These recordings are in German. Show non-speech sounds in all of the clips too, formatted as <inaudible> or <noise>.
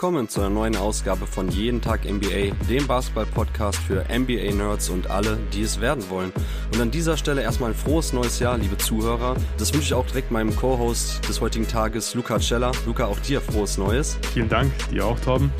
willkommen zu einer neuen Ausgabe von Jeden Tag NBA, dem Basketball-Podcast für NBA-Nerds und alle, die es werden wollen. Und an dieser Stelle erstmal ein frohes neues Jahr, liebe Zuhörer. Das wünsche ich auch direkt meinem Co-Host des heutigen Tages, Luca Cella. Luca, auch dir frohes Neues. Vielen Dank, dir auch, Torben.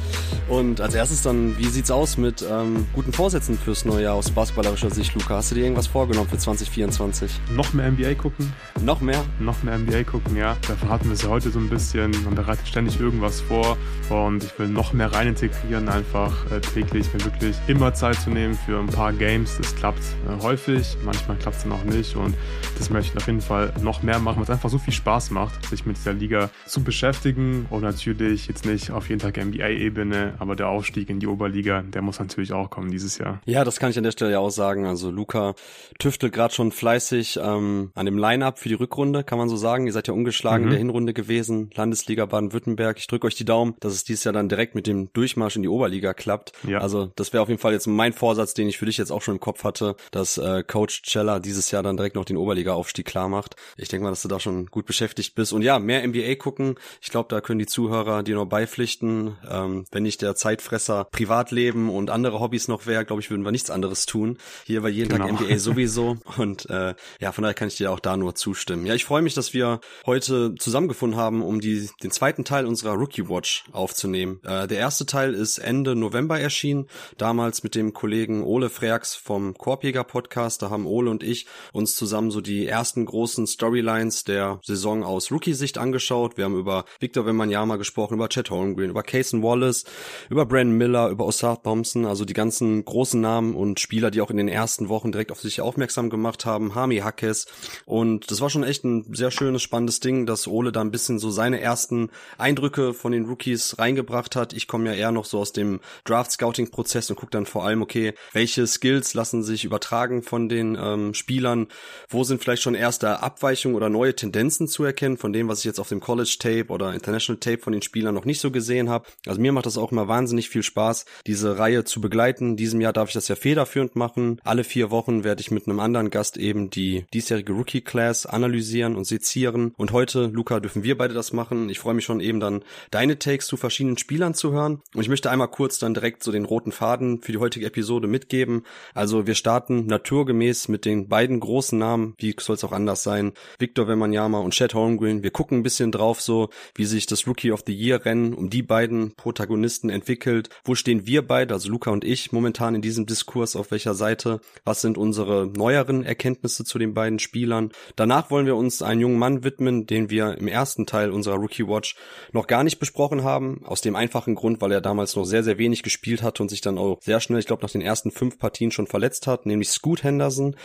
Und als erstes dann, wie sieht's aus mit ähm, guten Vorsätzen fürs neue Jahr aus basketballerischer Sicht, Luca? Hast du dir irgendwas vorgenommen für 2024? Noch mehr NBA gucken. Noch mehr? Noch mehr NBA gucken, ja. Dafür hatten wir es ja heute so ein bisschen. Man bereitet ständig irgendwas vor und ich will noch mehr rein integrieren, einfach äh, täglich mir wirklich immer Zeit zu nehmen für ein paar Games. Das klappt äh, häufig, manchmal klappt es dann auch nicht und das möchte ich auf jeden Fall noch mehr machen, weil es einfach so viel Spaß macht, sich mit dieser Liga zu beschäftigen und natürlich jetzt nicht auf jeden Tag NBA-Ebene, aber der Aufstieg in die Oberliga, der muss natürlich auch kommen dieses Jahr. Ja, das kann ich an der Stelle ja auch sagen. Also Luca tüftelt gerade schon fleißig ähm, an dem Line-Up für die Rückrunde, kann man so sagen. Ihr seid ja ungeschlagen mhm. in der Hinrunde gewesen, Landesliga Baden-Württemberg. Ich drücke euch die Daumen, dass es dieses Jahr dann direkt mit dem Durchmarsch in die Oberliga klappt. Ja. Also das wäre auf jeden Fall jetzt mein Vorsatz, den ich für dich jetzt auch schon im Kopf hatte, dass äh, Coach Cella dieses Jahr dann direkt noch den Oberliga-Aufstieg klar macht. Ich denke mal, dass du da schon gut beschäftigt bist. Und ja, mehr NBA gucken. Ich glaube, da können die Zuhörer dir noch beipflichten. Ähm, wenn nicht der Zeitfresser Privatleben und andere Hobbys noch wäre, glaube ich, würden wir nichts anderes tun. Hier war jeden genau. Tag NBA <laughs> sowieso. Und äh, ja, von daher kann ich dir auch da nur zustimmen. Ja, ich freue mich, dass wir heute zusammengefunden haben, um die, den zweiten Teil unserer Rookie Watch aufzunehmen. Äh, der erste Teil ist Ende November erschienen, damals mit dem Kollegen Ole Freaks vom Korbjäger Podcast. Da haben Ole und ich uns zusammen so die ersten großen Storylines der Saison aus Rookie-Sicht angeschaut. Wir haben über Victor Wembanyama gesprochen, über Chet Holmgren, über Cason Wallace, über Brandon Miller, über Osar Thompson, also die ganzen großen Namen und Spieler, die auch in den ersten Wochen direkt auf sich aufmerksam gemacht haben, Hami Hackes. Und das war schon echt ein sehr schönes, spannendes Ding, dass Ole da ein bisschen so seine ersten Eindrücke von den Rookies reingebracht hat. Ich komme ja eher noch so aus dem Draft-Scouting-Prozess und gucke dann vor allem, okay, welche Skills lassen sich übertragen von den ähm, Spielern, wo sind vielleicht schon erste Abweichungen oder neue Tendenzen zu erkennen von dem, was ich jetzt auf dem College-Tape oder International Tape von den Spielern noch nicht so gesehen habe. Also mir macht das auch immer wahnsinnig viel Spaß, diese Reihe zu begleiten. In diesem Jahr darf ich das ja federführend machen. Alle vier Wochen werde ich mit einem anderen Gast eben die diesjährige Rookie-Class analysieren und sezieren. Und heute, Luca, dürfen wir beide das machen. Ich freue mich schon eben dann deine Takes zu verschiedenen Spielern zu hören. Und ich möchte einmal kurz dann direkt so den roten Faden für die heutige Episode mitgeben. Also wir starten naturgemäß mit den beiden großen Namen, wie soll es auch anders sein, Victor Wembanyama und Chad Holmgren. Wir gucken ein bisschen drauf so, wie sich das Rookie of the Year Rennen um die beiden Protagonisten entwickelt. Wo stehen wir beide, also Luca und ich, momentan in diesem Diskurs, auf welcher Seite? Was sind unsere neueren Erkenntnisse zu den beiden Spielern? Danach wollen wir uns einen jungen Mann widmen, den wir im ersten Teil unserer Rookie Watch noch gar nicht besprochen haben. Aus dem einfachen Grund, weil er damals noch sehr, sehr wenig gespielt hatte und sich dann auch sehr schnell, ich glaube, nach den ersten fünf Partien schon verletzt hat, nämlich Scoot Henderson.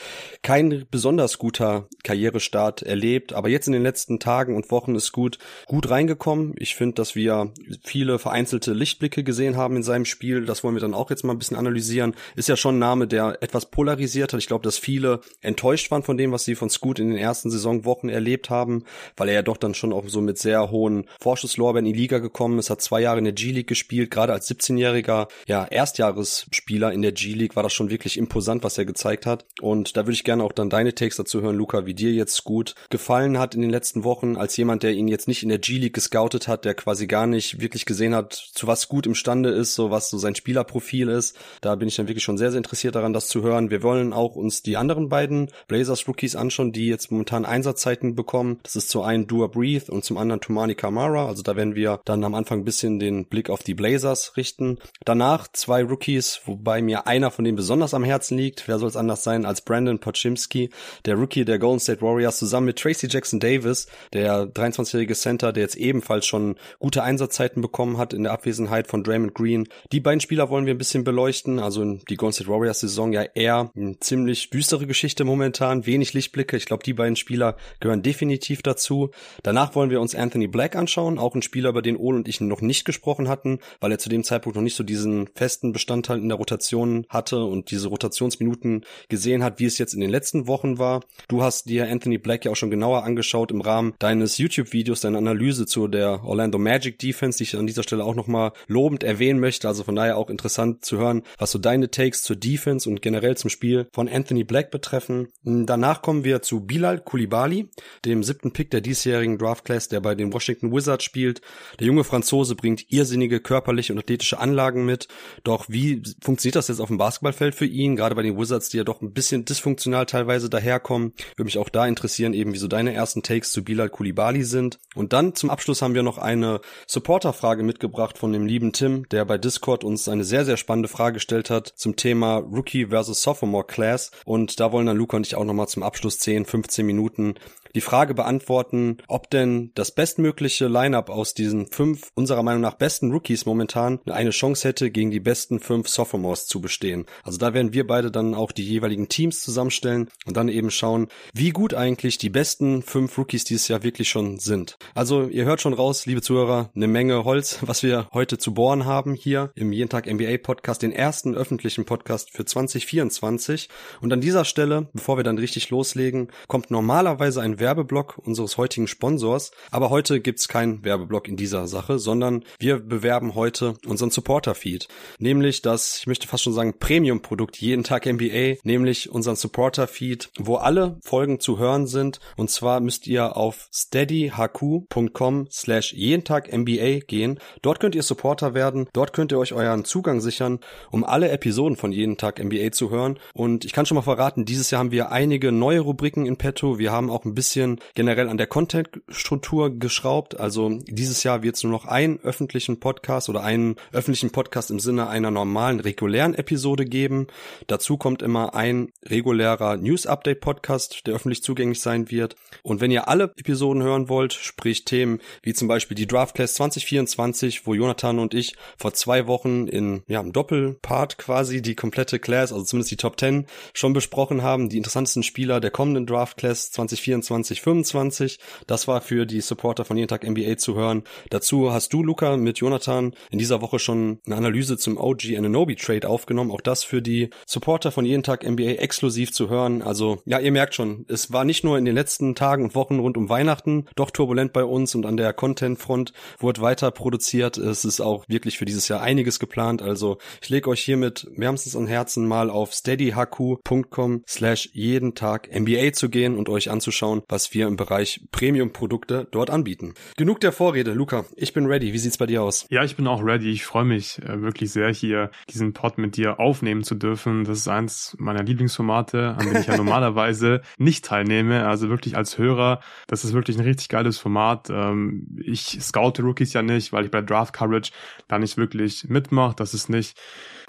Kein besonders guter Karrierestart erlebt, aber jetzt in den letzten Tagen und Wochen ist Scoot gut reingekommen. Ich finde, dass wir viele vereinzelte Lichtblicke gesehen haben in seinem Spiel. Das wollen wir dann auch jetzt mal ein bisschen analysieren. Ist ja schon ein Name, der etwas polarisiert hat. Ich glaube, dass viele enttäuscht waren von dem, was sie von Scoot in den ersten Saisonwochen erlebt haben, weil er ja doch dann schon auch so mit sehr hohen Vorschusslorbeeren in die Liga gekommen ist, hat zwei Jahre in der G-League gespielt, gerade als 17-jähriger, ja, Erstjahresspieler in der G-League war das schon wirklich imposant, was er gezeigt hat. Und da würde ich gerne auch dann deine Takes dazu hören, Luca, wie dir jetzt gut gefallen hat in den letzten Wochen, als jemand, der ihn jetzt nicht in der G-League gescoutet hat, der quasi gar nicht wirklich gesehen hat, zu was gut imstande ist, so was so sein Spielerprofil ist. Da bin ich dann wirklich schon sehr, sehr interessiert daran, das zu hören. Wir wollen auch uns die anderen beiden Blazers Rookies anschauen, die jetzt momentan Einsatzzeiten bekommen. Das ist zum einen Dua Breathe und zum anderen Tumani Kamara. Also da werden wir dann am Anfang ein bisschen den Blick auf die Blazers richten. Danach zwei Rookies, wobei mir einer von denen besonders am Herzen liegt. Wer soll es anders sein als Brandon Pochimski, der Rookie der Golden State Warriors, zusammen mit Tracy Jackson Davis, der 23-jährige Center, der jetzt ebenfalls schon gute Einsatzzeiten bekommen hat in der Abwesenheit von Draymond Green. Die beiden Spieler wollen wir ein bisschen beleuchten. Also die Golden State Warriors Saison ja eher eine ziemlich düstere Geschichte momentan, wenig Lichtblicke. Ich glaube, die beiden Spieler gehören definitiv dazu. Danach wollen wir uns Anthony Black anschauen, auch ein Spieler, über den Ole und ich noch nicht gesprochen hatten, weil er zu dem Zeitpunkt noch nicht so diesen festen Bestandteil in der Rotation hatte und diese Rotationsminuten gesehen hat, wie es jetzt in den letzten Wochen war. Du hast dir Anthony Black ja auch schon genauer angeschaut im Rahmen deines YouTube-Videos, deiner Analyse zu der Orlando Magic Defense, die ich an dieser Stelle auch nochmal lobend erwähnen möchte. Also von daher auch interessant zu hören, was so deine Takes zur Defense und generell zum Spiel von Anthony Black betreffen. Danach kommen wir zu Bilal Koulibaly, dem siebten Pick der diesjährigen Draft Class, der bei den Washington Wizards spielt. Der junge Franzose bringt irrsinnige körperliche und athletische Anlagen mit. Doch wie funktioniert das jetzt auf dem Basketballfeld für ihn? Gerade bei den Wizards, die ja doch ein bisschen dysfunktional teilweise daherkommen. Würde mich auch da interessieren, eben wieso deine ersten Takes zu Bilal Kulibali sind. Und dann zum Abschluss haben wir noch eine Supporter-Frage mitgebracht von dem lieben Tim, der bei Discord uns eine sehr, sehr spannende Frage gestellt hat zum Thema Rookie versus Sophomore Class. Und da wollen dann Luca und ich auch nochmal zum Abschluss 10, 15 Minuten die Frage beantworten, ob denn das bestmögliche Lineup aus diesen fünf unserer Meinung nach besten Rookies momentan eine Chance hätte, gegen die besten fünf Sophomores zu bestehen. Also da werden wir beide dann auch die jeweiligen Teams zusammenstellen und dann eben schauen, wie gut eigentlich die besten fünf Rookies dieses Jahr wirklich schon sind. Also ihr hört schon raus, liebe Zuhörer, eine Menge Holz, was wir heute zu bohren haben hier im Jeden Tag NBA Podcast, den ersten öffentlichen Podcast für 2024. Und an dieser Stelle, bevor wir dann richtig loslegen, kommt normalerweise ein Werbeblock unseres heutigen Sponsors. Aber heute gibt's keinen Werbeblock in dieser Sache, sondern wir bewerben heute unseren Supporter-Feed. Nämlich das, ich möchte fast schon sagen, Premium-Produkt jeden Tag NBA, nämlich unseren Supporter-Feed, wo alle Folgen zu hören sind. Und zwar müsst ihr auf steadyhq.com slash jeden Tag NBA gehen. Dort könnt ihr Supporter werden. Dort könnt ihr euch euren Zugang sichern, um alle Episoden von jeden Tag NBA zu hören. Und ich kann schon mal verraten, dieses Jahr haben wir einige neue Rubriken in petto. Wir haben auch ein bisschen bisschen generell an der Content-Struktur geschraubt. Also dieses Jahr wird es nur noch einen öffentlichen Podcast oder einen öffentlichen Podcast im Sinne einer normalen, regulären Episode geben. Dazu kommt immer ein regulärer News-Update-Podcast, der öffentlich zugänglich sein wird. Und wenn ihr alle Episoden hören wollt, sprich Themen wie zum Beispiel die Draft Class 2024, wo Jonathan und ich vor zwei Wochen in ja, einem Doppelpart quasi die komplette Class, also zumindest die Top 10, schon besprochen haben, die interessantesten Spieler der kommenden Draft Class 2024 2025. Das war für die Supporter von jeden Tag NBA zu hören. Dazu hast du, Luca, mit Jonathan in dieser Woche schon eine Analyse zum OG Ananobi Trade aufgenommen. Auch das für die Supporter von jeden Tag NBA exklusiv zu hören. Also, ja, ihr merkt schon, es war nicht nur in den letzten Tagen und Wochen rund um Weihnachten doch turbulent bei uns und an der Content-Front wurde weiter produziert. Es ist auch wirklich für dieses Jahr einiges geplant. Also, ich lege euch hiermit wärmstens an Herzen mal auf steadyhq.com slash jeden Tag NBA zu gehen und euch anzuschauen, was wir im Bereich Premium-Produkte dort anbieten. Genug der Vorrede. Luca, ich bin ready. Wie sieht's bei dir aus? Ja, ich bin auch ready. Ich freue mich äh, wirklich sehr, hier diesen Pod mit dir aufnehmen zu dürfen. Das ist eins meiner Lieblingsformate, an dem ich ja <laughs> normalerweise nicht teilnehme. Also wirklich als Hörer, das ist wirklich ein richtig geiles Format. Ähm, ich scoute Rookies ja nicht, weil ich bei Draft Coverage da nicht wirklich mitmache. Das ist nicht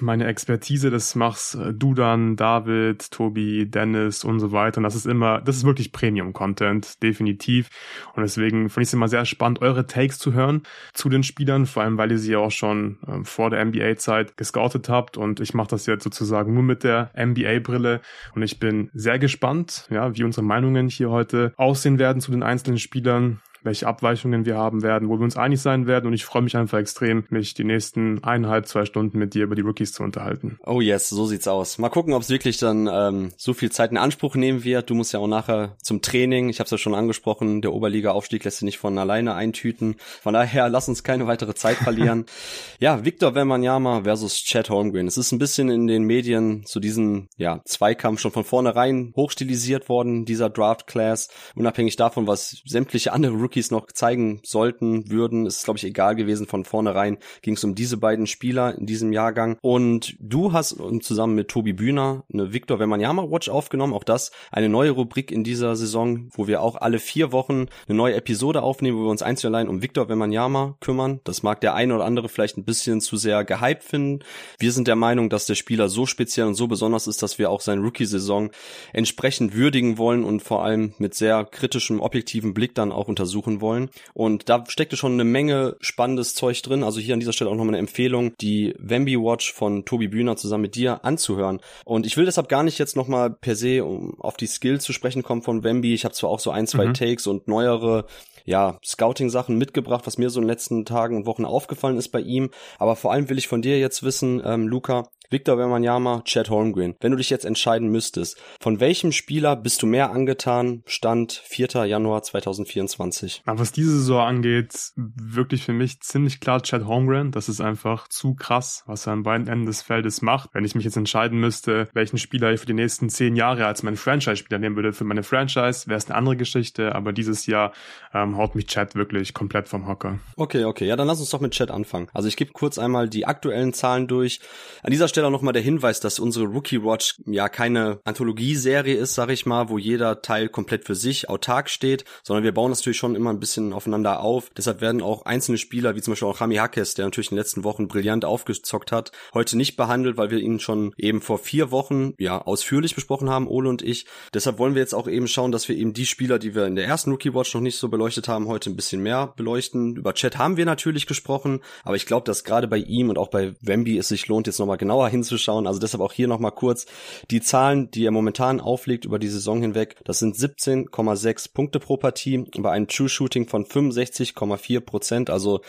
meine Expertise, das machst äh, du dann, David, Tobi, Dennis und so weiter. Und das ist immer, das ist wirklich Premium-Content, definitiv. Und deswegen finde ich es immer sehr spannend, eure Takes zu hören zu den Spielern, vor allem weil ihr sie ja auch schon äh, vor der NBA-Zeit gescoutet habt. Und ich mache das jetzt sozusagen nur mit der NBA-Brille. Und ich bin sehr gespannt, ja, wie unsere Meinungen hier heute aussehen werden zu den einzelnen Spielern welche Abweichungen wir haben werden, wo wir uns einig sein werden. Und ich freue mich einfach extrem, mich die nächsten eineinhalb, zwei Stunden mit dir über die Rookies zu unterhalten. Oh yes, so sieht's aus. Mal gucken, ob es wirklich dann ähm, so viel Zeit in Anspruch nehmen wird. Du musst ja auch nachher zum Training. Ich habe es ja schon angesprochen, der Oberliga-Aufstieg lässt sich nicht von alleine eintüten. Von daher, <laughs> lass uns keine weitere Zeit verlieren. <laughs> ja, Victor Wembanyama versus Chad Holmgren. Es ist ein bisschen in den Medien zu diesem ja, Zweikampf schon von vornherein hochstilisiert worden, dieser Draft-Class. Unabhängig davon, was sämtliche andere Rookies Rookies noch zeigen sollten, würden, ist glaube ich egal gewesen. Von vornherein ging es um diese beiden Spieler in diesem Jahrgang. Und du hast zusammen mit Tobi Bühner eine Victor Wembanyama Watch aufgenommen. Auch das eine neue Rubrik in dieser Saison, wo wir auch alle vier Wochen eine neue Episode aufnehmen, wo wir uns einzeln allein um Victor Wembanyama kümmern. Das mag der eine oder andere vielleicht ein bisschen zu sehr gehypt finden. Wir sind der Meinung, dass der Spieler so speziell und so besonders ist, dass wir auch seine Rookie-Saison entsprechend würdigen wollen und vor allem mit sehr kritischem, objektiven Blick dann auch untersuchen suchen wollen. Und da steckte schon eine Menge spannendes Zeug drin. Also hier an dieser Stelle auch nochmal eine Empfehlung, die Wemby Watch von Tobi Bühner zusammen mit dir anzuhören. Und ich will deshalb gar nicht jetzt nochmal per se um auf die Skills zu sprechen kommen von Wemby. Ich habe zwar auch so ein, zwei mhm. Takes und neuere ja, Scouting-Sachen mitgebracht, was mir so in den letzten Tagen und Wochen aufgefallen ist bei ihm. Aber vor allem will ich von dir jetzt wissen, ähm, Luca, Victor Wembanyama, Chad Holmgren. Wenn du dich jetzt entscheiden müsstest, von welchem Spieler bist du mehr angetan? Stand 4. Januar 2024. Aber was diese Saison angeht, wirklich für mich ziemlich klar Chad Holmgren. Das ist einfach zu krass, was er an beiden Enden des Feldes macht. Wenn ich mich jetzt entscheiden müsste, welchen Spieler ich für die nächsten zehn Jahre als meinen Franchise-Spieler nehmen würde für meine Franchise, wäre es eine andere Geschichte. Aber dieses Jahr ähm, haut mich Chat wirklich komplett vom Hocker. Okay, okay. Ja, dann lass uns doch mit Chat anfangen. Also ich gebe kurz einmal die aktuellen Zahlen durch. An dieser Stelle auch nochmal der Hinweis, dass unsere Rookie Watch ja keine Anthologieserie ist, sag ich mal, wo jeder Teil komplett für sich autark steht, sondern wir bauen natürlich schon immer ein bisschen aufeinander auf. Deshalb werden auch einzelne Spieler, wie zum Beispiel auch Rami Hackes, der natürlich in den letzten Wochen brillant aufgezockt hat, heute nicht behandelt, weil wir ihn schon eben vor vier Wochen ja ausführlich besprochen haben, Ole und ich. Deshalb wollen wir jetzt auch eben schauen, dass wir eben die Spieler, die wir in der ersten Rookie Watch noch nicht so beleuchtet haben, heute ein bisschen mehr beleuchten. Über Chat haben wir natürlich gesprochen, aber ich glaube, dass gerade bei ihm und auch bei Wemby es sich lohnt, jetzt nochmal genauer hinzuschauen. Also deshalb auch hier nochmal kurz die Zahlen, die er momentan auflegt über die Saison hinweg. Das sind 17,6 Punkte pro Partie bei einem True Shooting von 65,4 Prozent. Also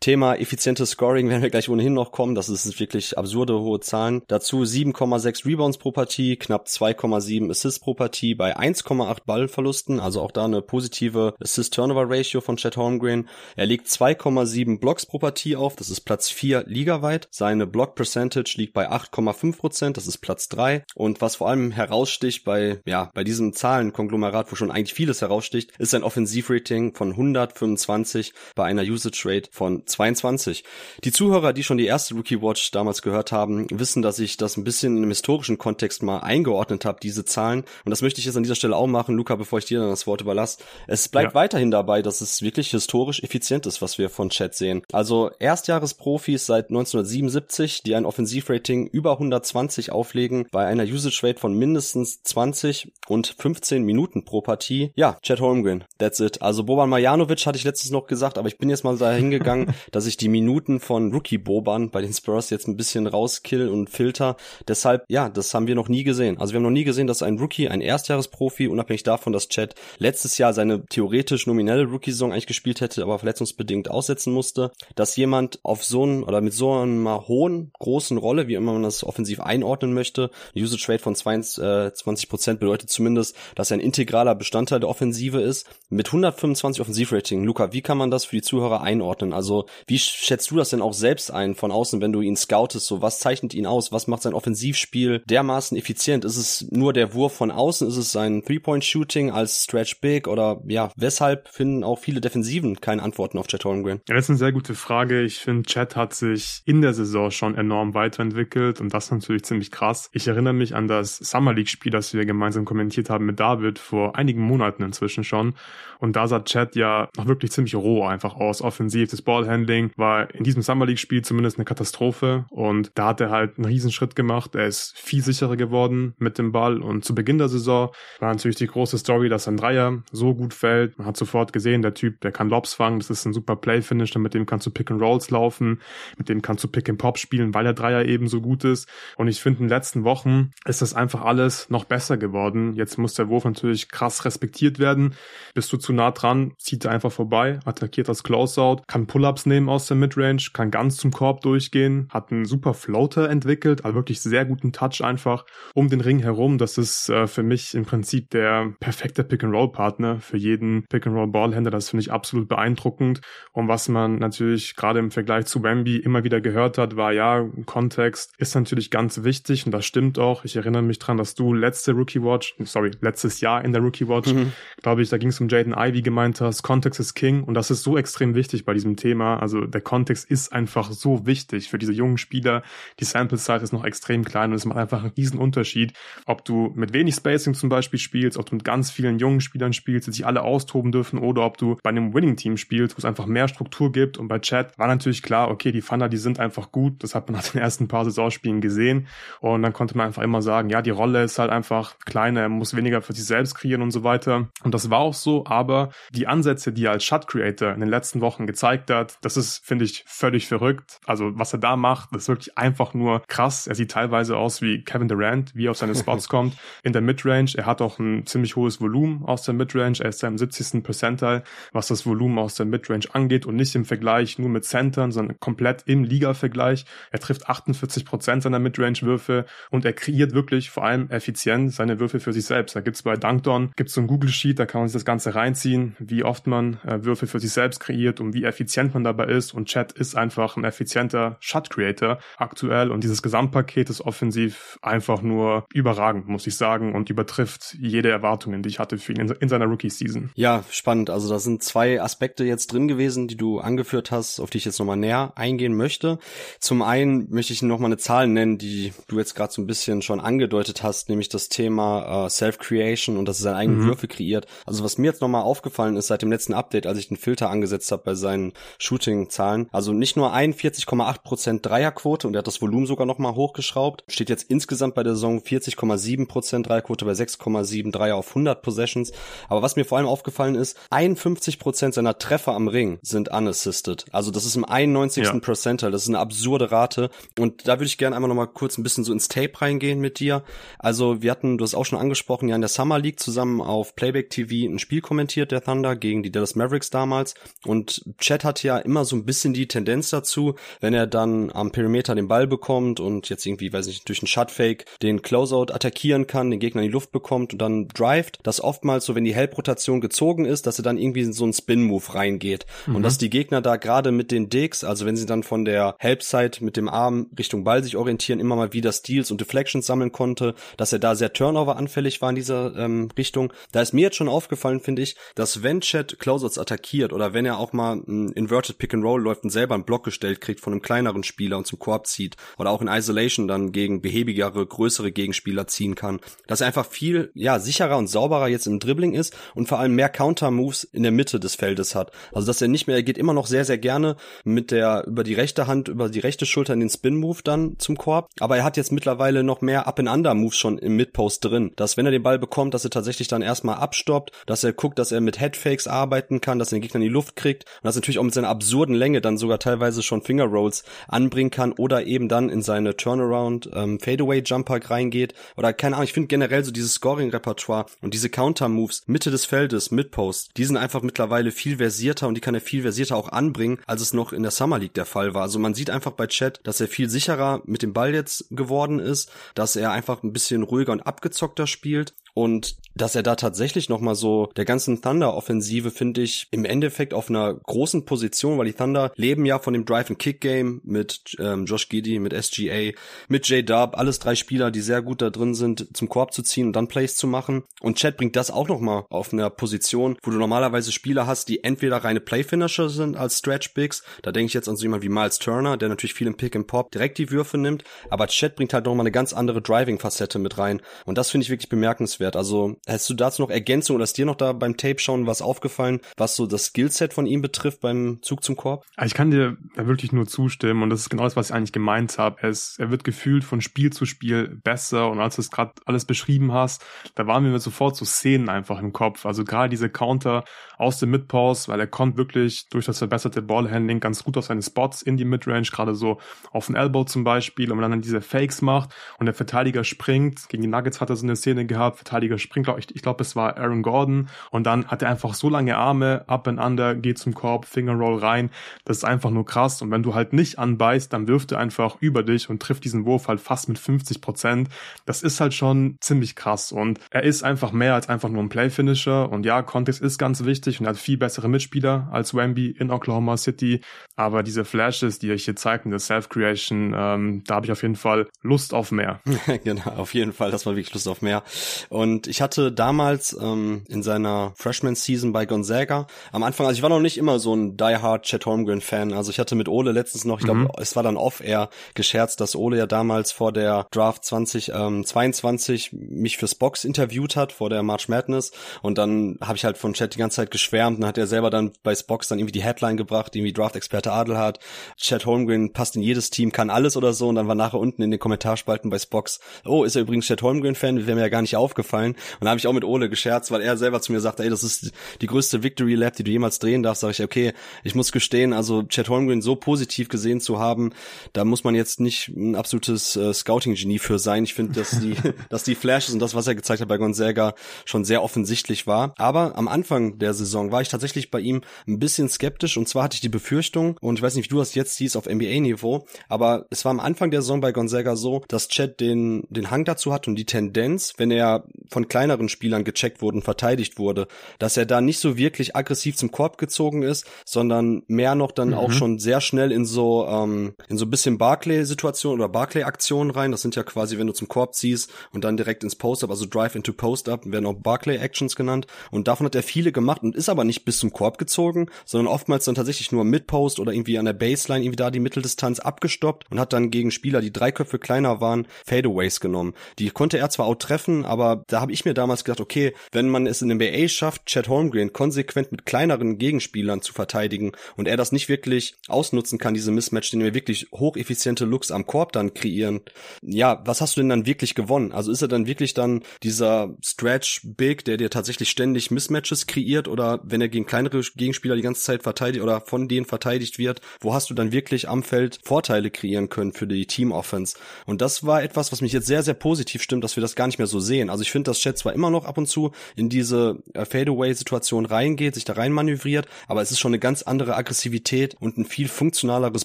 Thema effizientes Scoring <laughs> werden wir gleich ohnehin noch kommen. Das ist wirklich absurde hohe Zahlen. Dazu 7,6 Rebounds pro Partie, knapp 2,7 Assists pro Partie bei 1,8 Ballverlusten. Also auch da eine positive Assist-Turnover-Ratio von Chet Holmgren. Er legt 2,7 Blocks pro Partie auf. Das ist Platz 4 ligaweit. Seine Block-Percentage liegt bei 8,5 Prozent. Das ist Platz 3. Und was vor allem heraussticht bei, ja, bei diesem Zahlenkonglomerat, wo schon eigentlich vieles heraussticht, ist sein Offensivrating von 125 bei einer Usage Rate von 22. Die Zuhörer, die schon die erste Rookie Watch damals gehört haben, wissen, dass ich das ein bisschen in einem historischen Kontext mal eingeordnet habe, diese Zahlen. Und das möchte ich jetzt an dieser Stelle auch machen, Luca, bevor ich dir dann das Wort überlasse. Es bleibt ja. weiterhin dabei, dass es wirklich historisch effizient ist, was wir von Chat sehen. Also Erstjahresprofis seit 1977, die ein Offensivrating über 120 auflegen, bei einer Usage Rate von mindestens 20 und 15 Minuten pro Partie. Ja, Chad Holmgren, that's it. Also Boban Marjanovic hatte ich letztens noch gesagt, aber ich bin jetzt mal da hingegangen, <laughs> dass ich die Minuten von Rookie Boban bei den Spurs jetzt ein bisschen rauskill und filter. Deshalb, ja, das haben wir noch nie gesehen. Also wir haben noch nie gesehen, dass ein Rookie, ein Erstjahresprofi, unabhängig davon, dass Chad letztes Jahr seine theoretisch nominelle Rookie-Saison eigentlich gespielt hätte, aber verletzungsbedingt aussetzen musste, dass jemand auf so einen oder mit so einer hohen, großen Rolle, wie immer man das offensiv einordnen möchte, Usage Rate von 20, äh, 20 bedeutet zumindest, dass er ein integraler Bestandteil der Offensive ist. Mit 125 Offensivrating, Luca, wie kann man das für die Zuhörer einordnen? Also wie schätzt du das denn auch selbst ein von außen, wenn du ihn scoutest? So, was zeichnet ihn aus? Was macht sein Offensivspiel dermaßen effizient? Ist es nur der Wurf von außen? Ist es sein Three-Point-Shooting als Stretch Big? Oder ja, weshalb finden auch viele Defensiven keine Antworten auf Chet Holmgren? Ja, das ist eine sehr gute Frage. Ich finde, Chet hat sich in der Saison schon enorm weiterentwickelt und das natürlich ziemlich krass. Ich erinnere mich an das Summer League-Spiel, das wir gemeinsam kommentiert haben mit David vor einigen Monaten inzwischen schon. Und da sah Chet ja noch wirklich ziemlich roh einfach aus. Offensiv, das Ballhandling war in diesem Summer League-Spiel zumindest eine Katastrophe. Und da hat er halt einen Riesenschritt gemacht. Er ist viel sicherer geworden mit dem Ball. Und zu Beginn der Saison war natürlich die große Story, dass ein Dreier so gut fällt. Man hat sofort gesehen, der Typ, der kann Lobs fangen. Das ist ein super Play-Finish. Mit dem kannst du Pick and Rolls laufen. Mit dem kannst du Pick and Pop spielen, weil der Dreier eben so gut ist. Und ich finde, in den letzten Wochen ist das einfach alles noch besser geworden. Jetzt muss der Wurf natürlich krass respektiert werden. Bist du zu nah dran, zieht er einfach vorbei, attackiert das Closeout, kann Pull-ups nehmen aus der Midrange, kann ganz zum Korb durchgehen, hat einen super Floater entwickelt, also wirklich sehr guten Touch einfach um den Ring herum. Das ist äh, für mich im Prinzip der perfekte Pick-and-Roll-Partner für jeden Pick-and-Roll-Ballhändler. Das finde ich absolut beeindruckend. Und was man natürlich gerade im Vergleich zu Wemby immer wieder gehört hat, war ja, Kontext ist natürlich ganz wichtig und das stimmt auch. Ich erinnere mich dran, dass du letzte Rookie Watch, sorry, letztes Jahr in der Rookie Watch, mhm. glaube ich, da ging es um Jaden Ivy gemeint hast, Kontext ist King und das ist so extrem wichtig bei diesem Thema. Also der Kontext ist einfach so wichtig für diese jungen Spieler. Die Sample Size ist noch extrem klein und es macht einfach einen riesen Unterschied, ob du mit wenig Spacing zum Beispiel spielst, ob du mit ganz vielen jungen Spielern spielst, die sich alle austoben dürfen oder ob du bei einem Winning Team spielst, wo es einfach mehr Struktur gibt und bei Chat war natürlich klar, okay, die Thunder, die sind einfach gut. Das hat man <laughs> nach den ersten paar Saisonspielen gesehen und dann konnte man einfach immer sagen, ja, die Rolle ist halt einfach kleiner, er muss weniger für sich selbst kreieren und so weiter. Und das war auch so, aber die Ansätze, die er als Shot Creator in den letzten Wochen gezeigt hat, das ist, finde ich, völlig verrückt. Also was er da macht, das ist wirklich einfach nur krass. Er sieht teilweise aus wie Kevin Durant, wie er auf seine Spots <laughs> kommt in der Midrange. Er hat auch ein ziemlich hohes Volumen aus der Midrange. Er ist ja im 70. Percentile, was das Volumen aus der Midrange angeht und nicht im Vergleich nur mit Centern, sondern komplett im Liga-Vergleich. Er trifft 48 Prozent seiner Midrange-Würfe und er kreiert wirklich vor allem effizient seine Würfe für sich selbst. Da gibt's bei Dunkdown, gibt's so ein Google-Sheet, da kann man sich das Ganze reinziehen, wie oft man äh, Würfe für sich selbst kreiert und wie effizient man dabei ist. Und Chat ist einfach ein effizienter Shot-Creator aktuell und dieses Gesamtpaket ist offensiv einfach nur überragend, muss ich sagen, und übertrifft jede Erwartungen, die ich hatte für ihn in, in seiner Rookie-Season. Ja, spannend. Also da sind zwei Aspekte jetzt drin gewesen, die du angeführt hast, auf die ich jetzt nochmal näher eingehen möchte. Zum einen möchte ich nochmal eine Zahl nennen, die du jetzt gerade so ein bisschen schon angedeutet hast, nämlich das Thema äh, Self-Creation und dass er seine eigenen mhm. Würfe kreiert. Also was mir jetzt nochmal aufgefallen ist seit dem letzten Update, als ich den Filter angesetzt habe bei seinen Shooting-Zahlen, also nicht nur 41,8% Dreierquote und er hat das Volumen sogar nochmal hochgeschraubt, steht jetzt insgesamt bei der Saison 40,7% Dreierquote bei 6,7 Dreier auf 100 Possessions. Aber was mir vor allem aufgefallen ist, 51% seiner Treffer am Ring sind unassisted. Also das ist im 91. Ja. Percentile. Das ist eine absurde Rate. Und da würde ich gerne einmal nochmal kurz ein bisschen so ins Tape reingehen mit dir. Also wir hatten, du hast auch schon angesprochen, ja in der Summer League zusammen auf Playback TV ein Spiel kommentiert, der Thunder, gegen die Dallas Mavericks damals. Und Chad hat ja immer so ein bisschen die Tendenz dazu, wenn er dann am Perimeter den Ball bekommt und jetzt irgendwie, weiß ich, durch einen Shutfake den Closeout attackieren kann, den Gegner in die Luft bekommt und dann drivet, dass oftmals so, wenn die Help-Rotation gezogen ist, dass er dann irgendwie in so einen Spin-Move reingeht. Mhm. Und dass die Gegner da gerade mit den Digs, also wenn sie dann von der Help-Side mit dem Arm Richtung Ball sich orientieren, immer mal wieder Steals und Deflections sammeln konnte, dass er da sehr Turnover-anfällig war in dieser ähm, Richtung. Da ist mir jetzt schon aufgefallen, finde ich, dass wenn Chat Closeouts attackiert oder wenn er auch mal ein Inverted Pick and Roll läuft und selber einen Block gestellt kriegt von einem kleineren Spieler und zum Korb zieht oder auch in Isolation dann gegen behäbigere, größere Gegenspieler ziehen kann, dass er einfach viel, ja, sicherer und sauberer jetzt im Dribbling ist und vor allem mehr Counter-Moves in der Mitte des Feldes hat. Also dass er nicht mehr, er geht immer noch sehr, sehr gerne mit der, über die rechte Hand, über die rechte Schulter in den Spin-Move dann zum Korb, aber er hat jetzt mittlerweile noch mehr Up-and-Under-Moves schon im Mid-Post drin, dass wenn er den Ball bekommt, dass er tatsächlich dann erstmal abstoppt, dass er guckt, dass er mit Headfakes arbeiten kann, dass er den Gegner in die Luft kriegt und dass natürlich auch mit seiner absurden Länge dann sogar teilweise schon Finger Rolls anbringen kann oder eben dann in seine Turnaround ähm, Fadeaway Jumper reingeht oder keine Ahnung, ich finde generell so dieses Scoring Repertoire und diese Counter Moves Mitte des Feldes Mid Post, die sind einfach mittlerweile viel versierter und die kann er viel versierter auch anbringen, als es noch in der Summer League der Fall war. Also man sieht einfach bei Chat, dass er viel sicherer mit dem Ball jetzt geworden ist, dass er einfach ein bisschen ruhiger und abgezockter spielt und dass er da tatsächlich nochmal so der ganzen Thunder-Offensive, finde ich, im Endeffekt auf einer großen Position, weil die Thunder leben ja von dem Drive-and-Kick-Game mit ähm, Josh Giddy, mit SGA, mit J-Dub, alles drei Spieler, die sehr gut da drin sind, zum Korb zu ziehen und dann Plays zu machen. Und Chad bringt das auch nochmal auf einer Position, wo du normalerweise Spieler hast, die entweder reine Play-Finisher sind als Stretch-Bigs, da denke ich jetzt an so jemand wie Miles Turner, der natürlich viel im Pick-and-Pop direkt die Würfe nimmt, aber Chad bringt halt nochmal eine ganz andere Driving-Facette mit rein. Und das finde ich wirklich bemerkenswert. Also Hast du dazu noch Ergänzung oder ist dir noch da beim Tape schauen was aufgefallen, was so das Skillset von ihm betrifft beim Zug zum Korb? Also ich kann dir da wirklich nur zustimmen und das ist genau das, was ich eigentlich gemeint habe. Er, er wird gefühlt von Spiel zu Spiel besser und als du es gerade alles beschrieben hast, da waren mir sofort so Szenen einfach im Kopf. Also gerade diese Counter aus dem Midpause, weil er kommt wirklich durch das verbesserte Ballhandling ganz gut auf seine Spots in die Midrange, gerade so auf den Elbow zum Beispiel, und dann diese Fakes macht und der Verteidiger springt, gegen die Nuggets hat er so eine Szene gehabt, Verteidiger springt, glaube ich, ich glaube, es war Aaron Gordon. Und dann hat er einfach so lange Arme, up and under, geht zum Korb, Fingerroll rein, das ist einfach nur krass. Und wenn du halt nicht anbeißt, dann wirft er einfach über dich und trifft diesen Wurf halt fast mit 50 Prozent. Das ist halt schon ziemlich krass. Und er ist einfach mehr als einfach nur ein Playfinisher. Und ja, Kontext ist ganz wichtig und er hat viel bessere Mitspieler als Wemby in Oklahoma City, aber diese Flashes, die euch hier zeigt, in der Self-Creation, ähm, da habe ich auf jeden Fall Lust auf mehr. <laughs> genau, auf jeden Fall, das war wirklich Lust auf mehr. und ich hatte damals ähm, in seiner Freshman-Season bei Gonzaga am Anfang, also ich war noch nicht immer so ein die-hard Chet Holmgren-Fan. Also ich hatte mit Ole letztens noch, ich glaube, mhm. es war dann off-air gescherzt, dass Ole ja damals vor der Draft 2022 ähm, mich fürs Box interviewt hat, vor der March Madness. Und dann habe ich halt von Chet die ganze Zeit geschwärmt und hat er selber dann bei Spox dann irgendwie die Headline gebracht, irgendwie Draft-Experte Adelhardt. Chet Holmgren passt in jedes Team, kann alles oder so. Und dann war nachher unten in den Kommentarspalten bei Spox, oh, ist er übrigens Chet Holmgren-Fan? Wäre mir ja gar nicht aufgefallen. Und da habe ich auch mit Ole gescherzt, weil er selber zu mir sagt, ey, das ist die größte Victory Lab, die du jemals drehen darfst. Sag ich, okay, ich muss gestehen, also Chad Holmgren so positiv gesehen zu haben, da muss man jetzt nicht ein absolutes äh, Scouting-Genie für sein. Ich finde, dass die, <laughs> dass die Flashes und das, was er gezeigt hat bei Gonzaga, schon sehr offensichtlich war. Aber am Anfang der Saison war ich tatsächlich bei ihm ein bisschen skeptisch und zwar hatte ich die Befürchtung, und ich weiß nicht, wie du das jetzt siehst auf NBA-Niveau, aber es war am Anfang der Saison bei Gonzaga so, dass Chad den, den Hang dazu hat und die Tendenz, wenn er von kleineren Spielern gecheckt wurde und verteidigt wurde, dass er da nicht so wirklich aggressiv zum Korb gezogen ist, sondern mehr noch dann mhm. auch schon sehr schnell in so ähm, in so ein bisschen Barclay-Situation oder Barclay-Aktionen rein. Das sind ja quasi, wenn du zum Korb ziehst und dann direkt ins Post-Up, also Drive into Post-Up, werden auch Barclay-Actions genannt. Und davon hat er viele gemacht und ist aber nicht bis zum Korb gezogen, sondern oftmals dann tatsächlich nur Mid-Post oder irgendwie an der Baseline irgendwie da die Mitteldistanz abgestoppt und hat dann gegen Spieler, die drei Köpfe kleiner waren, Fadeaways genommen. Die konnte er zwar auch treffen, aber da habe ich mir damals gedacht, okay, wenn man es in der NBA schafft, Chad Holmgren konsequent mit kleineren Gegenspielern zu verteidigen und er das nicht wirklich ausnutzen kann, diese Mismatch, den wir wirklich hocheffiziente Looks am Korb dann kreieren, ja, was hast du denn dann wirklich gewonnen? Also ist er dann wirklich dann dieser Stretch Big, der dir tatsächlich ständig Mismatches kreiert oder wenn er gegen kleinere Gegenspieler die ganze Zeit verteidigt oder von denen verteidigt wird, wo hast du dann wirklich am Feld Vorteile kreieren können für die Team Offense? Und das war etwas, was mich jetzt sehr, sehr positiv stimmt, dass wir das gar nicht mehr so sehen. Also ich finde, dass Chat zwar immer noch ab und zu in diese äh, Fadeaway-Situation reingeht, sich da rein manövriert, aber es ist schon eine ganz andere Aggressivität und ein viel funktionaleres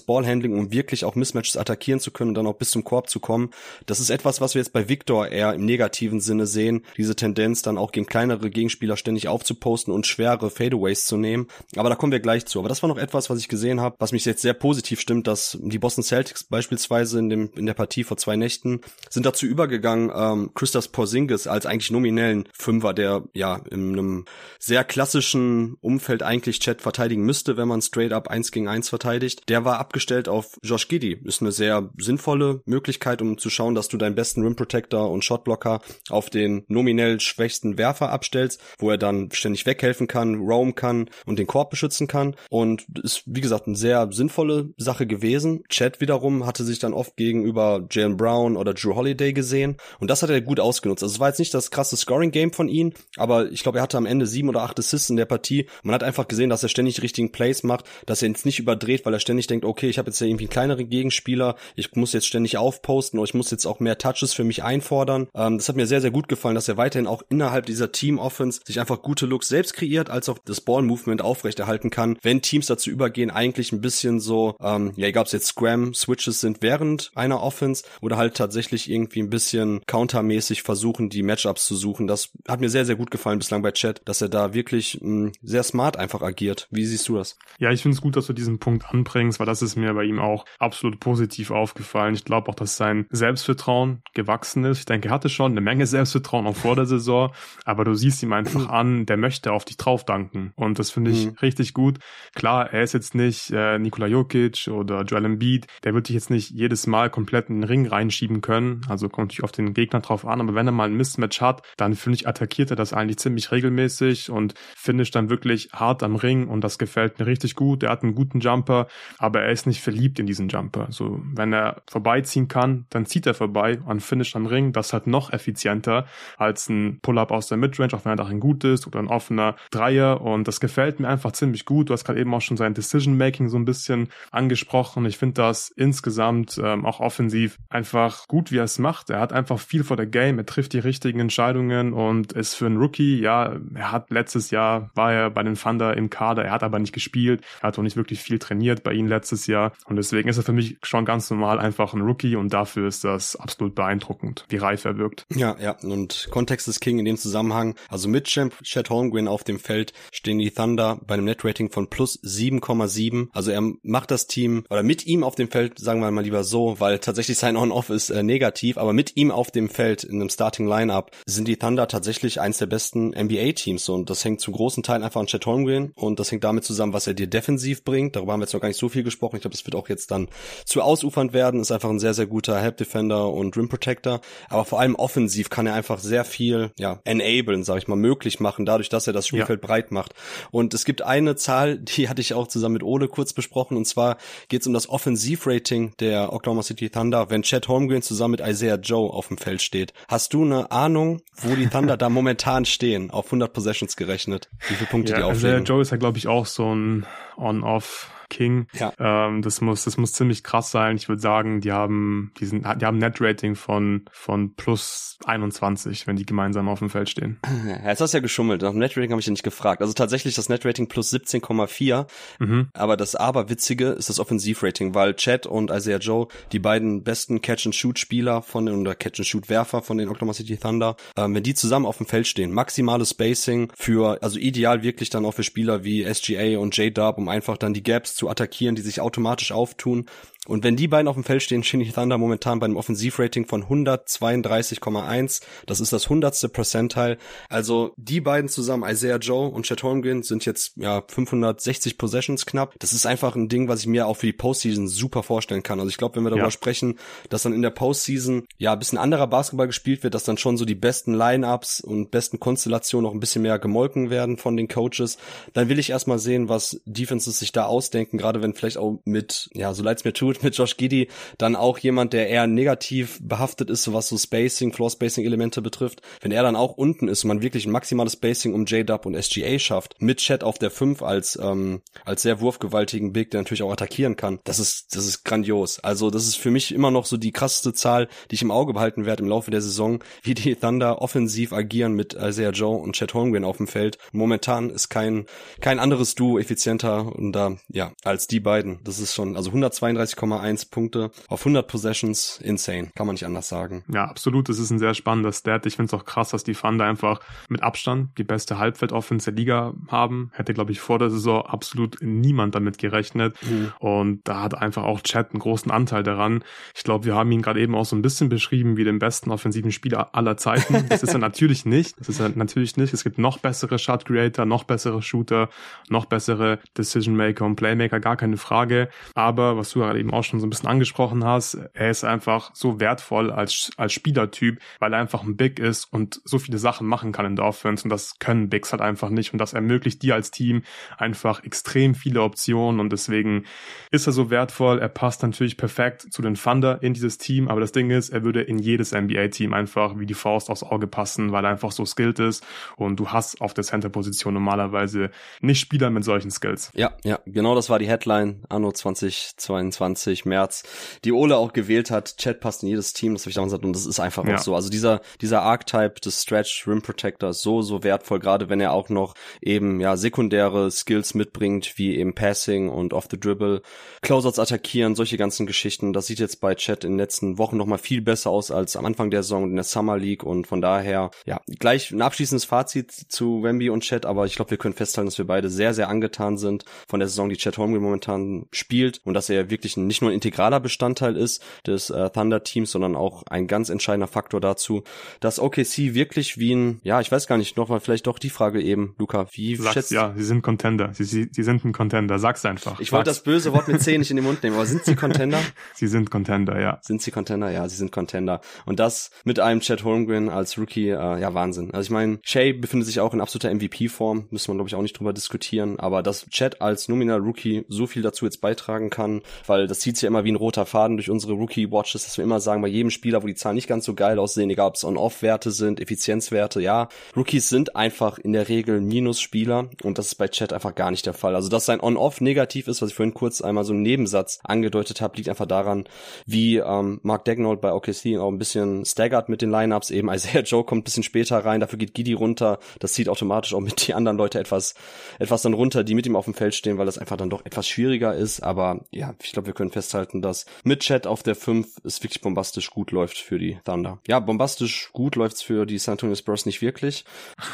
Ballhandling, um wirklich auch Mismatches attackieren zu können und dann auch bis zum Korb zu kommen. Das ist etwas, was wir jetzt bei Victor eher im negativen Sinne sehen, diese Tendenz dann auch gegen kleinere Gegenspieler ständig aufzuposten und schwere Fadeaways zu nehmen. Aber da kommen wir gleich zu. Aber das war noch etwas, was ich gesehen habe, was mich jetzt sehr positiv stimmt, dass die Boston Celtics beispielsweise in dem in der Partie vor zwei Nächten sind dazu übergegangen, ähm, Christoph Porzingis als eigentlich nominellen Fünfer, der ja in einem sehr klassischen Umfeld eigentlich Chat verteidigen müsste, wenn man straight up eins gegen eins verteidigt. Der war abgestellt auf Josh Giddy. Ist eine sehr sinnvolle Möglichkeit, um zu schauen, dass du deinen besten Rim Protector und Shotblocker auf den nominell schwächsten Werfer abstellst, wo er dann ständig weghelfen kann, roam kann und den Korb beschützen kann. Und ist, wie gesagt, eine sehr sinnvolle Sache gewesen. Chad wiederum hatte sich dann oft gegenüber Jalen Brown oder Drew Holiday gesehen. Und das hat er gut ausgenutzt. Also es war jetzt nicht das krasse Scoring-Game von ihm, aber ich glaube, er hatte am Ende sieben oder acht Assists in der Partie. Man hat einfach gesehen, dass er ständig die richtigen Plays macht, dass er jetzt nicht überdreht, weil er ständig denkt, okay, ich habe jetzt ja irgendwie einen kleineren Gegenspieler, ich muss jetzt ständig aufposten oder ich muss jetzt auch mehr Touches für mich einfordern. Ähm, das hat mir sehr, sehr gut gefallen, dass er weiterhin auch innerhalb dieser Team-Offense sich einfach gute Looks selbst kreiert, als auch das Ball-Movement aufrechterhalten kann, wenn Teams dazu übergehen, eigentlich ein bisschen so, ähm, ja, egal ob es jetzt Scram-Switches sind während einer Offense oder halt tatsächlich irgendwie ein bisschen countermäßig versuchen, die Matchups zu suchen. Das hat mir sehr, sehr gut gefallen bislang bei Chat, dass er da wirklich mh, hm, sehr smart einfach agiert. Wie siehst du das? Ja, ich finde es gut, dass du diesen Punkt anbringst, weil das ist mir bei ihm auch absolut positiv aufgefallen. Ich glaube auch, dass sein Selbstvertrauen gewachsen ist. Ich denke, er hatte schon eine Menge Selbstvertrauen auch vor der Saison, aber du siehst ihm einfach <clears throat> an, der möchte auf dich drauf danken. Und das finde ich mhm. richtig gut. Klar, er ist jetzt nicht äh, Nikola Jokic oder Joel Embiid, der wird dich jetzt nicht jedes Mal komplett in den Ring reinschieben können. Also kommt natürlich auf den Gegner drauf an, aber wenn er mal ein Mismatch hat, dann finde ich, attackiert er das eigentlich ziemlich regelmäßig und finisht dann wirklich hart am Ring und das gefällt mir richtig gut. Er hat einen guten Jumper, aber er ist nicht verliebt in diesen Jumper. So, wenn er vorbeiziehen kann, dann zieht er vorbei und finisht am Ring. Das ist halt noch effizienter als ein Pull-up aus der Midrange, auch wenn er darin gut ist oder ein offener Dreier und das gefällt mir einfach ziemlich gut. Du hast gerade eben auch schon sein Decision-Making so ein bisschen angesprochen. Ich finde das insgesamt ähm, auch offensiv einfach gut, wie er es macht. Er hat einfach viel vor der Game, er trifft die richtigen Entscheidungen und ist für einen Rookie, ja, er hat letztes Jahr, war er bei den Thunder im Kader, er hat aber nicht gespielt, er hat auch nicht wirklich viel trainiert bei ihnen letztes Jahr und deswegen ist er für mich schon ganz normal einfach ein Rookie und dafür ist das absolut beeindruckend, wie reif er wirkt. Ja, ja, und Kontext ist King in dem Zusammenhang. Also mit Chet Holmgren auf dem Feld stehen die Thunder bei einem Netrating von plus 7,7. Also er macht das Team oder mit ihm auf dem Feld, sagen wir mal lieber so, weil tatsächlich sein On-Off ist äh, negativ, aber mit ihm auf dem Feld in einem Starting Lineup sind die Thunder tatsächlich eins der besten NBA-Teams und das hängt zum großen Teil einfach an Chet Holmgren und das hängt damit zusammen, was er dir defensiv bringt. Darüber haben wir jetzt noch gar nicht so viel gesprochen. Ich glaube, das wird auch jetzt dann zu ausufernd werden. Ist einfach ein sehr, sehr guter Help Defender und Rim Protector. Aber vor allem offensiv kann er einfach sehr viel, ja, enablen, sage ich mal, möglich machen, dadurch, dass er das Spielfeld ja. breit macht. Und es gibt eine Zahl, <laughs> die hatte ich auch zusammen mit Ole kurz besprochen, und zwar geht es um das Offensivrating der Oklahoma City Thunder, wenn Chad Holmgren zusammen mit Isaiah Joe auf dem Feld steht. Hast du eine Ahnung, wo die Thunder da momentan stehen, auf 100 Possessions gerechnet? Wie viele Punkte ja, die auflegen? Isaiah Joe ist ja, glaube ich, auch so ein On-Off King. Ja. Ähm, das muss, das muss ziemlich krass sein. Ich würde sagen, die haben, die sind, die haben Net-Rating von, von plus 21, wenn die gemeinsam auf dem Feld stehen. Ja, jetzt hast du ja geschummelt. Nach dem Netrating habe ich ja nicht gefragt. Also tatsächlich das Netrating plus 17,4. Mhm. Aber das aberwitzige ist das Offensivrating, weil Chad und Isaiah Joe, die beiden besten Catch-and-Shoot-Spieler von den, oder Catch-and-Shoot-Werfer von den Oklahoma City Thunder, ähm, wenn die zusammen auf dem Feld stehen, maximales Spacing für, also ideal wirklich dann auch für Spieler wie SGA und J-Dub, um einfach dann die Gaps zu attackieren, die sich automatisch auftun und wenn die beiden auf dem Feld stehen, die Thunder momentan bei einem Offensivrating von 132,1. Das ist das hundertste Percentile. Also die beiden zusammen, Isaiah Joe und Chet Holmgren, sind jetzt ja 560 Possessions knapp. Das ist einfach ein Ding, was ich mir auch für die Postseason super vorstellen kann. Also ich glaube, wenn wir darüber ja. sprechen, dass dann in der Postseason ja ein bisschen anderer Basketball gespielt wird, dass dann schon so die besten Lineups und besten Konstellationen noch ein bisschen mehr gemolken werden von den Coaches, dann will ich erstmal sehen, was Defenses sich da ausdenken, gerade wenn vielleicht auch mit, ja, so leid's mir tut, mit Josh Giddy dann auch jemand, der eher negativ behaftet ist, was so Spacing, Floor Spacing Elemente betrifft. Wenn er dann auch unten ist man wirklich ein maximales Spacing um J-Dub und SGA schafft, mit Chat auf der 5 als, ähm, als sehr wurfgewaltigen Big, der natürlich auch attackieren kann, das ist, das ist grandios. Also das ist für mich immer noch so die krasseste Zahl, die ich im Auge behalten werde im Laufe der Saison, wie die Thunder offensiv agieren mit Isaiah Joe und Chet Holmgren auf dem Feld. Momentan ist kein, kein anderes Duo effizienter und da, ja, als die beiden. Das ist schon, also 132, 1,1 Punkte auf 100 Possessions. Insane. Kann man nicht anders sagen. Ja, absolut. Das ist ein sehr spannender Stat. Ich finde es auch krass, dass die Thunder einfach mit Abstand die beste Halbfeldoffense der Liga haben. Hätte, glaube ich, vor der Saison absolut niemand damit gerechnet. Mhm. Und da hat einfach auch Chad einen großen Anteil daran. Ich glaube, wir haben ihn gerade eben auch so ein bisschen beschrieben wie den besten offensiven Spieler aller Zeiten. Das ist er <laughs> natürlich nicht. Das ist er natürlich nicht. Es gibt noch bessere Shot Creator, noch bessere Shooter, noch bessere Decision Maker und Playmaker, gar keine Frage. Aber was du gerade eben auch schon so ein bisschen angesprochen hast, er ist einfach so wertvoll als, als Spielertyp, weil er einfach ein Big ist und so viele Sachen machen kann in der Offense und das können Bigs halt einfach nicht und das ermöglicht dir als Team einfach extrem viele Optionen und deswegen ist er so wertvoll. Er passt natürlich perfekt zu den Thunder in dieses Team, aber das Ding ist, er würde in jedes NBA-Team einfach wie die Faust aufs Auge passen, weil er einfach so skilled ist und du hast auf der Center-Position normalerweise nicht Spieler mit solchen Skills. Ja, ja, genau das war die Headline anno 2022 20, März, die Ole auch gewählt hat. Chat passt in jedes Team, das habe ich damals gesagt, und das ist einfach ja. auch so. Also dieser, dieser Archetype des Stretch Rim Protector ist so, so wertvoll, gerade wenn er auch noch eben, ja, sekundäre Skills mitbringt, wie eben Passing und Off the Dribble, Closeouts attackieren, solche ganzen Geschichten. Das sieht jetzt bei Chat in den letzten Wochen nochmal viel besser aus als am Anfang der Saison in der Summer League und von daher, ja, gleich ein abschließendes Fazit zu Wemby und Chat, aber ich glaube, wir können festhalten, dass wir beide sehr, sehr angetan sind von der Saison, die Chat Holmgren momentan spielt und dass er wirklich nicht nur ein integraler Bestandteil ist des äh, Thunder Teams, sondern auch ein ganz entscheidender Faktor dazu, dass OKC wirklich wie ein, ja, ich weiß gar nicht, noch mal vielleicht doch die Frage eben, Luca, wie Sag's, schätzt Ja, sie sind Contender. Sie, sie, sie sind ein Contender. Sag's einfach. Ich wollte das böse Wort mit C nicht in den Mund nehmen, aber sind sie Contender? <laughs> sie sind Contender, ja. Sind sie Contender? Ja, sie sind Contender. Und das mit einem Chad Holmgren als Rookie, äh, ja, Wahnsinn. Also ich meine, Shay befindet sich auch in absoluter MVP-Form, müssen wir glaube ich auch nicht drüber diskutieren, aber dass Chad als nominal Rookie so viel dazu jetzt beitragen kann, weil das zieht sich ja immer wie ein roter Faden durch unsere Rookie-Watches, dass wir immer sagen, bei jedem Spieler, wo die Zahlen nicht ganz so geil aussehen, egal ob es On-Off-Werte sind, Effizienzwerte, ja, Rookies sind einfach in der Regel Minusspieler und das ist bei Chat einfach gar nicht der Fall. Also, dass sein On-Off negativ ist, was ich vorhin kurz einmal so einen Nebensatz angedeutet habe, liegt einfach daran, wie ähm, Mark Degnold bei OKC auch ein bisschen staggert mit den Lineups, eben Isaiah Joe kommt ein bisschen später rein, dafür geht Giddy runter, das zieht automatisch auch mit die anderen Leute etwas, etwas dann runter, die mit ihm auf dem Feld stehen, weil das einfach dann doch etwas schwieriger ist, aber ja, ich glaube, wir können festhalten, dass mit Chat auf der 5 es wirklich bombastisch gut läuft für die Thunder. Ja, bombastisch gut läuft's für die San Antonio Spurs nicht wirklich.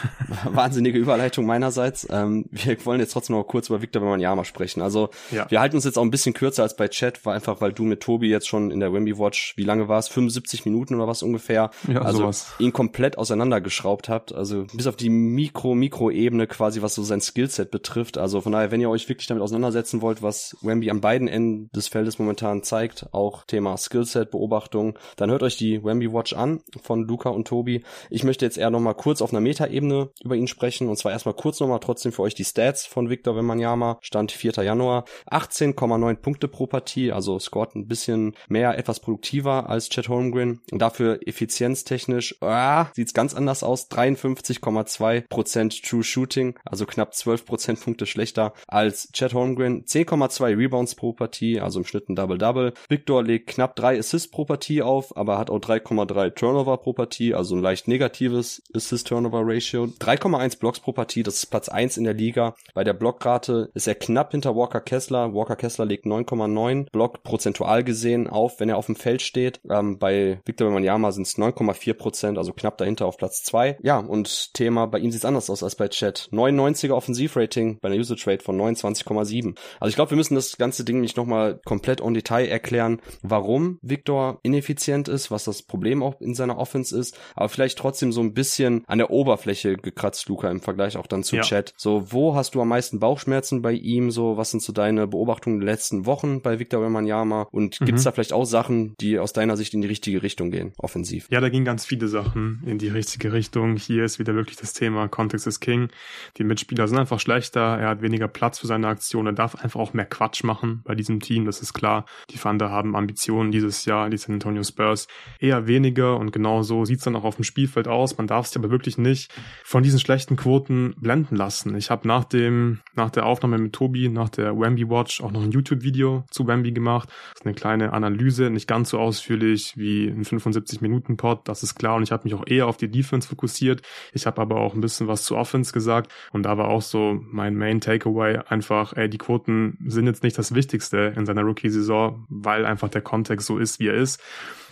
<laughs> Wahnsinnige Überleitung meinerseits. Ähm, wir wollen jetzt trotzdem noch kurz über Victor Wembanyama sprechen. Also ja. wir halten uns jetzt auch ein bisschen kürzer als bei Chat, war einfach, weil du mit Tobi jetzt schon in der Wemby Watch, wie lange war es? 75 Minuten oder was ungefähr? Ja, also sowas. ihn komplett auseinandergeschraubt habt. Also bis auf die Mikro-Mikro-Ebene quasi, was so sein Skillset betrifft. Also von daher, wenn ihr euch wirklich damit auseinandersetzen wollt, was Wemby an beiden Enden des Feldes Feldes momentan zeigt, auch Thema Skillset, Beobachtung, dann hört euch die Wemby Watch an von Luca und Tobi. Ich möchte jetzt eher nochmal kurz auf einer Metaebene über ihn sprechen und zwar erstmal kurz nochmal trotzdem für euch die Stats von Victor Wembanyama, Stand 4. Januar, 18,9 Punkte pro Partie, also scored ein bisschen mehr, etwas produktiver als Chet Holmgren dafür effizienztechnisch, ah, sieht's ganz anders aus, 53,2% True Shooting, also knapp 12% Punkte schlechter als Chet Holmgren, 10,2 Rebounds pro Partie, also im Schnitt ein Double-Double. Victor legt knapp drei Assists pro Partie auf, aber hat auch 3,3 Turnover pro Partie, also ein leicht negatives Assist-Turnover-Ratio. 3,1 Blocks pro Partie, das ist Platz 1 in der Liga. Bei der Blockrate ist er knapp hinter Walker Kessler. Walker Kessler legt 9,9 Block prozentual gesehen auf, wenn er auf dem Feld steht. Ähm, bei Victor Wembanyama sind es 9,4 Prozent, also knapp dahinter auf Platz 2. Ja, und Thema, bei ihm sieht es anders aus als bei Chat. 99er Offensivrating bei einer Usage Rate von 29,7. Also ich glaube, wir müssen das ganze Ding nicht nochmal komplett on Detail erklären, warum Victor ineffizient ist, was das Problem auch in seiner Offense ist, aber vielleicht trotzdem so ein bisschen an der Oberfläche gekratzt, Luca, im Vergleich auch dann zu ja. Chat. So, wo hast du am meisten Bauchschmerzen bei ihm? So, was sind so deine Beobachtungen der letzten Wochen bei Victor Wembanyama? Und mhm. gibt's da vielleicht auch Sachen, die aus deiner Sicht in die richtige Richtung gehen, offensiv? Ja, da gingen ganz viele Sachen in die richtige Richtung. Hier ist wieder wirklich das Thema Context is King. Die Mitspieler sind einfach schlechter, er hat weniger Platz für seine Aktion, er darf einfach auch mehr Quatsch machen bei diesem Team, das ist klar. Die Thunder haben Ambitionen dieses Jahr, die San Antonio Spurs eher weniger und genau so sieht's dann auch auf dem Spielfeld aus. Man darf sich aber wirklich nicht von diesen schlechten Quoten blenden lassen. Ich habe nach dem, nach der Aufnahme mit Tobi, nach der Wemby Watch auch noch ein YouTube-Video zu Wemby gemacht. Das ist eine kleine Analyse, nicht ganz so ausführlich wie ein 75-Minuten-Pod, das ist klar. Und ich habe mich auch eher auf die Defense fokussiert. Ich habe aber auch ein bisschen was zu Offense gesagt. Und da war auch so mein Main Takeaway einfach, ey, die Quoten sind jetzt nicht das Wichtigste in seiner Rookie-Saison, weil einfach der Kontext so ist, wie er ist.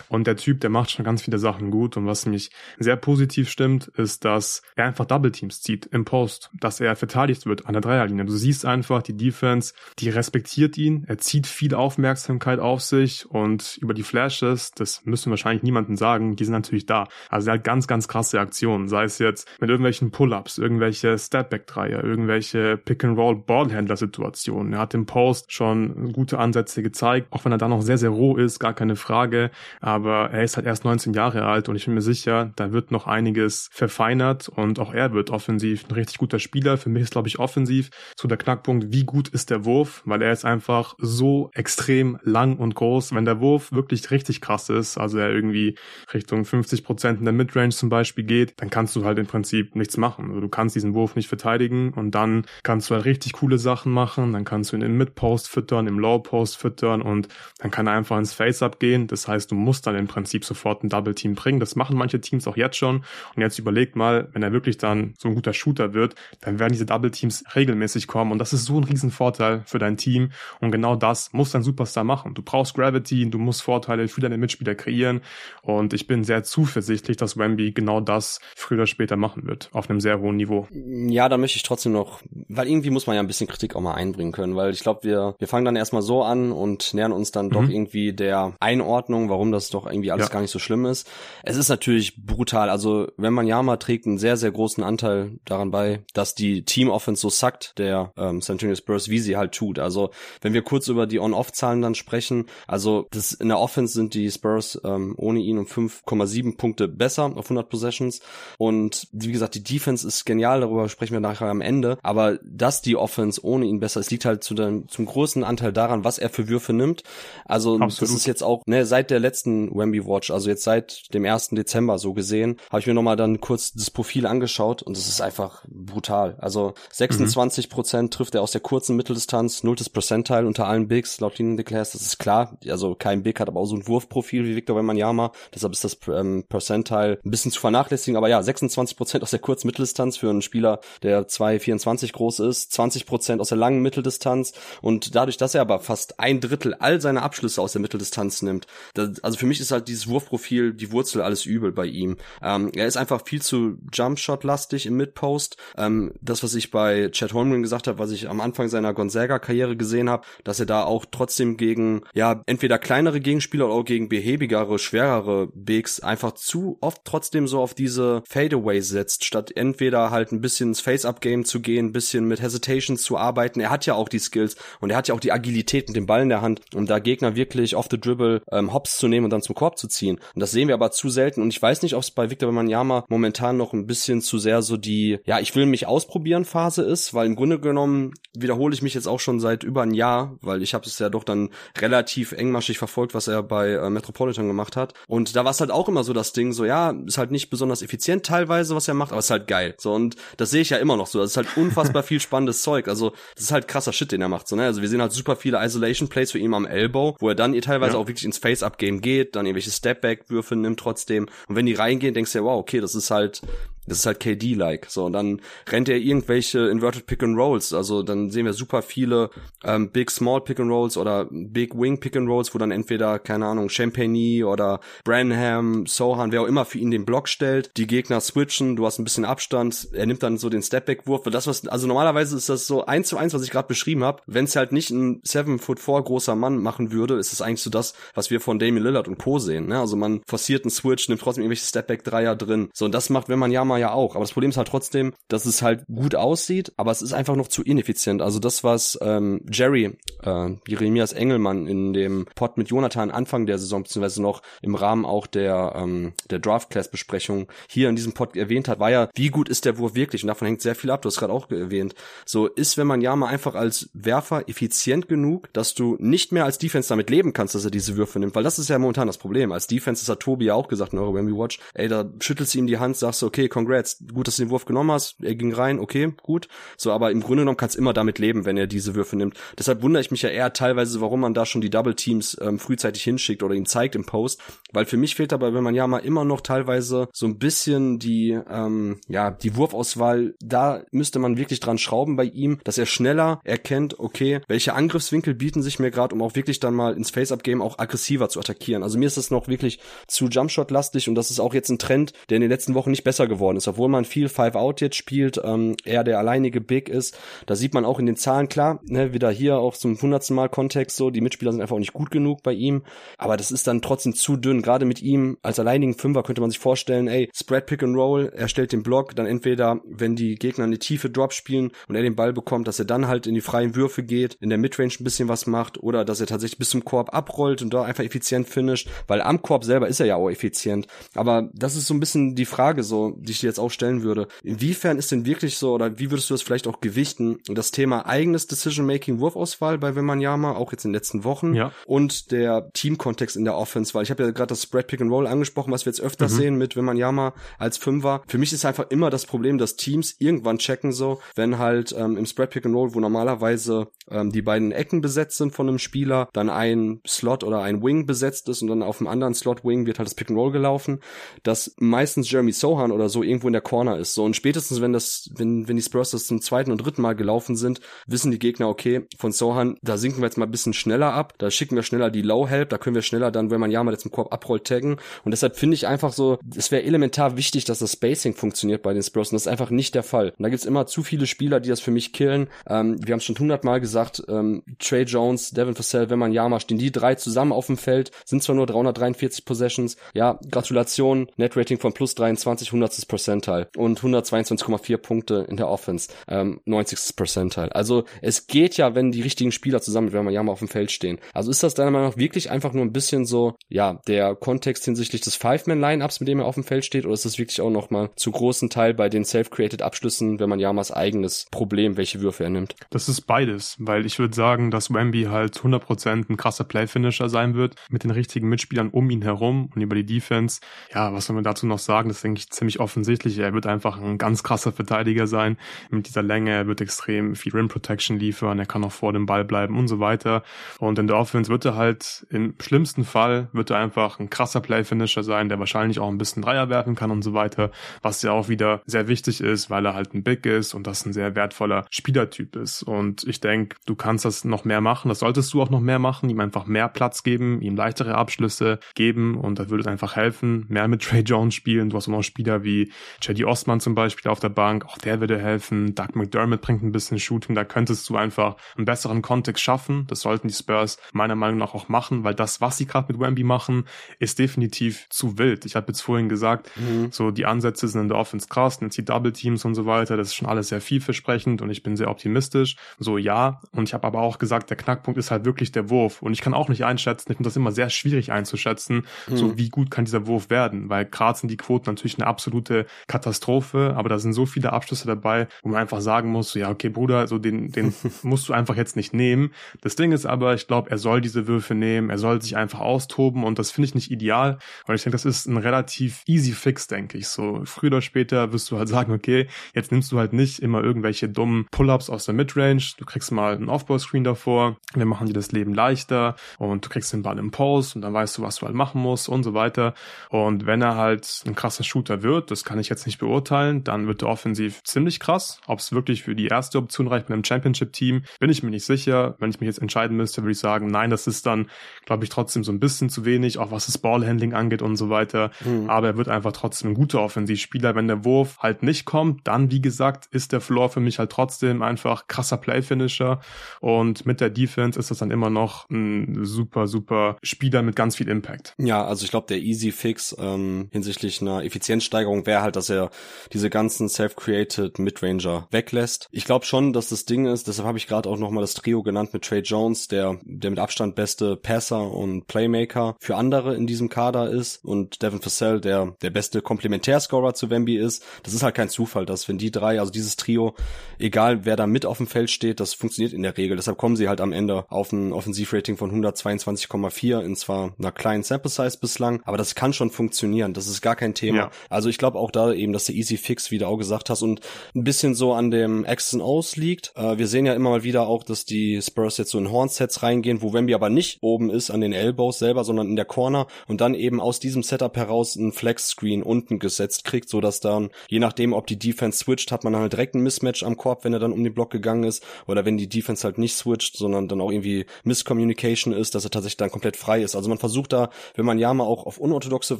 Und der Typ, der macht schon ganz viele Sachen gut. Und was mich sehr positiv stimmt, ist, dass er einfach Double Teams zieht im Post, dass er verteidigt wird an der Dreierlinie. Du siehst einfach, die Defense, die respektiert ihn. Er zieht viel Aufmerksamkeit auf sich und über die Flashes, das müssen wahrscheinlich niemanden sagen, die sind natürlich da. Also er hat ganz, ganz krasse Aktionen, sei es jetzt mit irgendwelchen Pull-Ups, irgendwelche Stepback-Dreier, irgendwelche Pick-and-Roll-Ballhändler-Situationen. Er hat im Post schon gute Ansätze gezeigt, auch wenn er da noch sehr, sehr roh ist, gar keine Frage. Aber er ist halt erst 19 Jahre alt und ich bin mir sicher, da wird noch einiges verfeinert und auch er wird offensiv ein richtig guter Spieler. Für mich ist, glaube ich, offensiv so der Knackpunkt, wie gut ist der Wurf, weil er ist einfach so extrem lang und groß. Wenn der Wurf wirklich richtig krass ist, also er irgendwie Richtung 50 Prozent in der Midrange zum Beispiel geht, dann kannst du halt im Prinzip nichts machen. Also du kannst diesen Wurf nicht verteidigen und dann kannst du halt richtig coole Sachen machen. Dann kannst du ihn im Mid-Post füttern, im Low-Post füttern und dann kann er einfach ins Face-Up gehen. Das heißt, du musst dann im Prinzip sofort ein Double-Team bringen. Das machen manche Teams auch jetzt schon. Und jetzt überlegt mal, wenn er wirklich dann so ein guter Shooter wird, dann werden diese Double-Teams regelmäßig kommen. Und das ist so ein Riesenvorteil für dein Team. Und genau das muss dein Superstar machen. Du brauchst Gravity, du musst Vorteile für deine Mitspieler kreieren. Und ich bin sehr zuversichtlich, dass Wemby genau das früher oder später machen wird. Auf einem sehr hohen Niveau. Ja, da möchte ich trotzdem noch, weil irgendwie muss man ja ein bisschen Kritik auch mal einbringen können, weil ich glaube, wir, wir fangen dann erstmal so an und nähern uns dann mhm. doch irgendwie der Einordnung, warum das doch irgendwie alles ja. gar nicht so schlimm ist. Es ist natürlich brutal. Also, wenn man Yama trägt einen sehr, sehr großen Anteil daran bei, dass die Team-Offense so sackt, der ähm, San Antonio Spurs, wie sie halt tut. Also, wenn wir kurz über die On-Off-Zahlen dann sprechen, also das in der Offense sind die Spurs ähm, ohne ihn um 5,7 Punkte besser auf 100 Possessions. Und wie gesagt, die Defense ist genial, darüber sprechen wir nachher am Ende. Aber dass die Offense ohne ihn besser ist, liegt halt zu dem, zum großen Anteil daran, was er für Würfe nimmt. Also Absolut. das ist jetzt auch ne, seit der letzten Wemby Watch, also jetzt seit dem 1. Dezember so gesehen, habe ich mir nochmal dann kurz das Profil angeschaut und es ist einfach brutal. Also 26 Prozent mhm. trifft er aus der kurzen Mitteldistanz, nulltes Percentile unter allen Bigs laut Linien Declares, das ist klar. Also kein Big hat aber auch so ein Wurfprofil wie Victor Wembanyama, deshalb ist das ähm, Percentile ein bisschen zu vernachlässigen, aber ja, 26 Prozent aus der kurzen Mitteldistanz für einen Spieler, der 2,24 groß ist, 20 Prozent aus der langen Mitteldistanz und dadurch, dass er aber fast ein Drittel all seine Abschlüsse aus der Mitteldistanz nimmt, das, also für mich ist halt dieses Wurfprofil die Wurzel alles übel bei ihm. Ähm, er ist einfach viel zu Jumpshot-lastig im Midpost. Ähm, das, was ich bei Chad Holmgren gesagt habe, was ich am Anfang seiner Gonzaga-Karriere gesehen habe, dass er da auch trotzdem gegen, ja, entweder kleinere Gegenspieler oder auch gegen behäbigere, schwerere Bigs einfach zu oft trotzdem so auf diese Fadeaways setzt, statt entweder halt ein bisschen ins Face-Up-Game zu gehen, ein bisschen mit Hesitations zu arbeiten. Er hat ja auch die Skills und er hat ja auch die Agilität, mit dem Ball Ball in der Hand, um da Gegner wirklich off the dribble ähm, hops zu nehmen und dann zum Korb zu ziehen. Und das sehen wir aber zu selten. Und ich weiß nicht, ob es bei Victor Wembanyama momentan noch ein bisschen zu sehr so die, ja, ich will mich ausprobieren Phase ist, weil im Grunde genommen wiederhole ich mich jetzt auch schon seit über ein Jahr, weil ich habe es ja doch dann relativ engmaschig verfolgt, was er bei äh, Metropolitan gemacht hat. Und da war es halt auch immer so das Ding, so ja, ist halt nicht besonders effizient teilweise, was er macht, aber ist halt geil. So und das sehe ich ja immer noch so. Das ist halt unfassbar viel spannendes <laughs> Zeug. Also das ist halt krasser Shit, den er macht. So, ne? Also wir sehen halt super viele Isolation Plays für ihn am Elbow, wo er dann teilweise ja. auch wirklich ins Face-Up-Game geht, dann irgendwelche Step-Back-Würfe nimmt trotzdem. Und wenn die reingehen, denkst du ja, wow, okay, das ist halt das ist halt KD-like. So, und dann rennt er irgendwelche Inverted Pick and Rolls. Also dann sehen wir super viele ähm, Big Small Pick and Rolls oder Big Wing Pick and Rolls, wo dann entweder, keine Ahnung, Champagne oder Branham, Sohan, wer auch immer für ihn den Block stellt, die Gegner switchen, du hast ein bisschen Abstand, er nimmt dann so den Stepback-Wurf. Das, was, also normalerweise ist das so eins zu eins, was ich gerade beschrieben habe. Wenn es halt nicht ein Seven Foot Four großer Mann machen würde, ist es eigentlich so das, was wir von Damian Lillard und Co. sehen. Ne? Also man forciert einen Switch, nimmt trotzdem irgendwelche Stepback-Dreier drin. So, und das macht, wenn man ja mal Sommer ja auch. Aber das Problem ist halt trotzdem, dass es halt gut aussieht, aber es ist einfach noch zu ineffizient. Also das, was ähm, Jerry, äh, Jeremias Engelmann in dem Pod mit Jonathan Anfang der Saison, beziehungsweise noch im Rahmen auch der, ähm, der Draft-Class-Besprechung hier in diesem Pod erwähnt hat, war ja, wie gut ist der Wurf wirklich? Und davon hängt sehr viel ab, du hast gerade auch erwähnt. So ist, wenn man ja mal einfach als Werfer effizient genug, dass du nicht mehr als Defense damit leben kannst, dass er diese Würfe nimmt, weil das ist ja momentan das Problem. Als Defense, das hat Tobi ja auch gesagt in eurer Wemby Watch, ey, da schüttelst du ihm die Hand, sagst du, okay, congrats, gut, dass du den Wurf genommen hast, er ging rein, okay, gut. So, aber im Grunde genommen kannst immer damit leben, wenn er diese Würfe nimmt. Deshalb wundere ich mich ja eher teilweise, warum man da schon die Double Teams ähm, frühzeitig hinschickt oder ihn zeigt im Post, weil für mich fehlt dabei, wenn man ja mal immer noch teilweise so ein bisschen die, ähm, ja, die Wurfauswahl, da müsste man wirklich dran schrauben bei ihm, dass er schneller erkennt, okay, welche Angriffswinkel bieten sich mir gerade, um auch wirklich dann mal ins Face-Up-Game auch aggressiver zu attackieren. Also mir ist das noch wirklich zu Jumpshot-lastig und das ist auch jetzt ein Trend, der in den letzten Wochen nicht besser geworden ist, obwohl man viel Five-Out jetzt spielt, ähm, er der alleinige Big ist. Da sieht man auch in den Zahlen, klar, ne, wieder hier auch zum hundertsten Mal Kontext so, die Mitspieler sind einfach auch nicht gut genug bei ihm, aber das ist dann trotzdem zu dünn. Gerade mit ihm als alleinigen Fünfer könnte man sich vorstellen, ey, Spread Pick and Roll, er stellt den Block, dann entweder, wenn die Gegner eine tiefe Drop spielen und er den Ball bekommt, dass er dann halt in die freien Würfe geht, in der Midrange ein bisschen was macht oder dass er tatsächlich bis zum Korb abrollt und da einfach effizient finisht, weil am Korb selber ist er ja auch effizient. Aber das ist so ein bisschen die Frage so, die ich dir jetzt auch stellen würde. Inwiefern ist denn wirklich so, oder wie würdest du das vielleicht auch gewichten, das Thema eigenes Decision-Making, Wurfauswahl bei Wemanyama, auch jetzt in den letzten Wochen, ja. und der Teamkontext in der Offense, weil ich habe ja gerade das Spread Pick and Roll angesprochen, was wir jetzt öfter mhm. sehen mit Wemanyama als Fünfer. Für mich ist einfach immer das Problem, dass Teams irgendwann checken so, wenn halt ähm, im Spread Pick and Roll, wo normalerweise ähm, die beiden Ecken besetzt sind von einem Spieler, dann ein Slot oder ein Wing besetzt ist und dann auf dem anderen Slot Wing wird halt das Pick and Roll gelaufen, dass meistens Jeremy Sohan oder so irgendwo in der Corner ist. So und spätestens wenn das, wenn, wenn die Spurs das zum zweiten und dritten Mal gelaufen sind, wissen die Gegner, okay, von Sohan, da sinken wir jetzt mal ein bisschen schneller ab, da schicken wir schneller die Low Help, da können wir schneller dann, wenn man ja mal jetzt im Korb abrollt, taggen. Und deshalb finde ich einfach so, es wäre elementar wichtig, dass das Spacing funktioniert bei den Spurs. Und das ist einfach nicht der Fall. Und da gibt's immer zu viele Spieler, die das für mich killen. Ähm, wir haben schon hundertmal gesagt, ähm, Trey Jones, Devin Vassell, wenn man Yama stehen die drei zusammen auf dem Feld, sind zwar nur 343 Possessions. Ja, Gratulation, Net Rating von plus 23, 100. Percentile und 122,4 Punkte in der Offense, ähm, 90. Percentile. Also es geht ja, wenn die richtigen Spieler zusammen mit Wembanyama auf dem Feld stehen. Also ist das deiner Meinung nach wirklich einfach nur ein bisschen so, ja, der Kontext hinsichtlich des Five-Man-Lineups, mit dem er auf dem Feld steht, oder ist das wirklich auch nochmal zu großen Teil bei den self-created Abschlüssen, wenn man Yamas eigenes Problem, welche Würfe er nimmt? Das ist beides, weil ich würde sagen, dass Wemby halt 100% ein krasser Play-Finisher sein wird, mit den richtigen Mitspielern um ihn herum und über die Defense. Ja, was soll man dazu noch sagen? Das ist, denke ich, ziemlich offensichtlich. Er wird einfach ein ganz krasser Verteidiger sein mit dieser Länge. Er wird extrem viel Rim Protection liefern. Er kann auch vor dem Ball bleiben und so weiter. Und in der Offense wird er halt im schlimmsten Fall wird er einfach ein krasser Play-Finisher sein, der wahrscheinlich auch ein bisschen Dreier werfen kann und so weiter, was ja auch wieder sehr wichtig ist, weil er halt ein Big ist und das ein sehr wertvoller Spielertyp ist. Und ich denke, du kannst das noch mehr machen. Das solltest du auch noch mehr machen, ihm einfach mehr Platz geben, ihm leichtere Abschlüsse geben und das würde einfach helfen. Mehr mit Trey Jones spielen. Du hast auch noch Spieler wie JD Osman zum Beispiel auf der Bank, auch der würde helfen. Doug McDermott bringt ein bisschen Shooting, da könntest du einfach einen besseren Kontext schaffen. Das sollten die Spurs meiner Meinung nach auch machen, weil das, was sie gerade mit Wemby machen, ist definitiv zu wild. Ich habe jetzt vorhin gesagt, mhm. so die Ansätze sind in der Offense krass, dann zieht Double Teams und so weiter, das ist schon alles sehr vielversprechend und ich bin sehr optimistisch. So ja, und ich habe aber auch gesagt, der Knackpunkt ist halt wirklich der Wurf und ich kann auch nicht einschätzen, ich finde das immer sehr schwierig einzuschätzen, mhm. so wie gut kann dieser Wurf werden, weil gerade sind die Quoten natürlich eine absolute Katastrophe, aber da sind so viele Abschlüsse dabei, wo man einfach sagen muss, so, ja, okay, Bruder, so den, den <laughs> musst du einfach jetzt nicht nehmen. Das Ding ist aber, ich glaube, er soll diese Würfe nehmen, er soll sich einfach austoben und das finde ich nicht ideal, weil ich denke, das ist ein relativ easy Fix, denke ich. So früher oder später wirst du halt <laughs> sagen, okay, jetzt nimmst du halt nicht immer irgendwelche dummen Pull-ups aus der Midrange, du kriegst mal einen Off-Ball-Screen davor, wir machen dir das Leben leichter und du kriegst den Ball im Post und dann weißt du, was du halt machen musst und so weiter. Und wenn er halt ein krasser Shooter wird, das kann ich jetzt nicht beurteilen, dann wird er offensiv ziemlich krass. Ob es wirklich für die erste Option reicht mit einem Championship-Team, bin ich mir nicht sicher. Wenn ich mich jetzt entscheiden müsste, würde ich sagen, nein, das ist dann, glaube ich, trotzdem so ein bisschen zu wenig, auch was das Ballhandling angeht und so weiter. Mhm. Aber er wird einfach trotzdem ein guter Offensivspieler. Wenn der Wurf halt nicht kommt, dann, wie gesagt, ist der Floor für mich halt trotzdem einfach krasser Play-Finisher. Und mit der Defense ist das dann immer noch ein super, super Spieler mit ganz viel Impact. Ja, also ich glaube, der Easy Fix ähm, hinsichtlich einer Effizienzsteigerung wäre halt, dass er diese ganzen self-created Midranger weglässt. Ich glaube schon, dass das Ding ist, deshalb habe ich gerade auch nochmal das Trio genannt mit Trey Jones, der der mit Abstand beste Passer und Playmaker für andere in diesem Kader ist und Devin Vassell, der der beste Komplementärscorer zu Wemby ist. Das ist halt kein Zufall, dass wenn die drei, also dieses Trio, egal wer da mit auf dem Feld steht, das funktioniert in der Regel. Deshalb kommen sie halt am Ende auf ein Offensivrating von 122,4 in zwar einer kleinen Sample Size bislang, aber das kann schon funktionieren. Das ist gar kein Thema. Ja. Also ich glaube auch da eben, dass der Easy Fix, wie du auch gesagt hast, und ein bisschen so an dem X's liegt. Äh, wir sehen ja immer mal wieder auch, dass die Spurs jetzt so in Hornsets reingehen, wo Wemby aber nicht oben ist an den Elbows selber, sondern in der Corner und dann eben aus diesem Setup heraus ein Flex Screen unten gesetzt kriegt, so dass dann je nachdem, ob die Defense switcht, hat man halt direkt ein Mismatch am Korb, wenn er dann um den Block gegangen ist oder wenn die Defense halt nicht switcht, sondern dann auch irgendwie Miscommunication ist, dass er tatsächlich dann komplett frei ist. Also man versucht da, wenn man ja mal auch auf unorthodoxe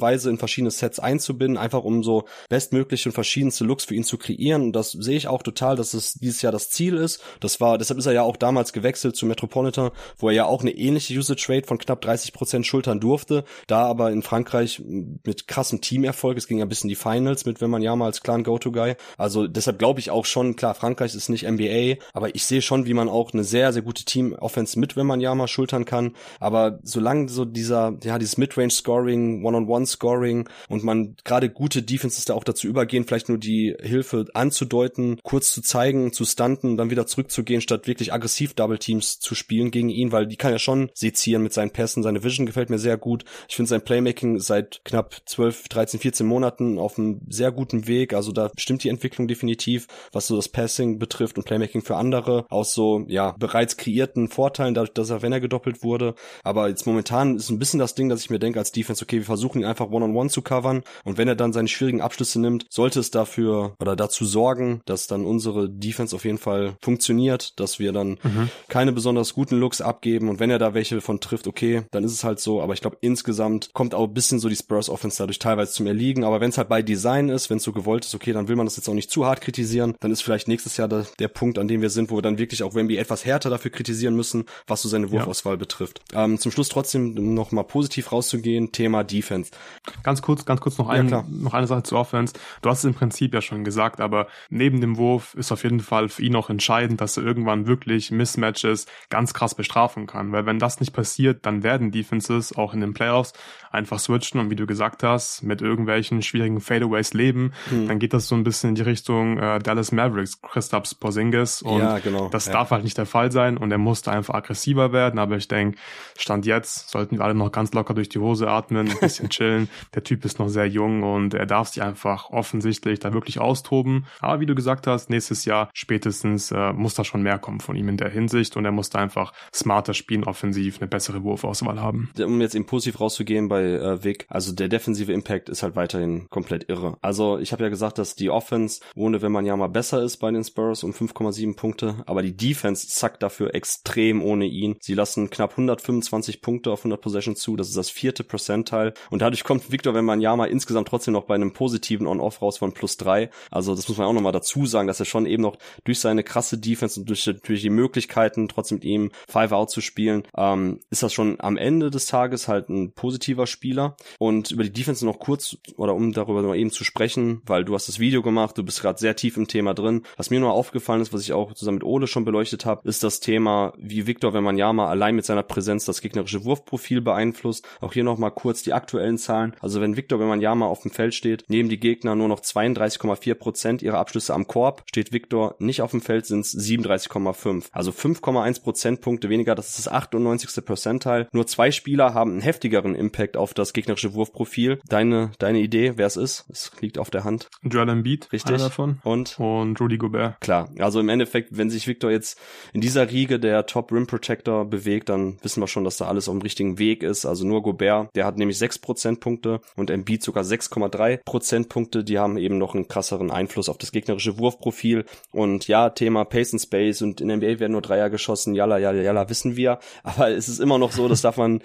Weise in verschiedene Sets einzubinden, einfach um so bestmögliche und verschiedenste Looks für ihn zu kreieren. Und das sehe ich auch total, dass es dieses Jahr das Ziel ist. Das war, deshalb ist er ja auch damals gewechselt zu Metropolitan, wo er ja auch eine ähnliche Usage Rate von knapp 30 Prozent schultern durfte. Da aber in Frankreich mit krassem Teamerfolg, es ging ja bis in die Finals mit, wenn man ja mal als clan Go-To-Guy. Also deshalb glaube ich auch schon, klar, Frankreich ist nicht NBA, aber ich sehe schon, wie man auch eine sehr, sehr gute Team-Offense mit, wenn man ja mal schultern kann. Aber solange so dieser, ja, dieses Midrange-Scoring, One-on-One-Scoring und man gerade gute Defenses da auch dazu übergehen, vielleicht nur die Hilfe anzudeuten, kurz zu zeigen, zu stunten, dann wieder zurückzugehen, statt wirklich aggressiv Double Teams zu spielen gegen ihn, weil die kann er schon sezieren mit seinen Pässen. Seine Vision gefällt mir sehr gut. Ich finde sein Playmaking seit knapp 12, 13, 14 Monaten auf einem sehr guten Weg. Also da stimmt die Entwicklung definitiv, was so das Passing betrifft und Playmaking für andere aus so, ja, bereits kreierten Vorteilen, dadurch, dass er, wenn er gedoppelt wurde. Aber jetzt momentan ist ein bisschen das Ding, dass ich mir denke als Defense, okay, wir versuchen ihn einfach one-on-one -on -one zu covern und wenn er dann seine schwierigen Abschlüsse nimmt, sollte es dafür oder dazu sorgen, dass dann unsere Defense auf jeden Fall funktioniert, dass wir dann mhm. keine besonders guten Looks abgeben und wenn er da welche von trifft, okay, dann ist es halt so, aber ich glaube insgesamt kommt auch ein bisschen so die Spurs Offense dadurch teilweise zum Erliegen, aber wenn es halt bei Design ist, wenn es so gewollt ist, okay, dann will man das jetzt auch nicht zu hart kritisieren, dann ist vielleicht nächstes Jahr der, der Punkt, an dem wir sind, wo wir dann wirklich auch Wemby etwas härter dafür kritisieren müssen, was so seine Wurfauswahl ja. betrifft. Ähm, zum Schluss trotzdem noch mal positiv rauszugehen, Thema Defense. Ganz kurz, ganz kurz noch, ein, ja, noch eine Sache zu Offense. Du hast es im Prinzip ja schon gesagt, aber neben dem Wurf ist auf jeden Fall für ihn auch entscheidend, dass er irgendwann wirklich Mismatches ganz krass bestrafen kann, weil wenn das nicht passiert, dann werden Defenses auch in den Playoffs einfach switchen und wie du gesagt hast, mit irgendwelchen schwierigen Fadeaways leben, hm. dann geht das so ein bisschen in die Richtung äh, Dallas Mavericks, Christaps Porzingis und ja, genau. das ja. darf halt nicht der Fall sein und er musste einfach aggressiver werden, aber ich denke, Stand jetzt sollten wir alle noch ganz locker durch die Hose atmen, ein bisschen <laughs> chillen. Der Typ ist noch sehr jung und er darf sich einfach offensichtlich da wirklich austoben. Aber wie du gesagt hast, nächstes Jahr spätestens äh, muss da schon mehr kommen von ihm in der Hinsicht und er muss da einfach smarter spielen, offensiv, eine bessere Wurfauswahl haben. Um jetzt impulsiv rauszugehen bei äh, Vic, also der defensive Impact ist halt weiterhin komplett irre. Also ich habe ja gesagt, dass die Offense ohne wenn man ja mal besser ist bei den Spurs um 5,7 Punkte, aber die Defense zackt dafür extrem ohne ihn. Sie lassen knapp 125 Punkte auf 100 Possessions zu, das ist das vierte Percentile und dadurch kommt Victor wenn man ja mal insgesamt trotzdem noch bei einem positiven positiven On-Off raus von plus drei. Also das muss man auch nochmal dazu sagen, dass er schon eben noch durch seine krasse Defense und durch, durch die Möglichkeiten, trotzdem mit ihm Five Out zu spielen, ähm, ist das schon am Ende des Tages halt ein positiver Spieler. Und über die Defense noch kurz, oder um darüber noch eben zu sprechen, weil du hast das Video gemacht, du bist gerade sehr tief im Thema drin. Was mir nur aufgefallen ist, was ich auch zusammen mit Ole schon beleuchtet habe, ist das Thema, wie Victor Wembanyama allein mit seiner Präsenz das gegnerische Wurfprofil beeinflusst. Auch hier nochmal kurz die aktuellen Zahlen. Also wenn Victor Wembanyama auf dem Feld steht, nehmen die Gegner nur noch 32,4 Prozent ihrer Abschlüsse am Korb. Steht Victor nicht auf dem Feld, sind es 37,5. Also 5,1 Prozentpunkte weniger. Das ist das 98. Percentile. Nur zwei Spieler haben einen heftigeren Impact auf das gegnerische Wurfprofil. Deine, deine Idee, wer es ist? Es liegt auf der Hand. Joel Embiid, richtig. davon. Und? Und Rudy Gobert. Klar. Also im Endeffekt, wenn sich Victor jetzt in dieser Riege der Top Rim Protector bewegt, dann wissen wir schon, dass da alles auf dem richtigen Weg ist. Also nur Gobert, der hat nämlich 6 Prozentpunkte und Embiid sogar 6,3 Prozentpunkte. Die haben eben noch einen krasseren Einfluss auf das gegnerische Wurfprofil. Und ja, Thema Pace and Space und in NBA werden nur Dreier geschossen. Jalla, jalla, jalla, wissen wir. Aber es ist immer noch so, das darf man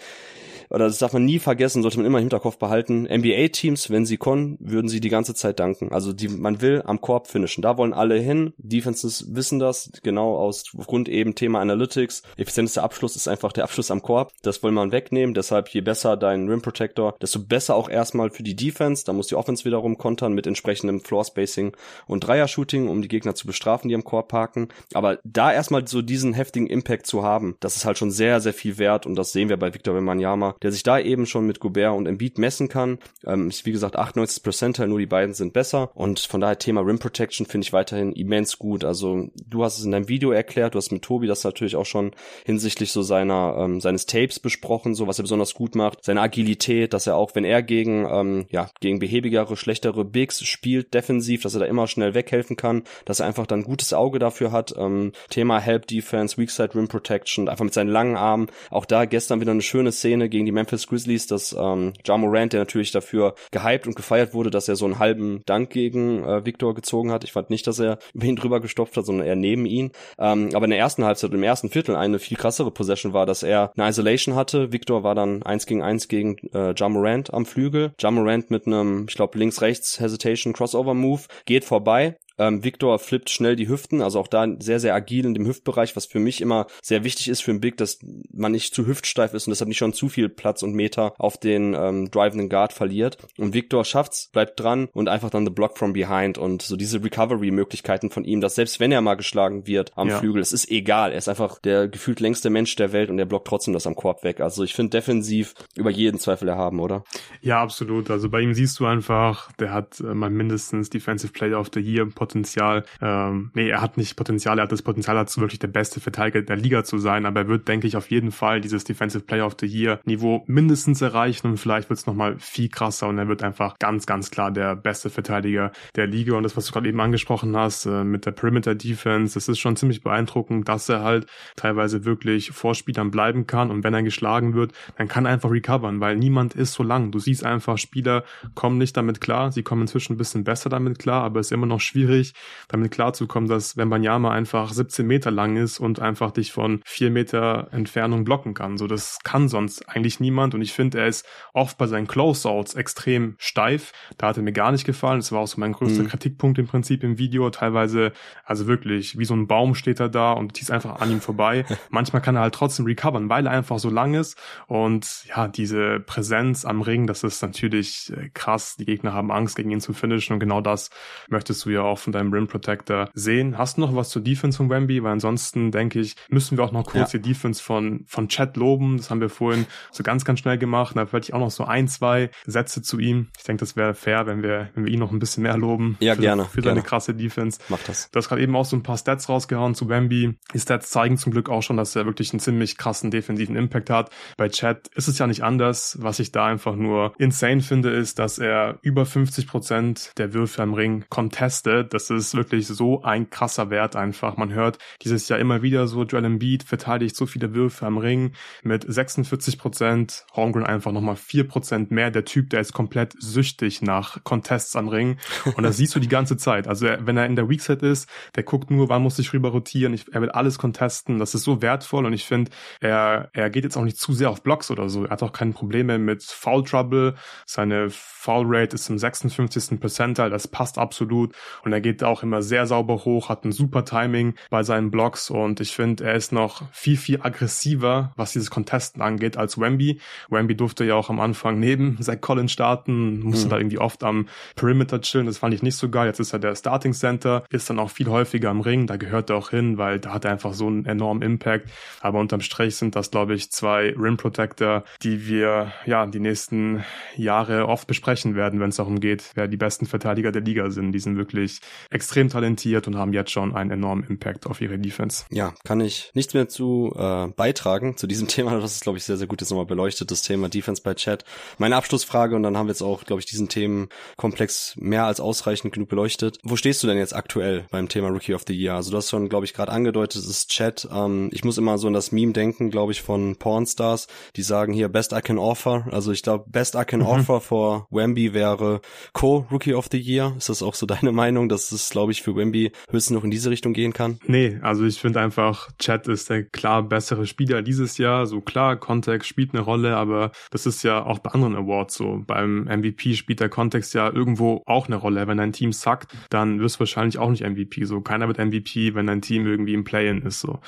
oder das darf man nie vergessen, sollte man immer im Hinterkopf behalten. NBA-Teams, wenn sie können, würden sie die ganze Zeit danken. Also die, man will am Korb finishen. Da wollen alle hin. Defenses wissen das, genau aus Grund eben Thema Analytics. Effizientester Abschluss ist einfach der Abschluss am Korb. Das will man wegnehmen. Deshalb je besser dein Rim Protector, desto besser auch erstmal für die Defense. Da muss die Offense wiederum kontern mit entsprechendem Floor Spacing und Dreier-Shooting, um die Gegner zu bestrafen, die am Korb parken. Aber da erstmal so diesen heftigen Impact zu haben, das ist halt schon sehr, sehr viel wert und das sehen wir bei Victor Wembanyama der sich da eben schon mit Gobert und Embiid messen kann. Ähm, wie gesagt, 98 Percentile, nur die beiden sind besser. Und von daher Thema Rim Protection finde ich weiterhin immens gut. Also du hast es in deinem Video erklärt, du hast mit Tobi das natürlich auch schon hinsichtlich so seiner ähm, seines Tapes besprochen, so was er besonders gut macht, seine Agilität, dass er auch, wenn er gegen ähm, ja gegen behäbigere, schlechtere Bigs spielt, defensiv, dass er da immer schnell weghelfen kann, dass er einfach dann gutes Auge dafür hat. Ähm, Thema Help Defense, Weak Side Rim Protection, einfach mit seinen langen Armen. Auch da gestern wieder eine schöne Szene gegen die Memphis Grizzlies, dass ähm, Ja Morant, der natürlich dafür gehypt und gefeiert wurde, dass er so einen halben Dank gegen äh, Victor gezogen hat. Ich fand nicht, dass er <laughs> über ihn drüber gestopft hat, sondern eher neben ihn. Ähm, aber in der ersten Halbzeit, im ersten Viertel eine viel krassere Possession war, dass er eine Isolation hatte. Victor war dann eins gegen eins gegen äh, Ja Morant am Flügel. Ja Morant mit einem, ich glaube, links-rechts Hesitation Crossover Move geht vorbei ähm, Victor flippt schnell die Hüften, also auch da sehr, sehr agil in dem Hüftbereich, was für mich immer sehr wichtig ist für einen Big, dass man nicht zu hüftsteif ist und deshalb nicht schon zu viel Platz und Meter auf den ähm, drivenden Guard verliert. Und Victor schafft's, bleibt dran und einfach dann the block from behind und so diese Recovery-Möglichkeiten von ihm, dass selbst wenn er mal geschlagen wird am ja. Flügel, es ist egal. Er ist einfach der gefühlt längste Mensch der Welt und er blockt trotzdem das am Korb weg. Also ich finde defensiv über jeden Zweifel erhaben, oder? Ja, absolut. Also bei ihm siehst du einfach, der hat äh, mal mindestens Defensive Player of the Year Potenzial. Ähm, nee, er hat nicht Potenzial, er hat das Potenzial dazu, wirklich der beste Verteidiger der Liga zu sein, aber er wird, denke ich, auf jeden Fall dieses Defensive Player of the Year Niveau mindestens erreichen und vielleicht wird es nochmal viel krasser und er wird einfach ganz, ganz klar der beste Verteidiger der Liga und das, was du gerade eben angesprochen hast, äh, mit der Perimeter Defense, das ist schon ziemlich beeindruckend, dass er halt teilweise wirklich vor Spielern bleiben kann und wenn er geschlagen wird, dann kann er einfach recovern, weil niemand ist so lang. Du siehst einfach, Spieler kommen nicht damit klar, sie kommen inzwischen ein bisschen besser damit klar, aber es ist immer noch schwierig, damit klarzukommen, dass wenn Banyama einfach 17 Meter lang ist und einfach dich von vier Meter Entfernung blocken kann. So, das kann sonst eigentlich niemand und ich finde, er ist oft bei seinen Closeouts extrem steif. Da hat er mir gar nicht gefallen. Das war auch so mein größter mhm. Kritikpunkt im Prinzip im Video. Teilweise, also wirklich, wie so ein Baum steht er da und ziehst einfach an ihm vorbei. <laughs> Manchmal kann er halt trotzdem recovern, weil er einfach so lang ist und ja, diese Präsenz am Ring, das ist natürlich äh, krass. Die Gegner haben Angst, gegen ihn zu finishen und genau das möchtest du ja auch von deinem Rim Protector sehen. Hast du noch was zur Defense von Wemby? Weil ansonsten denke ich, müssen wir auch noch kurz ja. die Defense von, von Chad loben. Das haben wir vorhin so ganz, ganz schnell gemacht. Da werde ich auch noch so ein, zwei Sätze zu ihm. Ich denke, das wäre fair, wenn wir, wenn wir ihn noch ein bisschen mehr loben. Ja, für, gerne. Für gerne. seine krasse Defense. Mach das. Du hast gerade eben auch so ein paar Stats rausgehauen zu Wemby. Die Stats zeigen zum Glück auch schon, dass er wirklich einen ziemlich krassen defensiven Impact hat. Bei Chad ist es ja nicht anders. Was ich da einfach nur insane finde, ist, dass er über 50 Prozent der Würfe am Ring contestet. Das ist wirklich so ein krasser Wert einfach. Man hört dieses Jahr immer wieder so, Joel Embiid verteidigt so viele Würfe am Ring mit 46 Prozent, Holmgren einfach nochmal 4 Prozent mehr. Der Typ, der ist komplett süchtig nach Contests am Ring und das siehst du die ganze Zeit. Also wenn er in der Weakset ist, der guckt nur, wann muss ich rüber rotieren. Ich, er will alles contesten. Das ist so wertvoll und ich finde, er, er geht jetzt auch nicht zu sehr auf Blocks oder so. Er hat auch keine Probleme mit Foul Trouble. Seine Foul Rate ist im 56. Percentile. Das passt absolut und er geht auch immer sehr sauber hoch, hat ein super Timing bei seinen Blocks und ich finde, er ist noch viel, viel aggressiver, was dieses Contesten angeht, als Wemby. Wemby durfte ja auch am Anfang neben <laughs> Zach Collins starten, musste mhm. da irgendwie oft am Perimeter chillen, das fand ich nicht so geil. Jetzt ist er der Starting Center, ist dann auch viel häufiger am Ring, da gehört er auch hin, weil da hat er einfach so einen enormen Impact. Aber unterm Strich sind das, glaube ich, zwei Rim Protector, die wir ja die nächsten Jahre oft besprechen werden, wenn es darum geht, wer die besten Verteidiger der Liga sind. Die sind wirklich extrem talentiert und haben jetzt schon einen enormen Impact auf ihre Defense. Ja, kann ich nichts mehr zu äh, beitragen zu diesem <laughs> Thema. Das ist, glaube ich, sehr, sehr gut jetzt nochmal beleuchtet, das Thema Defense bei Chat. Meine Abschlussfrage und dann haben wir jetzt auch, glaube ich, diesen Themenkomplex mehr als ausreichend genug beleuchtet. Wo stehst du denn jetzt aktuell beim Thema Rookie of the Year? Also du hast schon, glaube ich, gerade angedeutet, es ist Chat. Ähm, ich muss immer so an das Meme denken, glaube ich, von Pornstars, die sagen hier Best I Can Offer. Also ich glaube, Best I Can mhm. Offer for Wemby wäre Co-Rookie of the Year. Ist das auch so <laughs> deine Meinung, dass es, glaube ich, für Wemby höchstens noch in diese Richtung gehen kann? Nee, also ich finde einfach, Chat ist der klar bessere Spieler dieses Jahr. So klar, Kontext spielt eine Rolle, aber das ist ja auch bei anderen Awards so. Beim MVP spielt der Kontext ja irgendwo auch eine Rolle. Wenn dein Team sackt, dann wirst du wahrscheinlich auch nicht MVP. So keiner wird MVP, wenn dein Team irgendwie im Play-In ist. So.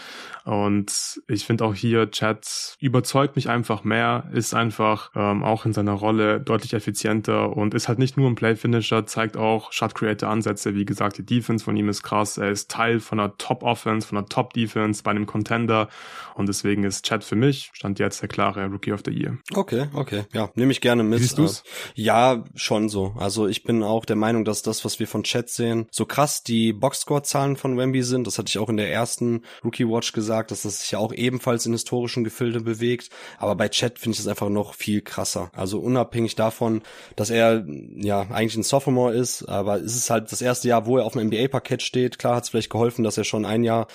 Und ich finde auch hier, Chat überzeugt mich einfach mehr, ist einfach ähm, auch in seiner Rolle deutlich effizienter und ist halt nicht nur ein Play-Finisher, zeigt auch Shot-Creator-Ansätze. Wie gesagt, die Defense von ihm ist krass. Er ist Teil von einer Top-Offense, von einer Top-Defense bei einem Contender und deswegen ist Chat für mich, stand jetzt der klare Rookie of the Year. Okay, okay. Ja, nehme ich gerne mit. Siehst du's? Äh, ja, schon so. Also ich bin auch der Meinung, dass das, was wir von Chat sehen, so krass die Boxscore-Zahlen von Wemby sind. Das hatte ich auch in der ersten Rookie Watch gesagt, dass das sich ja auch ebenfalls in historischen Gefilde bewegt. Aber bei Chat finde ich das einfach noch viel krasser. Also unabhängig davon, dass er ja eigentlich ein Sophomore ist, aber es ist halt das erste Jahr, wo er auf dem NBA-Parkett steht. Klar hat es vielleicht geholfen, dass er schon ein Jahr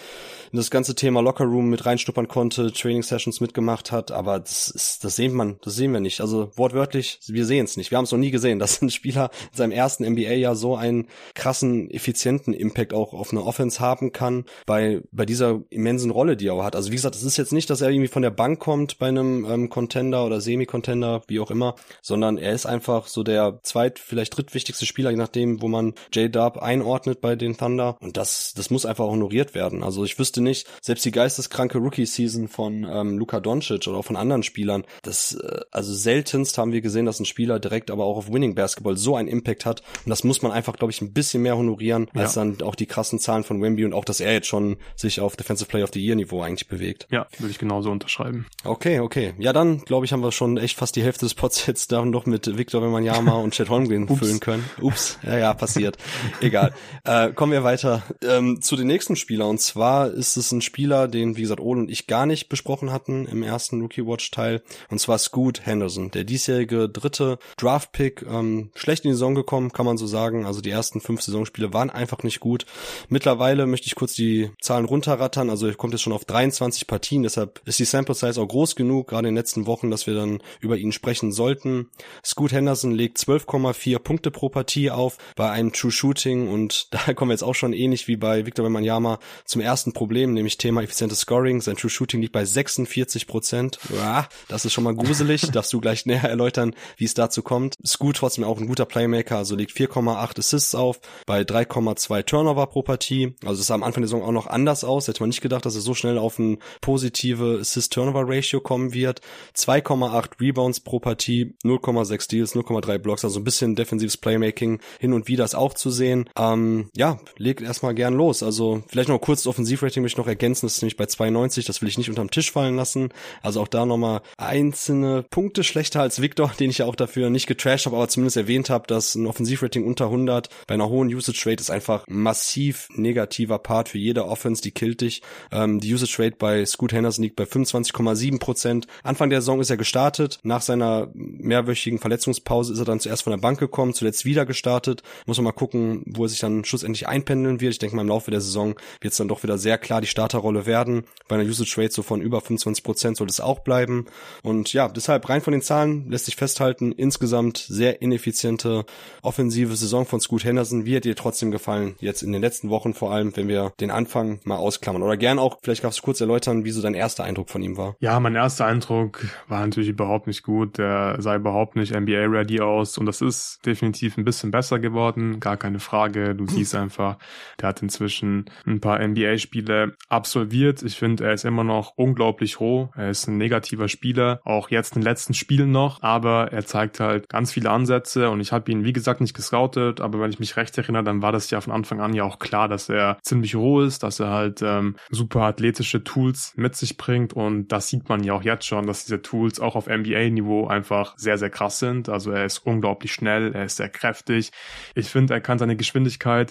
in das ganze Thema Lockerroom mit reinschnuppern konnte, Training Sessions mitgemacht hat, aber das ist, das sehen man, das sehen wir nicht. Also wortwörtlich, wir sehen es nicht. Wir haben es noch nie gesehen, <laughs> dass ein Spieler in seinem ersten NBA-Jahr so einen krassen, effizienten Impact auch auf eine Offense haben kann, bei, bei dieser immensen Rolle, die er auch hat. Also wie gesagt, es ist jetzt nicht, dass er irgendwie von der Bank kommt bei einem ähm, Contender oder Semi-Contender, wie auch immer, sondern er ist einfach so der zweit, vielleicht drittwichtigste Spieler, je nachdem, wo man J-Dub einordnet bei den Thunder. Und das, das muss einfach honoriert werden. Also ich wüsste nicht, selbst die geisteskranke Rookie-Season von ähm, Luka Doncic oder auch von anderen Spielern, das, äh, also seltenst haben wir gesehen, dass ein Spieler direkt aber auch auf Winning Basketball so einen Impact hat. Und das muss man einfach, glaube ich, ein bisschen mehr honorieren, als ja. dann auch die krassen Zahlen von Wemby und auch, dass er jetzt schon sich auf Defensive Player of the Year Niveau eigentlich bewegt. Ja, würde ich genauso unterschreiben. Okay, okay. Ja, dann, glaube ich, haben wir schon echt fast die Hälfte des Pots jetzt da noch mit Victor Wembanyama und Chet Holmgren <laughs> füllen können. Ups, ja, ja, passiert. Egal. <laughs> <laughs> Äh, kommen wir weiter ähm, zu den nächsten Spieler. Und zwar ist es ein Spieler, den, wie gesagt, Ole und ich gar nicht besprochen hatten im ersten Rookie Watch Teil. Und zwar Scoot Henderson, der diesjährige dritte Draft Pick, ähm, schlecht in die Saison gekommen, kann man so sagen. Also die ersten fünf Saisonspiele waren einfach nicht gut. Mittlerweile möchte ich kurz die Zahlen runterrattern. Also kommt jetzt schon auf 23 Partien, deshalb ist die Sample Size auch groß genug, gerade in den letzten Wochen, dass wir dann über ihn sprechen sollten. Scoot Henderson legt 12,4 Punkte pro Partie auf bei einem True Shooting und <laughs> da kommen wir jetzt auch schon ähnlich wie bei Victor Wembanyama zum ersten Problem, nämlich Thema effizientes Scoring. Sein True Shooting liegt bei 46 Prozent. Ja, das ist schon mal gruselig. <laughs> Darfst du gleich näher erläutern, wie es dazu kommt. Scoot trotzdem auch ein guter Playmaker, also legt 4,8 Assists auf bei 3,2 Turnover pro Partie. Also das sah am Anfang der Saison auch noch anders aus. Hätte man nicht gedacht, dass er so schnell auf ein positive Assist-Turnover-Ratio kommen wird. 2,8 Rebounds pro Partie, 0,6 Steals, 0,3 Blocks, also ein bisschen defensives Playmaking hin und wieder ist auch zu sehen. Ähm, ja, legt erstmal gern los. Also vielleicht noch kurz das Offensivrating möchte ich noch ergänzen, das ist nämlich bei 92, das will ich nicht unterm Tisch fallen lassen. Also auch da nochmal einzelne Punkte schlechter als Victor, <laughs> den ich ja auch dafür nicht getrashed habe, aber zumindest erwähnt habe, dass ein Offensivrating unter 100 bei einer hohen Usage Rate ist einfach massiv negativer Part für jede Offense, die killt dich. Ähm, die Usage Rate bei Scoot Henderson liegt bei 25,7 Prozent. Anfang der Saison ist er gestartet. Nach seiner mehrwöchigen Verletzungspause ist er dann zuerst von der Bank gekommen, zuletzt wieder gestartet. Muss man mal gucken, wo er sich dann schlussendlich einpendeln wird. Ich denke mal, im Laufe der Saison wird es dann doch wieder sehr klar die Starterrolle werden. Bei einer Usage Rate so von über 25 Prozent soll es auch bleiben. Und ja, deshalb rein von den Zahlen lässt sich festhalten, insgesamt sehr ineffiziente offensive Saison von Scoot Henderson. Wie hat dir trotzdem gefallen, jetzt in den letzten Wochen vor allem, wenn wir den Anfang mal ausklammern? Oder gern auch, vielleicht kannst du kurz erläutern, wie so dein erster Eindruck von ihm war. Ja, mein erster Eindruck war natürlich überhaupt nicht gut. Der sah überhaupt nicht NBA-ready aus und das ist definitiv ein bisschen besser geworden, gar keine Frage. Du <laughs> siehst einfach, der hat inzwischen ein paar NBA-Spiele absolviert. Ich finde, er ist immer noch unglaublich roh. Er ist ein negativer Spieler, auch jetzt in den letzten Spielen noch, aber er zeigt halt ganz viele Ansätze und ich habe ihn, wie gesagt, nicht gescoutet, aber wenn ich mich recht erinnere, dann war das ja von Anfang an ja auch klar, dass er ziemlich roh ist, dass er halt ähm, super athletische Tools mit sich bringt und das sieht man ja auch jetzt schon, dass diese Tools auch auf NBA-Niveau einfach sehr, sehr krass sind. Also er ist unglaublich schnell, er ist sehr kräftig. Ich finde, er kann seine Geschwindigkeit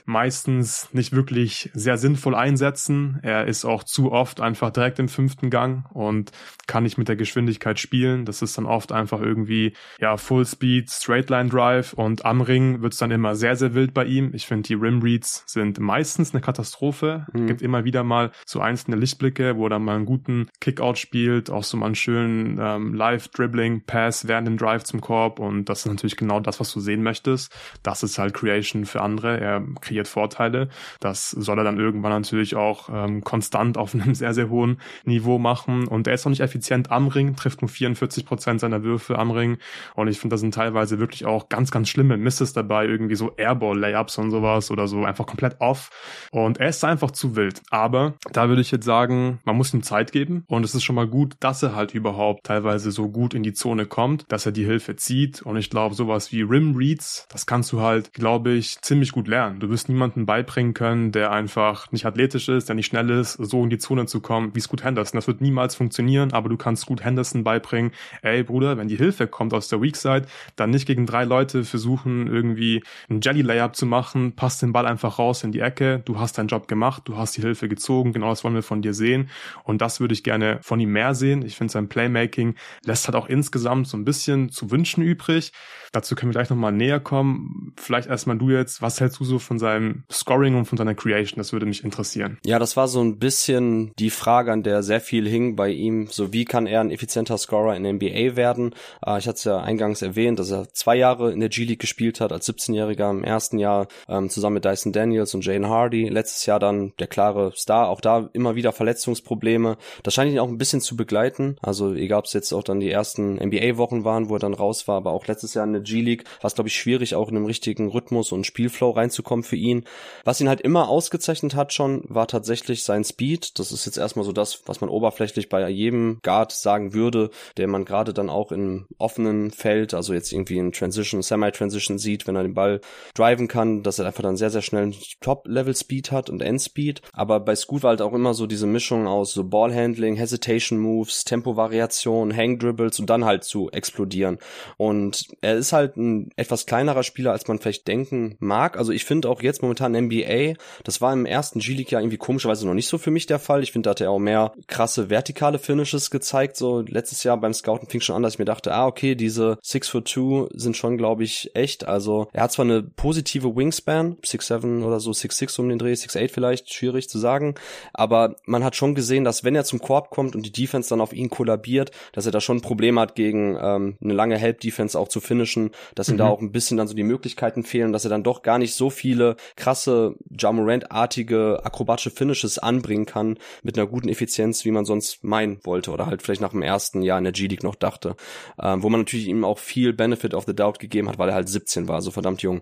meistens nicht wirklich sehr sinnvoll einsetzen. Er ist auch zu oft einfach direkt im fünften Gang und kann nicht mit der Geschwindigkeit spielen. Das ist dann oft einfach irgendwie, ja, Full Speed, Straight Line Drive und am Ring wird's dann immer sehr, sehr wild bei ihm. Ich finde, die Rim Reads sind meistens eine Katastrophe. Mhm. Gibt immer wieder mal so einzelne Lichtblicke, wo er dann mal einen guten Kickout spielt, auch so mal einen schönen ähm, Live-Dribbling-Pass während dem Drive zum Korb und das ist natürlich genau das, was du sehen möchtest. Das ist halt Creation für andere. Er kreiert Vorteile. Das soll er dann irgendwann natürlich auch ähm, konstant auf <laughs> einem sehr, sehr hohen Niveau machen. Und er ist auch nicht effizient am Ring, trifft nur 44 Prozent seiner Würfe am Ring. Und ich finde, da sind teilweise wirklich auch ganz, ganz schlimme Misses dabei, irgendwie so Airball-Layups und sowas oder so einfach komplett off. Und er ist einfach zu wild. Aber da würde ich jetzt sagen, man muss ihm Zeit geben. Und es ist schon mal gut, dass er halt überhaupt teilweise so gut in die Zone kommt, dass er die Hilfe zieht. Und ich glaube, sowas wie Rim Reads, das kannst du halt, glaube ich, ziemlich gut lernen. Du wirst niemanden beibringen können, der einfach nicht athletisch ist, der nicht schnell ist, so in die Zone zu kommen, wie Scoot Henderson. Das wird niemals funktionieren, aber du kannst Scoot Henderson beibringen, ey Bruder, wenn die Hilfe kommt aus der Weak Side, dann nicht gegen drei Leute versuchen, irgendwie ein Jelly Layup zu machen, passt den Ball einfach raus in die Ecke, du hast deinen Job gemacht, du hast die Hilfe gezogen, genau das wollen wir von dir sehen und das würde ich gerne von ihm mehr sehen. Ich finde sein Playmaking lässt halt auch insgesamt so ein bisschen zu wünschen übrig. Dazu können wir gleich nochmal näher kommen. Vielleicht erstmal du jetzt, was hältst du so von seinem Scoring und von seiner Creation? Das würde mich interessieren. Ja, das war so ein bisschen die Frage, an der sehr viel hing bei ihm. So wie kann er ein effizienter Scorer in der NBA werden? Äh, ich hatte es ja eingangs erwähnt, dass er zwei Jahre in der G-League gespielt hat als 17-Jähriger im ersten Jahr ähm, zusammen mit Dyson Daniels und Jane Hardy. Letztes Jahr dann der klare Star, auch da immer wieder Verletzungsprobleme. Das scheint ihn auch ein bisschen zu begleiten. Also egal, ob es jetzt auch dann die ersten NBA-Wochen waren, wo er dann raus war, aber auch letztes Jahr in der G-League war es, glaube ich, schwierig, auch in einem richtigen Rhythmus und Spielflow reinzukommen für ihn. Was ihn halt immer ausgezeichnet hat schon, war tatsächlich sein Speed. Das ist jetzt erstmal so das, was man oberflächlich bei jedem Guard sagen würde, der man gerade dann auch im offenen Feld, also jetzt irgendwie in Transition, Semi-Transition sieht, wenn er den Ball driven kann, dass er einfach dann sehr, sehr schnell Top-Level-Speed hat und End-Speed. Aber bei Scoot war halt auch immer so diese Mischung aus so Ballhandling, Hesitation Moves, Tempo-Variation, Hang-Dribbles und dann halt zu explodieren. Und er ist halt ein etwas kleinerer Spieler, als man vielleicht denken mag. Also ich finde auch jetzt momentan NBA, das war im ersten G-League ja irgendwie komischerweise noch nicht so für mich der Fall. Ich finde, da hat er auch mehr krasse vertikale Finishes gezeigt. So letztes Jahr beim Scouten fing schon an, dass ich mir dachte, ah, okay, diese 6 foot 2 sind schon, glaube ich, echt. Also er hat zwar eine positive Wingspan, 6'7 oder so, 6'6 um den Dreh, 6'8 vielleicht, schwierig zu sagen. Aber man hat schon gesehen, dass wenn er zum Korb kommt und die Defense dann auf ihn kollabiert, dass er da schon ein Problem hat, gegen ähm, eine lange Help-Defense auch zu finishen, dass ihm mhm. da auch ein bisschen dann so die Möglichkeiten fehlen, dass er dann doch gar nicht so viele krasse Jamorant-artige akrobatische Finishes anbringen kann mit einer guten Effizienz, wie man sonst meinen wollte oder halt vielleicht nach dem ersten Jahr in der G-League noch dachte. Ähm, wo man natürlich ihm auch viel Benefit of the Doubt gegeben hat, weil er halt 17 war, so verdammt jung.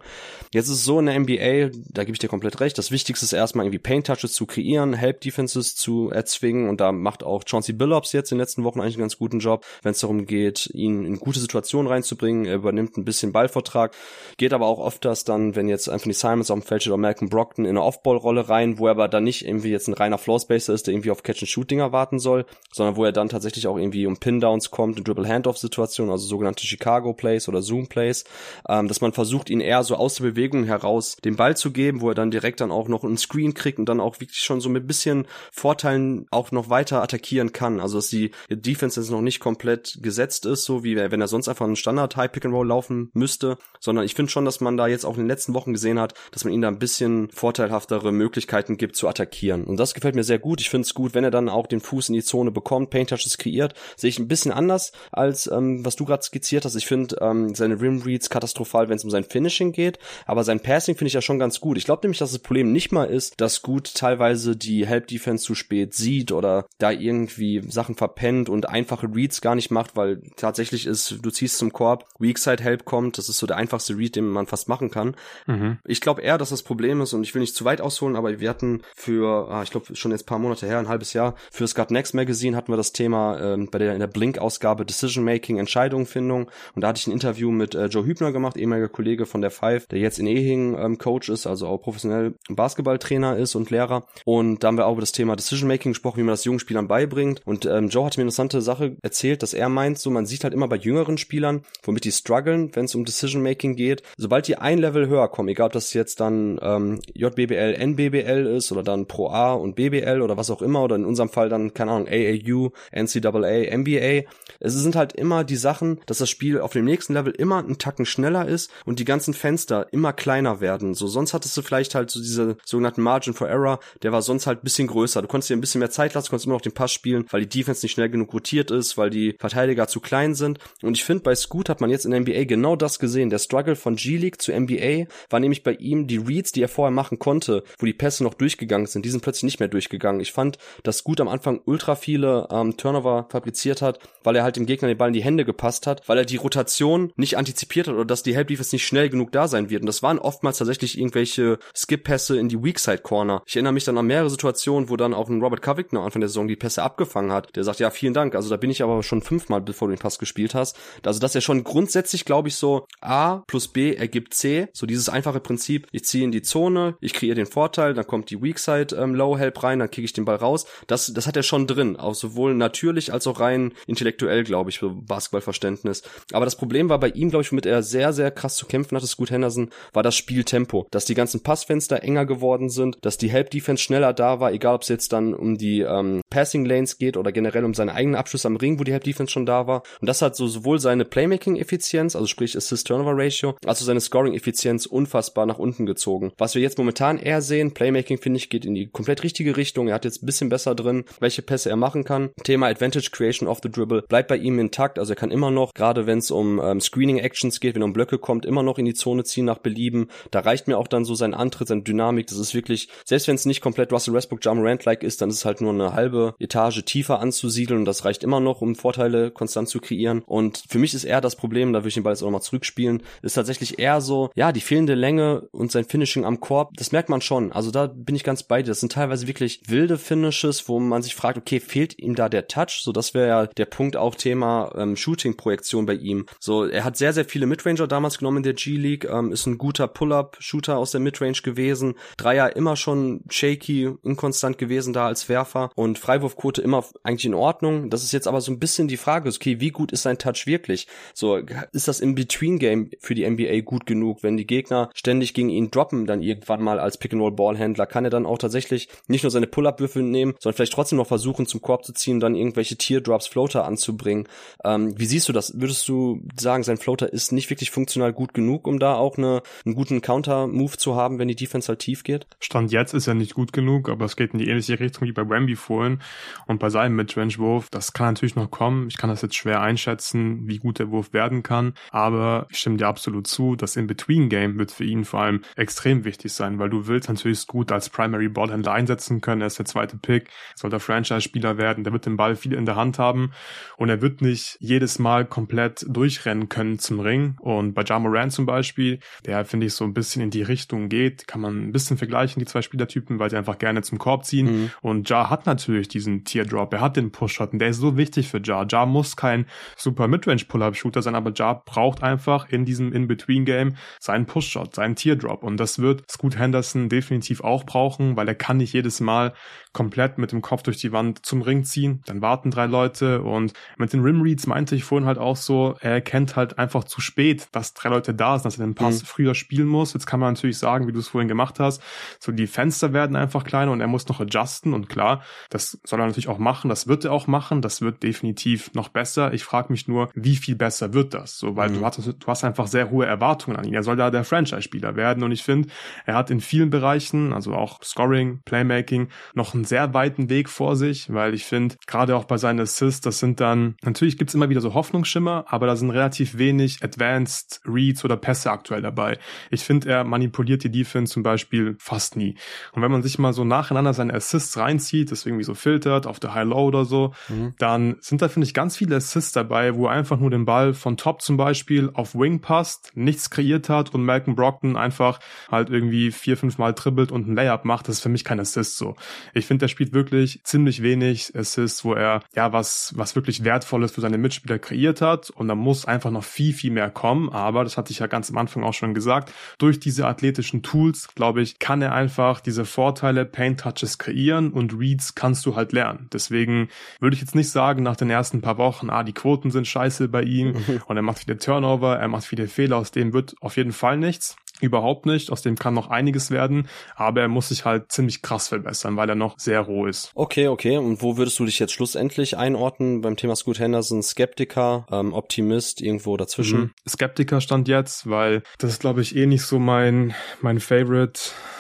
Jetzt ist es so in der NBA, da gebe ich dir komplett recht, das Wichtigste ist erstmal irgendwie Paint-Touches zu kreieren, Help-Defenses zu erzwingen und da macht auch Chauncey Billups jetzt in den letzten Wochen eigentlich einen ganz guten Job, wenn es darum geht, ihn in gute Situationen reinzubringen. Er übernimmt ein bisschen Ballvortrag, geht aber auch öfters dann, wenn jetzt Anthony Simons auf dem Feld steht oder Malcolm Brockton in eine Off-Ball-Rolle rein, wo er aber dann nicht irgendwie jetzt ein reiner Floor-Spacer ist, der irgendwie auf Catch-and-Shoot-Dinger warten soll, sondern wo er dann tatsächlich auch irgendwie um Pin-Downs kommt, in Dribble-Handoff-Situationen, also sogenannte Chicago-Plays oder Zoom-Plays, ähm, dass man versucht, ihn eher so aus der Bewegung heraus den Ball zu geben, wo er dann direkt dann auch noch einen Screen kriegt und dann auch wirklich schon so mit bisschen Vorteilen auch noch weiter attackieren kann. Also dass die Defense jetzt noch nicht komplett gesetzt ist, so wie wenn er sonst einfach einen Standard High Pick and Roll laufen müsste, sondern ich finde schon, dass man da jetzt auch in den letzten Wochen gesehen hat, dass man ihm da ein bisschen vorteilhaftere Möglichkeiten gibt zu attackieren. Und das gefällt mir sehr gut. Ich finde es gut, wenn er dann auch den Fuß in die Zone bekommt, Paint Touches kreiert, sehe ich ein bisschen anders als ähm, was du gerade skizziert hast. Ich finde ähm, seine Rim Reads katastrophal, wenn es um sein Finishing geht, aber sein Passing finde ich ja schon ganz gut. Ich glaube nämlich, dass das Problem nicht mal ist, dass gut teilweise die Help Defense zu spät sieht oder da irgendwie Sachen verpennt und einfache Reads gar nicht macht, weil tatsächlich ist, du ziehst zum Korb, Weak Side Help kommt, das ist so der einfachste Read, den man fast machen kann. Mhm. Ich glaube eher, dass das Problem ist und ich will nicht zu weit ausholen, aber wir hatten für, ah, ich glaube schon jetzt paar Monate her, ein halbes Jahr, für Gut Next Magazine hatten wir das Thema ähm, bei der in der Blink-Ausgabe Decision Making, Entscheidungsfindung. Und da hatte ich ein Interview mit äh, Joe Hübner gemacht, ehemaliger Kollege von der Five, der jetzt in Ehing ähm, Coach ist, also auch professionell Basketballtrainer ist und Lehrer. Und da haben wir auch über das Thema Decision Making gesprochen, wie man das jungen Spielern beibringt. Und ähm, Joe hat mir eine interessante Sache erzählt, dass er meint, so man sieht halt immer bei jüngeren Spielern, womit die strugglen, wenn es um Decision Making geht, sobald die ein Level höher kommen, egal das jetzt dann ähm, JBBL, NBBL ist oder dann Pro A und BBL oder was auch immer oder in unserem Fall dann, keine Ahnung, AAU, NCAA, NBA. Es sind halt immer die Sachen, dass das Spiel auf dem nächsten Level immer einen Tacken schneller ist und die ganzen Fenster immer kleiner werden. So, sonst hattest du vielleicht halt so diese sogenannten Margin for Error, der war sonst halt bisschen größer. Du konntest dir ein bisschen mehr Zeit lassen, konntest immer noch den Pass spielen, weil die Defense nicht schnell genug rotiert ist, weil die Verteidiger zu klein sind. Und ich finde, bei Scoot hat man jetzt in der NBA genau das gesehen. Der Struggle von G-League zu NBA war nämlich bei ihm die Reads, die er vorher machen konnte, wo die Pässe noch durchgegangen sind, die sind plötzlich nicht mehr durchgegangen. Ich fand, dass Gut am Anfang ultra viele ähm, Turnover fabriziert hat, weil er halt dem Gegner den Ball in die Hände gepasst hat, weil er die Rotation nicht antizipiert hat oder dass die Help Defense nicht schnell genug da sein wird. Und das waren oftmals tatsächlich irgendwelche Skip-Pässe in die Weakside Corner. Ich erinnere mich dann an mehrere Situationen, wo dann auch ein Robert Covington Anfang der Saison die Pässe abgefangen hat. Der sagt, ja, vielen Dank. Also da bin ich aber schon fünfmal, bevor du den Pass gespielt hast. Also dass er schon grundsätzlich, glaube ich, so A plus B ergibt C. So dieses einfache Prinzip, ich ziehe in die Zone, ich kreiere den Vorteil, dann kommt die Weakside ähm, Low Help rein, dann kicke ich den Ball raus. Das, das hat er schon drin, auch sowohl natürlich als auch rein intellektuell, glaube ich, für Basketballverständnis. Aber das Problem war bei ihm, glaube ich, womit er sehr, sehr krass zu kämpfen hatte, Scoot Henderson, war das Spieltempo. Dass die ganzen Passfenster enger geworden sind, dass die Help Defense schneller da war, egal ob es jetzt dann um die ähm, Passing Lanes geht oder generell um seine eigenen Abschlüsse am Ring, wo die Help Defense schon da war. Und das hat so sowohl seine Playmaking-Effizienz, also sprich Assist-Turnover-Ratio, als auch seine Scoring-Effizienz unfassbar nach unten gezogen. Was wir jetzt momentan eher sehen, Playmaking finde ich geht in die komplett richtige Richtung. Er hat jetzt ein bisschen besser drin, welche Pässe er machen kann. Thema Advantage Creation of the Dribble bleibt bei ihm intakt, also er kann immer noch, gerade wenn es um ähm, Screening-Actions geht, wenn er um Blöcke kommt, immer noch in die Zone ziehen nach Belieben. Da reicht mir auch dann so sein Antritt, seine Dynamik. Das ist wirklich, selbst wenn es nicht komplett Russell Westbrook Jump Rant-like ist, dann ist es halt nur eine halbe Etage tiefer anzusiedeln und das reicht immer noch, um Vorteile konstant zu kreieren. Und für mich ist eher das Problem, da würde ich den Ball jetzt auch nochmal zurückspielen, ist tatsächlich eher so, ja, die fehlende Länge und sein Finishing am Korb, das merkt man schon. Also da bin ich ganz bei dir. Das sind teilweise wirklich wilde Finishes, wo man sich fragt, okay, fehlt ihm da der Touch? So, das wäre ja der Punkt auch Thema ähm, Shooting-Projektion bei ihm. So, er hat sehr, sehr viele Midranger damals genommen in der G-League, ähm, ist ein guter Pull-Up-Shooter aus der Midrange gewesen. Dreier immer schon shaky, inkonstant gewesen da als Werfer und Freiwurfquote immer eigentlich in Ordnung. Das ist jetzt aber so ein bisschen die Frage, okay, wie gut ist sein Touch wirklich? So, ist das im Between-Game für die NBA gut genug, wenn die Gegner ständig gegen ihn droppen, dann irgendwann mal als Pick-and-Roll-Ballhändler, kann er dann auch tatsächlich nicht nur seine Pull-Up-Würfel nehmen, sondern vielleicht trotzdem noch versuchen, zum Korb zu ziehen, dann irgendwelche Teardrops, Floater anzubringen. Ähm, wie siehst du das? Würdest du sagen, sein Floater ist nicht wirklich funktional gut genug, um da auch eine, einen guten Counter-Move zu haben, wenn die Defense halt tief geht? Stand jetzt ist er nicht gut genug, aber es geht in die ähnliche Richtung wie bei Wemby vorhin und bei seinem Midrange-Wurf. Das kann natürlich noch kommen. Ich kann das jetzt schwer einschätzen, wie gut der Wurf werden kann, aber ich stimme dir absolut zu, das In-Between-Game wird für ihn vor allem extrem wichtig sein, weil du willst natürlich gut als Primary Ballhändler einsetzen können. Er ist der zweite Pick, soll der Franchise-Spieler werden, der wird den Ball viel in der Hand haben und er wird nicht jedes Mal komplett durchrennen können zum Ring. Und bei Jamoran zum Beispiel, der finde ich so ein bisschen in die Richtung geht, kann man ein bisschen vergleichen, die zwei Spielertypen, weil sie einfach gerne zum Korb ziehen. Mhm. Und Ja hat natürlich diesen Teardrop, er hat den Push-Shot und der ist so wichtig für Ja. Ja muss kein super Midrange-Pull-Up-Shooter sein, aber Ja braucht einfach in diesem In-Between-Game seinen Push-Shot, seinen Teardrop. Und das wird Scoot Henderson definitiv auch brauchen, weil er kann nicht jedes Mal komplett mit dem Kopf durch die Wand zum Ring ziehen. Dann warten drei Leute und mit den Rim meinte ich vorhin halt auch so, er erkennt halt einfach zu spät, dass drei Leute da sind, dass er den Pass mhm. früher spielen spielen muss. Jetzt kann man natürlich sagen, wie du es vorhin gemacht hast, so die Fenster werden einfach kleiner und er muss noch adjusten und klar, das soll er natürlich auch machen, das wird er auch machen, das wird definitiv noch besser. Ich frage mich nur, wie viel besser wird das? So, weil mhm. du, hast, du hast einfach sehr hohe Erwartungen an ihn. Er soll da der Franchise-Spieler werden und ich finde, er hat in vielen Bereichen, also auch Scoring, Playmaking, noch einen sehr weiten Weg vor sich, weil ich finde, gerade auch bei seinen Assists, das sind dann, natürlich gibt's immer wieder so Hoffnungsschimmer, aber da sind relativ wenig Advanced Reads oder Pässe aktuell dabei. Ich finde, er manipuliert die Defense zum Beispiel fast nie. Und wenn man sich mal so nacheinander seine Assists reinzieht, das irgendwie so filtert auf der High-Low oder so, mhm. dann sind da, finde ich, ganz viele Assists dabei, wo er einfach nur den Ball von Top zum Beispiel auf Wing passt, nichts kreiert hat und Malcolm Brockton einfach halt irgendwie vier, fünf Mal dribbelt und ein Layup macht. Das ist für mich kein Assist so. Ich finde, der spielt wirklich ziemlich wenig Assists, wo er ja was, was wirklich Wertvolles für seine Mitspieler kreiert hat und da muss einfach noch viel, viel mehr kommen. Aber das hatte ich ja ganz am Anfang auch schon gesagt. Durch diese athletischen Tools, glaube ich, kann er einfach diese Vorteile Paint Touches kreieren und Reads kannst du halt lernen. Deswegen würde ich jetzt nicht sagen, nach den ersten paar Wochen, ah, die Quoten sind scheiße bei ihm <laughs> und er macht viele Turnover, er macht viele Fehler, aus dem wird auf jeden Fall nichts. Überhaupt nicht. Aus dem kann noch einiges werden, aber er muss sich halt ziemlich krass verbessern, weil er noch sehr roh ist. Okay, okay. Und wo würdest du dich jetzt schlussendlich einordnen beim Thema Scoot Henderson? Skeptiker, ähm, Optimist, irgendwo dazwischen? Mhm. Skeptiker stand jetzt, weil das ist, glaube ich, eh nicht so mein, mein Favorite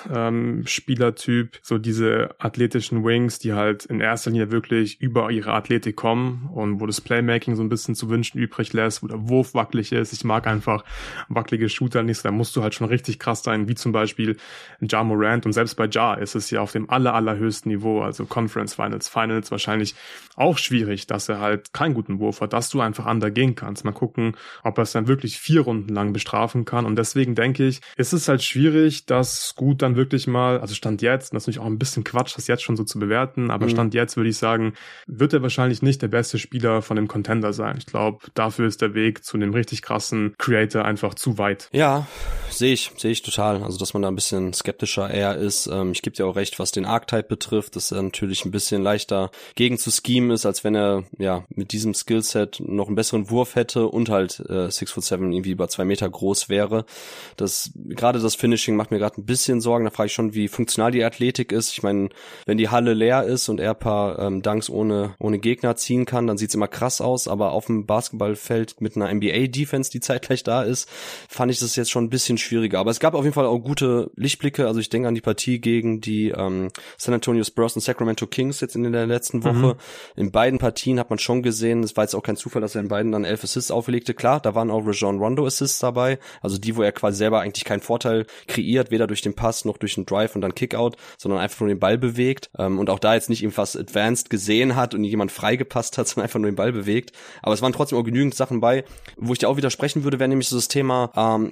ähm, Spielertyp. So diese athletischen Wings, die halt in erster Linie wirklich über ihre Athletik kommen und wo das Playmaking so ein bisschen zu wünschen übrig lässt, wo der Wurf wackelig ist. Ich mag einfach wackelige Shooter nicht. Da musst du halt schon richtig krass sein, wie zum Beispiel Ja Morant. Und selbst bei Ja ist es ja auf dem aller, allerhöchsten Niveau, also Conference Finals, Finals wahrscheinlich auch schwierig, dass er halt keinen guten Wurf hat, dass du einfach undergehen kannst. Mal gucken, ob er es dann wirklich vier Runden lang bestrafen kann. Und deswegen denke ich, ist es halt schwierig, dass gut dann wirklich mal, also Stand jetzt, das ist natürlich auch ein bisschen Quatsch, das jetzt schon so zu bewerten, aber mhm. Stand jetzt würde ich sagen, wird er wahrscheinlich nicht der beste Spieler von dem Contender sein. Ich glaube, dafür ist der Weg zu einem richtig krassen Creator einfach zu weit. Ja, sehe ich, sehe ich total. Also, dass man da ein bisschen skeptischer eher ist. Ähm, ich gebe dir auch recht, was den Archetype betrifft, dass er natürlich ein bisschen leichter gegen zu schemen ist, als wenn er ja mit diesem Skillset noch einen besseren Wurf hätte und halt äh, 6 foot 7 irgendwie über zwei Meter groß wäre. Das gerade das Finishing macht mir gerade ein bisschen Sorgen. Da frage ich schon, wie funktional die Athletik ist. Ich meine, wenn die Halle leer ist und er paar ähm, Dunks ohne ohne Gegner ziehen kann, dann sieht's immer krass aus. Aber auf dem Basketballfeld mit einer NBA-Defense, die zeitgleich da ist, fand ich das jetzt schon ein bisschen schwieriger. Aber es gab auf jeden Fall auch gute Lichtblicke. Also ich denke an die Partie gegen die ähm, San Antonio Spurs und Sacramento Kings jetzt in der letzten Woche. Mhm. In beiden Partien hat man schon gesehen, es war jetzt auch kein Zufall, dass er in beiden dann elf Assists auflegte. Klar, da waren auch Rajon Rondo Assists dabei. Also die, wo er quasi selber eigentlich keinen Vorteil kreiert, weder durch den Pass noch durch den Drive und dann Kickout, sondern einfach nur den Ball bewegt. Ähm, und auch da jetzt nicht irgendwas advanced gesehen hat und jemand freigepasst hat, <laughs> sondern einfach nur den Ball bewegt. Aber es waren trotzdem auch genügend Sachen bei, wo ich dir auch widersprechen würde, wäre nämlich so das Thema ähm,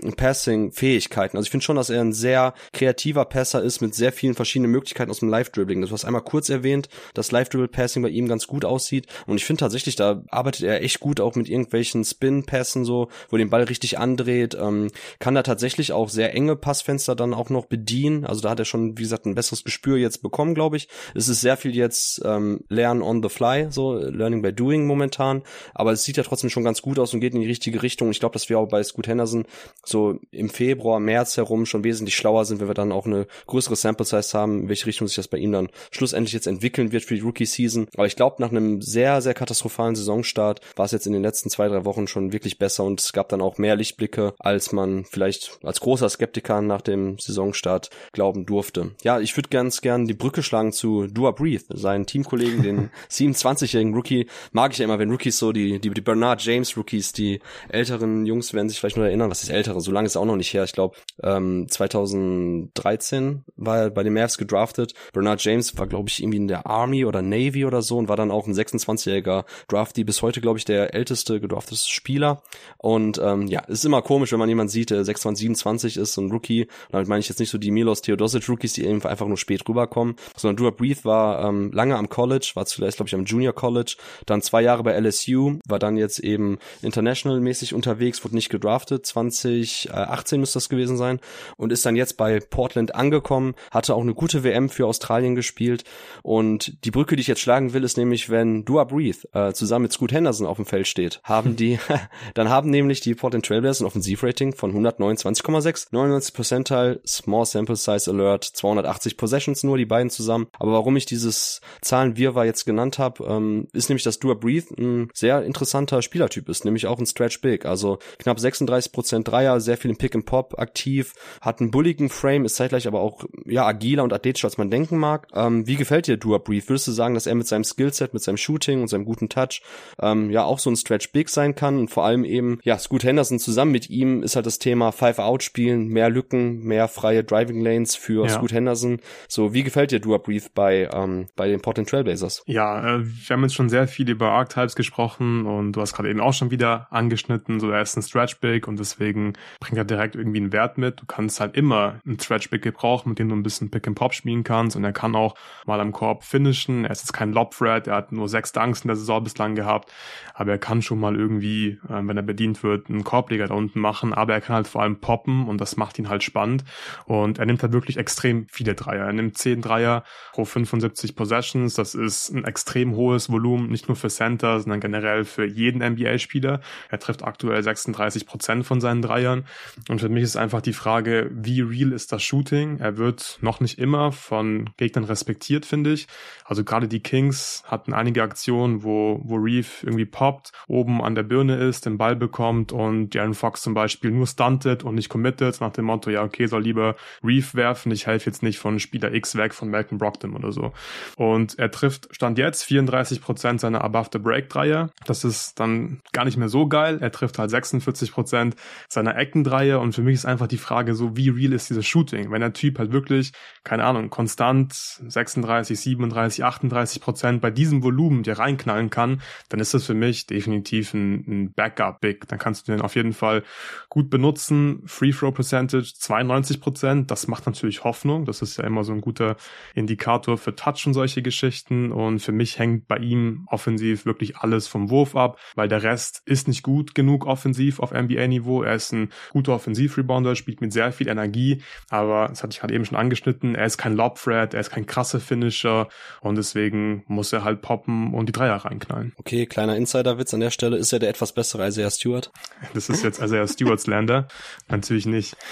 Passing-Fähigkeiten. Also ich finde schon, dass er ein sehr kreativer Passer ist mit sehr vielen verschiedenen Möglichkeiten aus dem Live-Dribbling. Das hast einmal kurz erwähnt, dass Live-Dribble-Passing bei ihm ganz gut aussieht. Und ich finde tatsächlich, da arbeitet er echt gut auch mit irgendwelchen Spin-Passen so, wo den Ball richtig andreht. Ähm, kann da tatsächlich auch sehr enge Passfenster dann auch noch bedienen. Also da hat er schon, wie gesagt, ein besseres Gespür jetzt bekommen, glaube ich. Es ist sehr viel jetzt ähm, Lernen on the fly, so Learning by Doing momentan. Aber es sieht ja trotzdem schon ganz gut aus und geht in die richtige Richtung. Ich glaube, dass wir auch bei Scoot Henderson so im Februar, März herum schon wesentlich schlauer sind, wenn wir dann auch eine größere Sample Size haben, in welche Richtung sich das bei ihm dann schlussendlich jetzt entwickeln wird für die Rookie Season. Aber ich glaube, nach einem sehr, sehr katastrophalen Saisonstart war es jetzt in den letzten zwei, drei Wochen schon wirklich besser und es gab dann auch mehr Lichtblicke, als man vielleicht als großer Skeptiker nach dem Saisonstart glauben durfte. Ja, ich würde ganz gern die Brücke schlagen zu Dua Breathe, seinen Teamkollegen, den <laughs> 27-jährigen Rookie. Mag ich ja immer, wenn Rookies so, die, die, die Bernard James Rookies, die älteren Jungs werden sich vielleicht nur erinnern, was ist ältere, so lange ist auch noch nicht her. Ich glaube, ähm, 2013 war er bei den Mavs gedraftet. Bernard James war, glaube ich, irgendwie in der Army oder Navy oder so und war dann auch ein 26-jähriger Drafty, bis heute, glaube ich, der älteste gedraftete Spieler. Und ähm, ja, ist immer komisch, wenn man jemanden sieht, der 26, 27 ist, so ein Rookie. Damit meine ich jetzt nicht so die Milos Theodosic Rookies, die einfach nur spät rüberkommen, sondern Dua Breathe war ähm, lange am College, war zuletzt, glaube ich, am Junior College, dann zwei Jahre bei LSU, war dann jetzt eben international-mäßig unterwegs, wurde nicht gedraftet. 2018 müsste das gewesen sein und ist dann jetzt bei Portland angekommen, hatte auch eine gute WM für Australien gespielt und die Brücke, die ich jetzt schlagen will, ist nämlich, wenn Dua Breathe äh, zusammen mit Scoot Henderson auf dem Feld steht, haben die, <laughs> <laughs> dann haben nämlich die Portland Trailblazers ein Offensivrating von 129,6, 99 Percentile, Small Sample Size Alert, 280 Possessions nur, die beiden zusammen. Aber warum ich dieses Zahlenwirrwarr jetzt genannt habe, ähm, ist nämlich, dass Dua Breathe ein sehr interessanter Spielertyp ist, nämlich auch ein Stretch Big, also knapp 36 Prozent Dreier, sehr viel im Pick and Pop aktiv, hat einen bulligen Frame, ist zeitgleich aber auch ja agiler und athletischer als man denken mag. Ähm, wie gefällt dir Dua Breathe? Würdest du sagen, dass er mit seinem Skillset, mit seinem Shooting und seinem guten Touch ähm, ja auch so ein Stretch Big sein kann und vor allem eben ja Scoot Henderson zusammen mit ihm ist halt das Thema Five Out spielen, mehr Lücken, mehr freie Driving Lanes für ja. Scoot Henderson. So wie gefällt dir Dua Breathe bei ähm, bei den Portland Trailblazers? Ja, äh, wir haben jetzt schon sehr viel über Archetypes gesprochen und du hast gerade eben auch schon wieder angeschnitten, so er ist ein Stretch Big und deswegen bringt er direkt irgendwie einen Wert mit. Du kannst halt immer einen Stretch Big gebrauchen, mit dem du ein bisschen Pick and Pop spielen kannst und er kann auch mal am Korb finishen. Er ist jetzt kein Lob Threat, er hat nur sechs Dunks in der Saison bislang gehabt, aber er kann schon mal irgendwie, äh, wenn er bedient wird, einen Korbleger da unten machen, aber er kann halt vor allem poppen und das macht ihn halt spannend und er nimmt halt wirklich extrem viele Dreier. Er nimmt zehn Dreier pro 75 Possessions, das ist ein extrem hohes Volumen, nicht nur für Center, sondern generell für jeden NBA-Spieler. Er trifft aktuell 36 Prozent von seinen Dreiern und für mich ist einfach die Frage, wie real ist das Shooting? Er wird noch nicht immer von Gegnern respektiert, finde ich. Also gerade die Kings hatten einige Aktionen, wo, wo Reeve irgendwie poppt, oben an der Birne ist, den Ball bekommt und Darren Fox zum Beispiel nur stuntet und nicht committed, nach dem Motto, ja, okay, soll lieber Reeve werfen, ich helfe jetzt nicht von Spieler X weg, von Malcolm Brockton oder so. Und er trifft, stand jetzt, 34 Prozent seiner Above-the-Break-Dreier. Das ist dann gar nicht mehr so geil. Er trifft halt 46 Prozent seiner Eckendreier und für mich ist einfach die Frage so, wie real ist dieses Shooting? Wenn der Typ halt wirklich, keine Ahnung, konstant 36, 37, 38 Prozent bei diesem Volumen dir reinknallen kann, dann ist das für mich definitiv ein, ein Backup-Big. Dann kannst du den auf jeden Fall gut benutzen. Free Throw Percentage 92 Prozent. Das macht natürlich Hoffnung. Das ist ja immer so ein guter Indikator für Touch und solche Geschichten. Und für mich hängt bei ihm offensiv wirklich alles vom Wurf ab, weil der Rest ist nicht gut genug offensiv auf NBA-Niveau. Er ist ein guter Offensiv-Rebounder, spielt mit sehr viel Energie, aber das hatte ich gerade eben schon angeschnitten. Er ist kein Lob-Threat, er ist kein krasser Finisher und deswegen muss er halt poppen und die Dreier reinknallen. Okay, kleiner Insider-Witz an der Stelle. Ist er der etwas bessere Isaiah Stewart? Das ist jetzt Isaiah Stewarts Lander. Natürlich nicht. <laughs>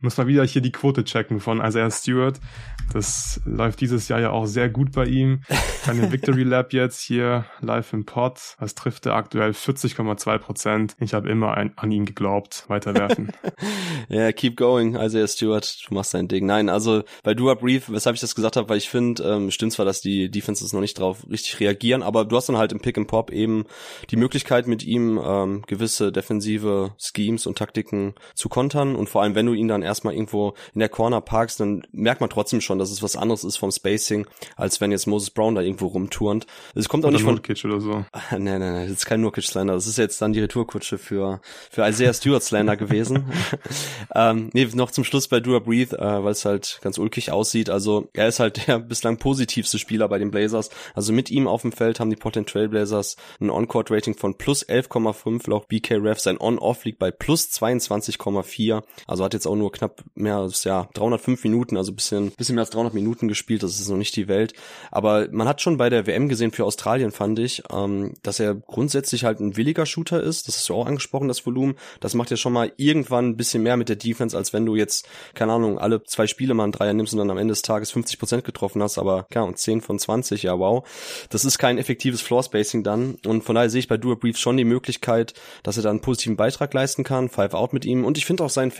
Muss mal wieder hier die Quote checken von Isaiah Stewart. Das läuft dieses Jahr ja auch sehr gut bei ihm. Keine Victory Lab jetzt hier live im Pod. Was trifft er aktuell? 40,2 Prozent. Ich habe immer ein, an ihn geglaubt. Weiterwerfen. <laughs> Ja, yeah, keep going, Isaiah Stewart. Du machst dein Ding. Nein, also bei Dua Brief, weshalb ich das gesagt habe, weil ich finde, ähm, stimmt zwar, dass die Defenses noch nicht drauf richtig reagieren, aber du hast dann halt im Pick and Pop eben die Möglichkeit mit ihm ähm, gewisse defensive Schemes und Taktiken zu kontern und vor allem, wenn du ihn dann erstmal irgendwo in der Corner parkst, dann merkt man trotzdem schon, dass es was anderes ist vom Spacing, als wenn jetzt Moses Brown da irgendwo rumturnt. Es kommt auch oder nicht von Nurkic oder so. <laughs> nee, nee, nee, das ist kein Nurkic Slender. Das ist jetzt dann die Retourkutsche für für Isaiah Stewart Slender gewesen. <laughs> <laughs> ähm, nee, noch zum Schluss bei Dua Breathe, äh, weil es halt ganz ulkig aussieht. Also er ist halt der bislang positivste Spieler bei den Blazers. Also mit ihm auf dem Feld haben die Portland Trail Blazers ein On-Court Rating von plus 11,5 laut BK Ref. Sein On-Off liegt bei plus 22,4. Also hat jetzt auch nur knapp mehr als ja 305 Minuten, also bisschen bisschen mehr als 300 Minuten gespielt. Das ist noch nicht die Welt. Aber man hat schon bei der WM gesehen für Australien, fand ich, ähm, dass er grundsätzlich halt ein williger Shooter ist. Das hast du auch angesprochen, das Volumen. Das macht ja schon mal irgendwann ein bisschen mehr mit der Defense, als wenn du jetzt, keine Ahnung, alle zwei Spiele mal einen Dreier nimmst und dann am Ende des Tages 50 Prozent getroffen hast. Aber ja, und 10 von 20, ja wow. Das ist kein effektives Floor Spacing dann. Und von daher sehe ich bei Dua Brief schon die Möglichkeit, dass er da einen positiven Beitrag leisten kann. Five Out mit ihm. Und ich finde auch sein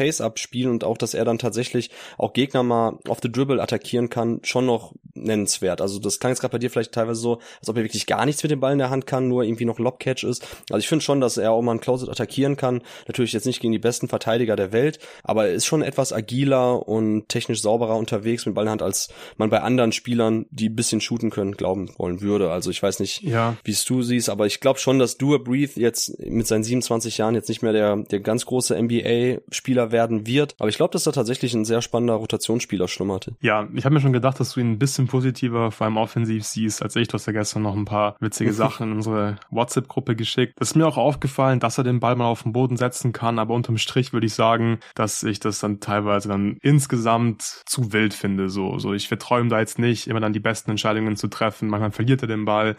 Face-Up-Spiel und auch, dass er dann tatsächlich auch Gegner mal auf the Dribble attackieren kann, schon noch nennenswert. Also das klang jetzt gerade bei dir vielleicht teilweise so, als ob er wirklich gar nichts mit dem Ball in der Hand kann, nur irgendwie noch Lobcatch ist. Also ich finde schon, dass er auch mal ein Closet attackieren kann. Natürlich jetzt nicht gegen die besten Verteidiger der Welt, aber er ist schon etwas agiler und technisch sauberer unterwegs mit Ball in der Hand, als man bei anderen Spielern, die ein bisschen shooten können, glauben wollen würde. Also ich weiß nicht, ja. wie es du siehst, aber ich glaube schon, dass Dua Breathe jetzt mit seinen 27 Jahren jetzt nicht mehr der, der ganz große NBA-Spieler werden wird. Aber ich glaube, dass da tatsächlich ein sehr spannender Rotationsspieler schlummerte. Ja, Ja, ich habe mir schon gedacht, dass du ihn ein bisschen positiver, vor allem offensiv siehst, als ich. Du hast ja gestern noch ein paar witzige <laughs> Sachen in unsere WhatsApp-Gruppe geschickt. Es ist mir auch aufgefallen, dass er den Ball mal auf den Boden setzen kann, aber unterm Strich würde ich sagen, dass ich das dann teilweise dann insgesamt zu wild finde. So, so ich verträume da jetzt nicht, immer dann die besten Entscheidungen zu treffen. Manchmal verliert er den Ball.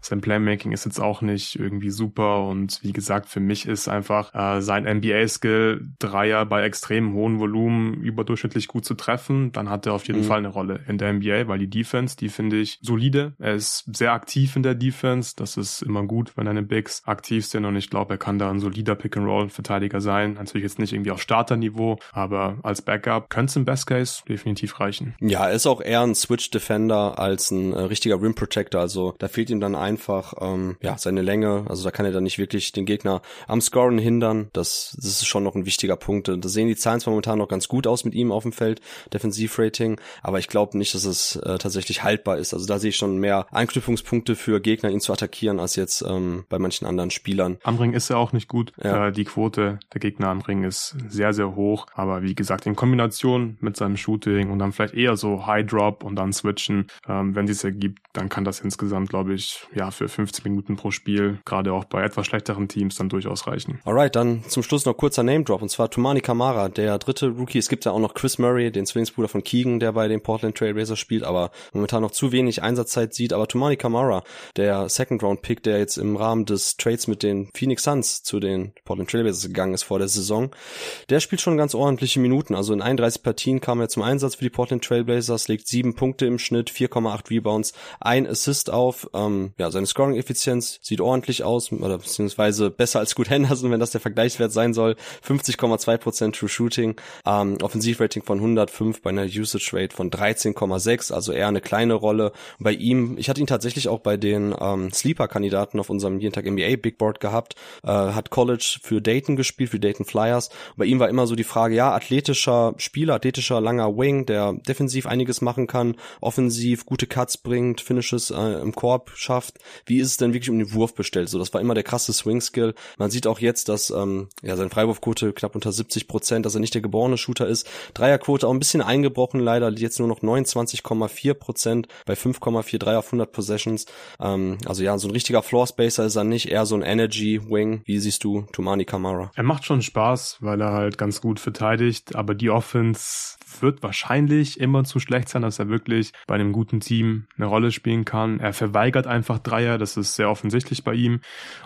Sein Playmaking ist jetzt auch nicht irgendwie super und wie gesagt, für mich ist einfach äh, sein NBA-Skill Dreier bei extrem hohem Volumen überdurchschnittlich gut zu treffen. Dann hat er auf jeden mhm. Fall eine Rolle in der NBA, weil die Defense, die finde ich solide. Er ist sehr aktiv in der Defense. Das ist immer gut, wenn deine Bigs aktiv sind und ich glaube, er kann da ein solider Pick-and-Roll-Verteidiger sein. Natürlich jetzt nicht irgendwie auf Starterniveau, aber als Backup könnte es im Best Case definitiv reichen. Ja, er ist auch eher ein Switch-Defender als ein äh, richtiger Rim-Protector. Also da fehlt ihm dann einfach ähm, ja seine Länge. Also da kann er dann nicht wirklich den Gegner am Scoren hindern. Das, das ist schon noch ein wichtiger Punkt. Da sehen die Zahlen zwar momentan noch ganz gut aus mit ihm auf dem Feld, Defensivrating, aber ich glaube nicht, dass es äh, tatsächlich haltbar ist. Also da sehe ich schon mehr Anknüpfungspunkte für Gegner, ihn zu attackieren, als jetzt ähm, bei manchen anderen Spielern. Am Ring ist er auch nicht gut. Ja. Äh, die Quote der Gegner am Ring ist sehr, sehr hoch. Aber wie gesagt, in Kombination mit seinem Shooting und dann vielleicht eher so High Drop und dann switchen, ähm, wenn es ergibt, dann kann das insgesamt, glaube ich, ja, für 15 Minuten pro Spiel, gerade auch bei etwas schlechteren Teams, dann durchaus reichen. Alright, dann zum Schluss noch kurzer Name Drop und zwar Tumani Kamara, der dritte Rookie. Es gibt ja auch noch Chris Murray, den Zwillingsbruder von Keegan, der bei den Portland Trail spielt, aber momentan noch zu wenig Einsatzzeit sieht. Aber Tumani Kamara, der Second Round Pick, der jetzt im Rahmen des Trades mit den Phoenix Suns zu den Portland Trail gegangen ist vor der Saison, der spielt schon ganz ordentliche Minuten. Also in 31 Partien kam er zum Einsatz für die Portland Trail legt sieben Punkte im Schnitt, 4,8 Rebounds, ein Assist auf. Ähm, ja, seine Scoring-Effizienz sieht ordentlich aus, oder beziehungsweise besser als Good Henderson, wenn das der Vergleichswert sein soll. 50,2% True Shooting, ähm, Offensivrating von 105 bei einer Usage Rate von 13,6, also eher eine kleine Rolle. Bei ihm, ich hatte ihn tatsächlich auch bei den ähm, Sleeper-Kandidaten auf unserem jeden Tag NBA Big Board gehabt, äh, hat College für Dayton gespielt, für Dayton Flyers. Bei ihm war immer so die Frage, ja, athletischer Spieler, athletischer langer Wing, der defensiv einiges machen kann, offensiv gute Cuts bringt, Finishes äh, im Korb schafft. Wie ist es denn wirklich um den Wurf bestellt? So, das war immer der krasse Swing-Skill. Man sieht auch jetzt, dass ähm, ja seine Freiwurfquote knapp unter 70 Prozent, dass er nicht der geborene Shooter ist. Dreierquote auch ein bisschen eingebrochen leider, jetzt nur noch 29,4 Prozent bei 5,43 auf 100 Possessions. Ähm, also ja, so ein richtiger Floor Spacer ist er nicht, eher so ein Energy Wing. Wie siehst du Tumani Kamara? Er macht schon Spaß, weil er halt ganz gut verteidigt, aber die Offense wird wahrscheinlich immer zu schlecht sein, dass er wirklich bei einem guten Team eine Rolle spielen kann. Er verweigert einfach Dreier, das ist sehr offensichtlich bei ihm.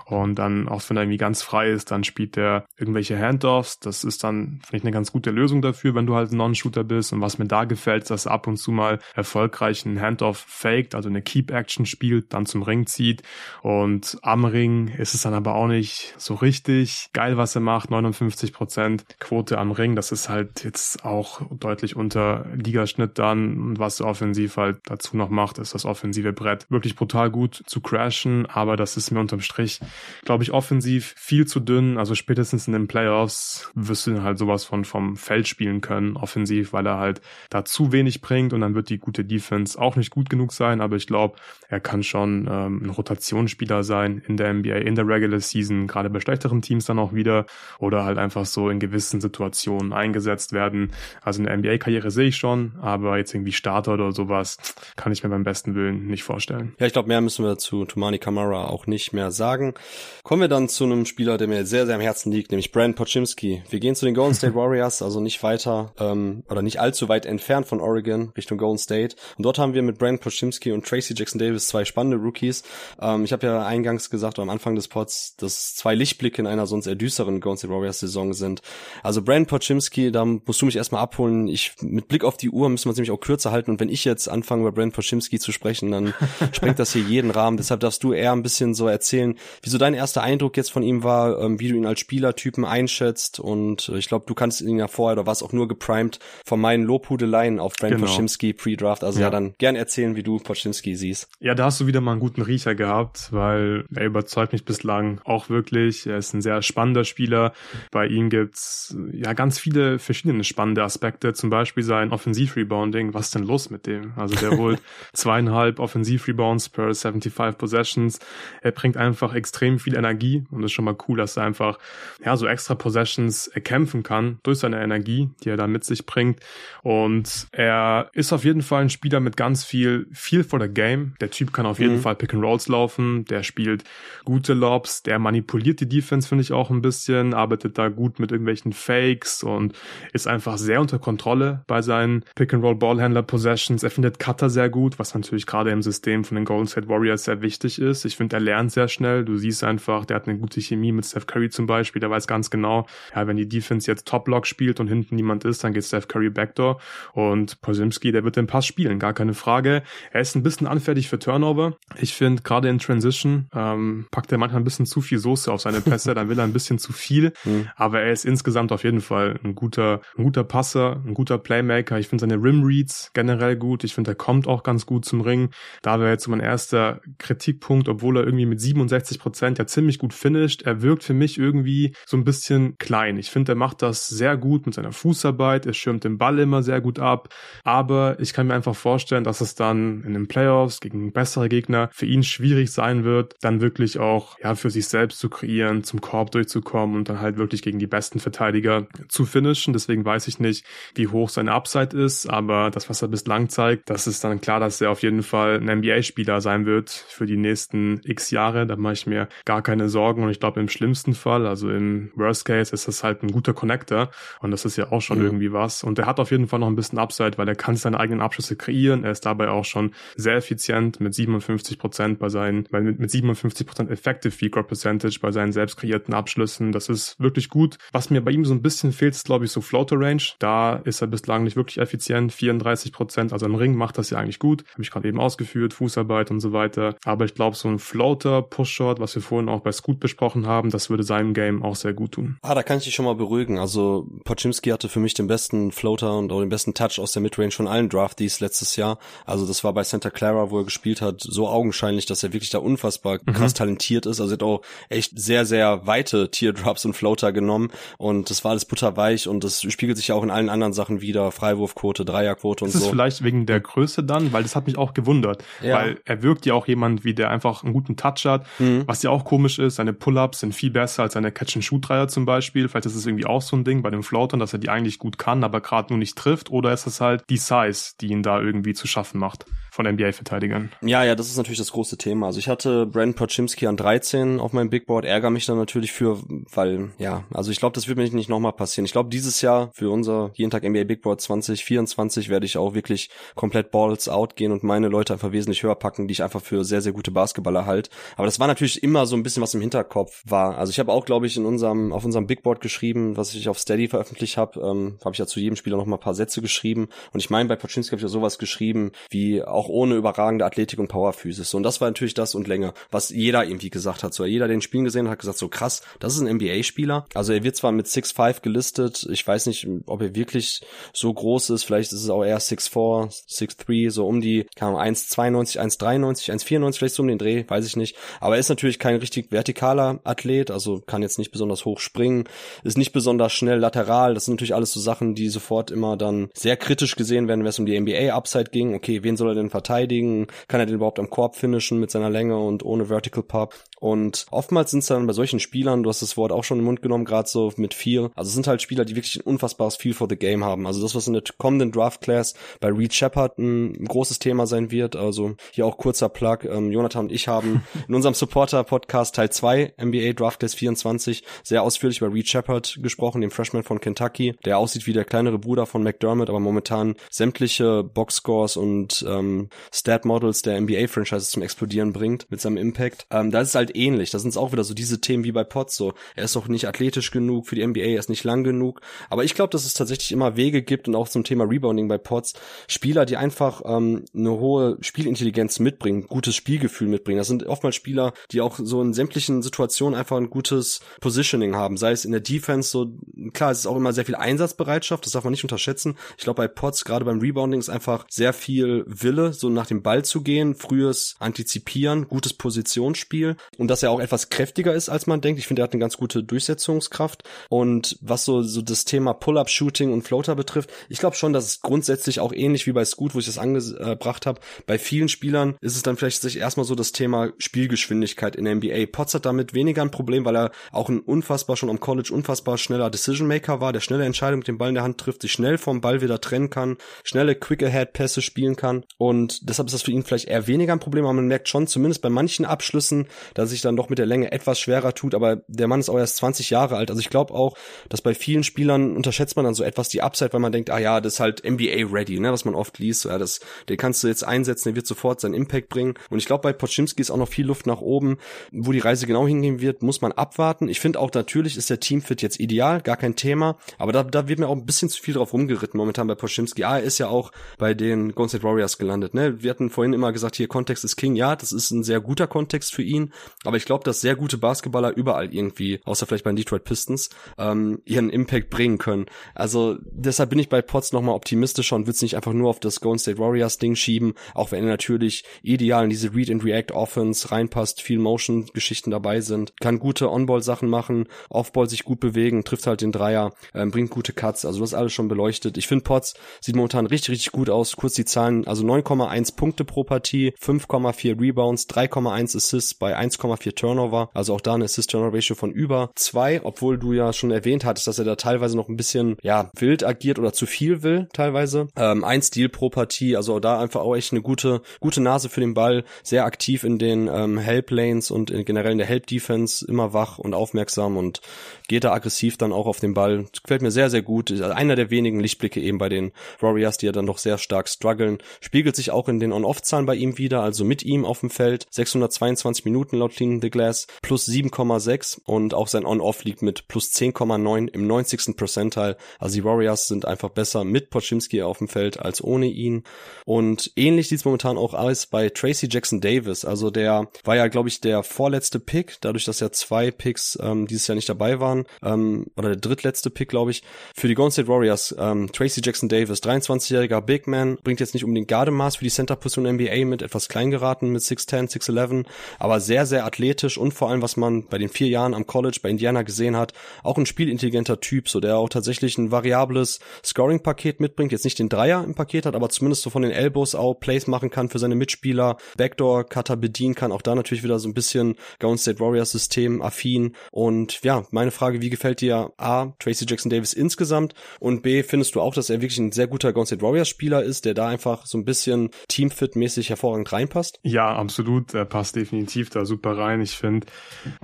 Und dann, auch wenn er irgendwie ganz frei ist, dann spielt er irgendwelche Handoffs. Das ist dann vielleicht eine ganz gute Lösung dafür, wenn du halt ein Non-Shooter bist. Und was mir da gefällt, ist, dass er ab und zu mal erfolgreich einen Handoff faked, also eine Keep-Action spielt, dann zum Ring zieht. Und am Ring ist es dann aber auch nicht so richtig geil, was er macht. 59% Quote am Ring. Das ist halt jetzt auch deutlich deutlich unter Ligaschnitt dann. Und was der Offensiv halt dazu noch macht, ist das offensive Brett wirklich brutal gut zu crashen. Aber das ist mir unterm Strich, glaube ich, offensiv viel zu dünn. Also spätestens in den Playoffs wirst du halt sowas von vom Feld spielen können, offensiv, weil er halt da zu wenig bringt und dann wird die gute Defense auch nicht gut genug sein. Aber ich glaube, er kann schon ähm, ein Rotationsspieler sein in der NBA, in der Regular Season, gerade bei schlechteren Teams dann auch wieder oder halt einfach so in gewissen Situationen eingesetzt werden. Also eine NBA-Karriere sehe ich schon, aber jetzt irgendwie Starter oder sowas kann ich mir beim besten Willen nicht vorstellen. Ja, ich glaube, mehr müssen wir zu Tumani Kamara auch nicht mehr sagen. Kommen wir dann zu einem Spieler, der mir sehr, sehr am Herzen liegt, nämlich Brandon Pochimski. Wir gehen zu den Golden State Warriors, also nicht weiter ähm, oder nicht allzu weit entfernt von Oregon Richtung Golden State. Und dort haben wir mit Brandon Pochimski und Tracy Jackson Davis zwei spannende Rookies. Ähm, ich habe ja eingangs gesagt, am Anfang des Pods, dass zwei Lichtblicke in einer sonst eher düsteren Golden State Warriors Saison sind. Also Brandon Pochimski, da musst du mich erstmal abholen ich, mit Blick auf die Uhr müssen wir es nämlich auch kürzer halten und wenn ich jetzt anfange, über Brent Poschimski zu sprechen, dann <laughs> sprengt das hier jeden Rahmen. Deshalb darfst du eher ein bisschen so erzählen, wieso dein erster Eindruck jetzt von ihm war, ähm, wie du ihn als Spielertypen einschätzt und äh, ich glaube, du kannst ihn ja vorher oder warst auch nur geprimed von meinen Lobhudeleien auf Brent genau. Poschimski Pre-Draft. Also ja. ja. dann gern erzählen, wie du Poschimski siehst. Ja, da hast du wieder mal einen guten Riecher gehabt, weil er überzeugt mich bislang auch wirklich. Er ist ein sehr spannender Spieler. Bei ihm gibt's ja ganz viele verschiedene spannende Aspekte. Zum zum Beispiel sein Offensiv-Rebounding. Was ist denn los mit dem? Also der <laughs> holt zweieinhalb Offensiv-Rebounds per 75 Possessions. Er bringt einfach extrem viel Energie und ist schon mal cool, dass er einfach ja so extra Possessions erkämpfen kann durch seine Energie, die er da mit sich bringt. Und Er ist auf jeden Fall ein Spieler mit ganz viel, viel for the game. Der Typ kann auf jeden mhm. Fall Pick and Rolls laufen. Der spielt gute Lobs. Der manipuliert die Defense, finde ich auch ein bisschen. Arbeitet da gut mit irgendwelchen Fakes und ist einfach sehr unter Kontrolle bei seinen Pick and Roll Ballhändler Possessions. Er findet Cutter sehr gut, was natürlich gerade im System von den Golden State Warriors sehr wichtig ist. Ich finde, er lernt sehr schnell. Du siehst einfach, der hat eine gute Chemie mit Steph Curry zum Beispiel. Der weiß ganz genau, ja, wenn die Defense jetzt Top Block spielt und hinten niemand ist, dann geht Steph Curry Backdoor und Posimski, der wird den Pass spielen, gar keine Frage. Er ist ein bisschen anfällig für Turnover. Ich finde, gerade in Transition ähm, packt er manchmal ein bisschen zu viel Soße auf seine Pässe, dann will er ein bisschen zu viel. Mhm. Aber er ist insgesamt auf jeden Fall ein guter, ein guter Passer, ein guter Playmaker. Ich finde seine Rim Reads generell gut. Ich finde, er kommt auch ganz gut zum Ring. Da wäre jetzt mein erster Kritikpunkt, obwohl er irgendwie mit 67 Prozent ja ziemlich gut finisht. Er wirkt für mich irgendwie so ein bisschen klein. Ich finde, er macht das sehr gut mit seiner Fußarbeit. Er schirmt den Ball immer sehr gut ab. Aber ich kann mir einfach vorstellen, dass es dann in den Playoffs gegen bessere Gegner für ihn schwierig sein wird, dann wirklich auch ja für sich selbst zu kreieren, zum Korb durchzukommen und dann halt wirklich gegen die besten Verteidiger zu finishen. Deswegen weiß ich nicht, wie hoch seine Upside ist, aber das, was er bislang zeigt, das ist dann klar, dass er auf jeden Fall ein NBA-Spieler sein wird für die nächsten x Jahre. Da mache ich mir gar keine Sorgen und ich glaube im schlimmsten Fall, also im Worst Case, ist das halt ein guter Connector und das ist ja auch schon mhm. irgendwie was. Und er hat auf jeden Fall noch ein bisschen Upside, weil er kann seine eigenen Abschlüsse kreieren. Er ist dabei auch schon sehr effizient mit 57 Prozent bei seinen, mit, mit 57 Prozent Effective Field Goal Percentage bei seinen selbst kreierten Abschlüssen. Das ist wirklich gut. Was mir bei ihm so ein bisschen fehlt, ist glaube ich so Floater Range. Da ist er bislang nicht wirklich effizient. 34 Prozent, also im Ring macht das ja eigentlich gut. Habe ich gerade eben ausgeführt, Fußarbeit und so weiter. Aber ich glaube, so ein Floater Push Shot, was wir vorhin auch bei Scoot besprochen haben, das würde seinem Game auch sehr gut tun. Ah, da kann ich dich schon mal beruhigen. Also Pochimski hatte für mich den besten Floater und auch den besten Touch aus der Midrange von allen Draftees letztes Jahr. Also das war bei Santa Clara, wo er gespielt hat, so augenscheinlich, dass er wirklich da unfassbar mhm. krass talentiert ist. Also er hat auch echt sehr, sehr weite Teardrops und Floater genommen und das war alles butterweich und das spiegelt sich ja auch in allen anderen Sachen wieder. Freiwurfquote, Dreierquote und ist so. Ist es vielleicht wegen der Größe dann? Weil das hat mich auch gewundert. Ja. Weil er wirkt ja auch jemand, wie der einfach einen guten Touch hat. Mhm. Was ja auch komisch ist, seine Pull-Ups sind viel besser als seine Catch-and-Shoot-Dreier zum Beispiel. Vielleicht ist es irgendwie auch so ein Ding bei den Floatern, dass er die eigentlich gut kann, aber gerade nur nicht trifft. Oder ist es halt die Size, die ihn da irgendwie zu schaffen macht? Von NBA-Verteidigern. Ja, ja, das ist natürlich das große Thema. Also ich hatte Brandon Pochimski an 13 auf meinem Big Board, ärgere mich dann natürlich für, weil, ja, also ich glaube, das wird mir nicht nochmal passieren. Ich glaube, dieses Jahr für unser jeden Tag NBA Big Board 2024 werde ich auch wirklich komplett Balls out gehen und meine Leute einfach wesentlich höher packen, die ich einfach für sehr, sehr gute Basketballer halt. Aber das war natürlich immer so ein bisschen was im Hinterkopf war. Also ich habe auch, glaube ich, in unserem, auf unserem Big Board geschrieben, was ich auf Steady veröffentlicht habe, ähm, habe ich ja zu jedem Spieler noch mal ein paar Sätze geschrieben. Und ich meine, bei Pochimski habe ich ja sowas geschrieben, wie auch auch ohne überragende Athletik und Powerphysis. So, und das war natürlich das und länger, was jeder irgendwie gesagt hat. So, jeder den Spielen gesehen hat, hat gesagt, so krass, das ist ein NBA-Spieler. Also er wird zwar mit 6'5 gelistet, ich weiß nicht, ob er wirklich so groß ist, vielleicht ist es auch eher 6'4, 6'3, so um die, keine Ahnung, 1,92, 1,93, 1,94, vielleicht so um den Dreh, weiß ich nicht. Aber er ist natürlich kein richtig vertikaler Athlet, also kann jetzt nicht besonders hoch springen, ist nicht besonders schnell lateral. Das sind natürlich alles so Sachen, die sofort immer dann sehr kritisch gesehen werden, wenn es um die NBA-Upside ging. Okay, wen soll er denn verteidigen? Kann er den überhaupt am Korb finishen mit seiner Länge und ohne Vertical Pop? Und oftmals sind es dann bei solchen Spielern, du hast das Wort auch schon im Mund genommen, gerade so mit Feel. Also es sind halt Spieler, die wirklich ein unfassbares Feel for the Game haben. Also das, was in der kommenden Draft Class bei Reed Shepard ein großes Thema sein wird. Also hier auch kurzer Plug. Ähm, Jonathan und ich haben <laughs> in unserem Supporter-Podcast Teil 2 NBA Draft Class 24 sehr ausführlich über Reed Shepard gesprochen, dem Freshman von Kentucky, der aussieht wie der kleinere Bruder von McDermott, aber momentan sämtliche Boxscores und ähm, Stat-Models der NBA-Franchises zum Explodieren bringt mit seinem Impact. Ähm, da ist es halt ähnlich. Da sind es auch wieder so diese Themen wie bei Potts. So, er ist auch nicht athletisch genug für die NBA, er ist nicht lang genug. Aber ich glaube, dass es tatsächlich immer Wege gibt und auch zum Thema Rebounding bei Potts Spieler, die einfach ähm, eine hohe Spielintelligenz mitbringen, gutes Spielgefühl mitbringen. Das sind oftmals Spieler, die auch so in sämtlichen Situationen einfach ein gutes Positioning haben. Sei es in der Defense, so klar, es ist auch immer sehr viel Einsatzbereitschaft. Das darf man nicht unterschätzen. Ich glaube, bei Potts gerade beim Rebounding ist einfach sehr viel Wille, so nach dem Ball zu gehen, frühes Antizipieren, gutes Positionsspiel. Und dass er auch etwas kräftiger ist, als man denkt. Ich finde, er hat eine ganz gute Durchsetzungskraft und was so, so das Thema Pull-Up-Shooting und Floater betrifft, ich glaube schon, dass es grundsätzlich auch ähnlich wie bei Scoot, wo ich das angebracht habe, bei vielen Spielern ist es dann vielleicht sich erstmal so das Thema Spielgeschwindigkeit in der NBA. Potts hat damit weniger ein Problem, weil er auch ein unfassbar schon am College unfassbar schneller Decision Maker war, der schnelle Entscheidung mit dem Ball in der Hand trifft, sich schnell vom Ball wieder trennen kann, schnelle Quick Ahead Pässe spielen kann und deshalb ist das für ihn vielleicht eher weniger ein Problem, aber man merkt schon zumindest bei manchen Abschlüssen, dass er sich dann doch mit der Länge etwas schwerer tut, aber der Mann ist auch erst 20 Jahre alt, also ich glaube auch, dass bei vielen Spielern unterschätzt man dann so etwas die Upside, weil man denkt, ah ja, das ist halt NBA ready, ne, was man oft liest, ja, das, den kannst du jetzt einsetzen, der wird sofort seinen Impact bringen und ich glaube bei Poczimski ist auch noch viel Luft nach oben, wo die Reise genau hingehen wird, muss man abwarten. Ich finde auch natürlich ist der Teamfit jetzt ideal, gar kein Thema, aber da, da wird mir auch ein bisschen zu viel drauf rumgeritten momentan bei Poczimski. Ah, er ist ja auch bei den Golden State Warriors gelandet, ne? Wir hatten vorhin immer gesagt, hier Kontext ist King. Ja, das ist ein sehr guter Kontext für ihn, aber ich glaube, dass sehr gute Basketballer überall irgendwie, außer vielleicht bei den Detroit Pistons, ähm, ihren Impact bringen können. Also deshalb bin ich bei Potts nochmal optimistischer und würde es nicht einfach nur auf das Golden State Warriors Ding schieben, auch wenn er natürlich ideal in diese Read and React Offense reinpasst, viel Motion Geschichten dabei sind, kann gute On-Ball Sachen machen, Off-Ball sich gut bewegen, trifft halt den Dreier, ähm, bringt gute Cuts, also das alles schon beleuchtet. Ich finde Potts sieht momentan richtig richtig gut aus. Kurz die Zahlen, also 9,1 Punkte pro Partie, 5,4 Rebounds, 3,1 Assists bei 1,4 Turnover, also auch da eine Assist-Turnover-Ratio von über zwei, obwohl du ja schon erwähnt hattest, dass er da teilweise noch ein bisschen ja wild agiert oder zu viel will teilweise. Ähm, ein Stil pro Partie, also da einfach auch echt eine gute gute Nase für den Ball, sehr aktiv in den ähm, Help Lanes und in, generell in der Help Defense, immer wach und aufmerksam und geht da aggressiv dann auch auf den Ball. Gefällt mir sehr sehr gut. Einer der wenigen Lichtblicke eben bei den Warriors, die ja dann doch sehr stark strugglen. Spiegelt sich auch in den On-Off-Zahlen bei ihm wieder, also mit ihm auf dem Feld. 622 Minuten laut Clean the Glass, plus 7,6 und auch sein On-Off liegt mit plus 10,9 im 90. Percentile. Also die Warriors sind einfach besser mit Poczimski auf dem Feld als ohne ihn. Und ähnlich sieht es momentan auch aus bei Tracy Jackson Davis. Also der war ja, glaube ich, der vorletzte Pick, dadurch, dass ja zwei Picks ähm, dieses Jahr nicht dabei waren. Ähm, oder der drittletzte Pick, glaube ich, für die Golden State Warriors. Ähm, Tracy Jackson Davis, 23-jähriger Big Man, bringt jetzt nicht unbedingt Gardemaß für die Center-Position NBA mit, etwas klein geraten mit 6'10, 6'11, aber sehr, sehr athletisch und vor allem, was man bei den vier Jahren am College bei Indiana gesehen hat, auch ein spielintelligenter Typ, so der auch tatsächlich ein variables Scoring-Paket mitbringt, jetzt nicht den Dreier im Paket hat, aber zumindest so von den Elbows auch Plays machen kann für seine Mitspieler, Backdoor-Cutter bedienen kann, auch da natürlich wieder so ein bisschen Golden State Warriors System affin und ja, meine Frage, wie gefällt dir A, Tracy Jackson Davis insgesamt und B, findest du auch, dass er wirklich ein sehr guter Golden State Warriors Spieler ist, der da einfach so ein bisschen Teamfit-mäßig hervorragend reinpasst? Ja, absolut. Er passt definitiv da super rein. Ich finde,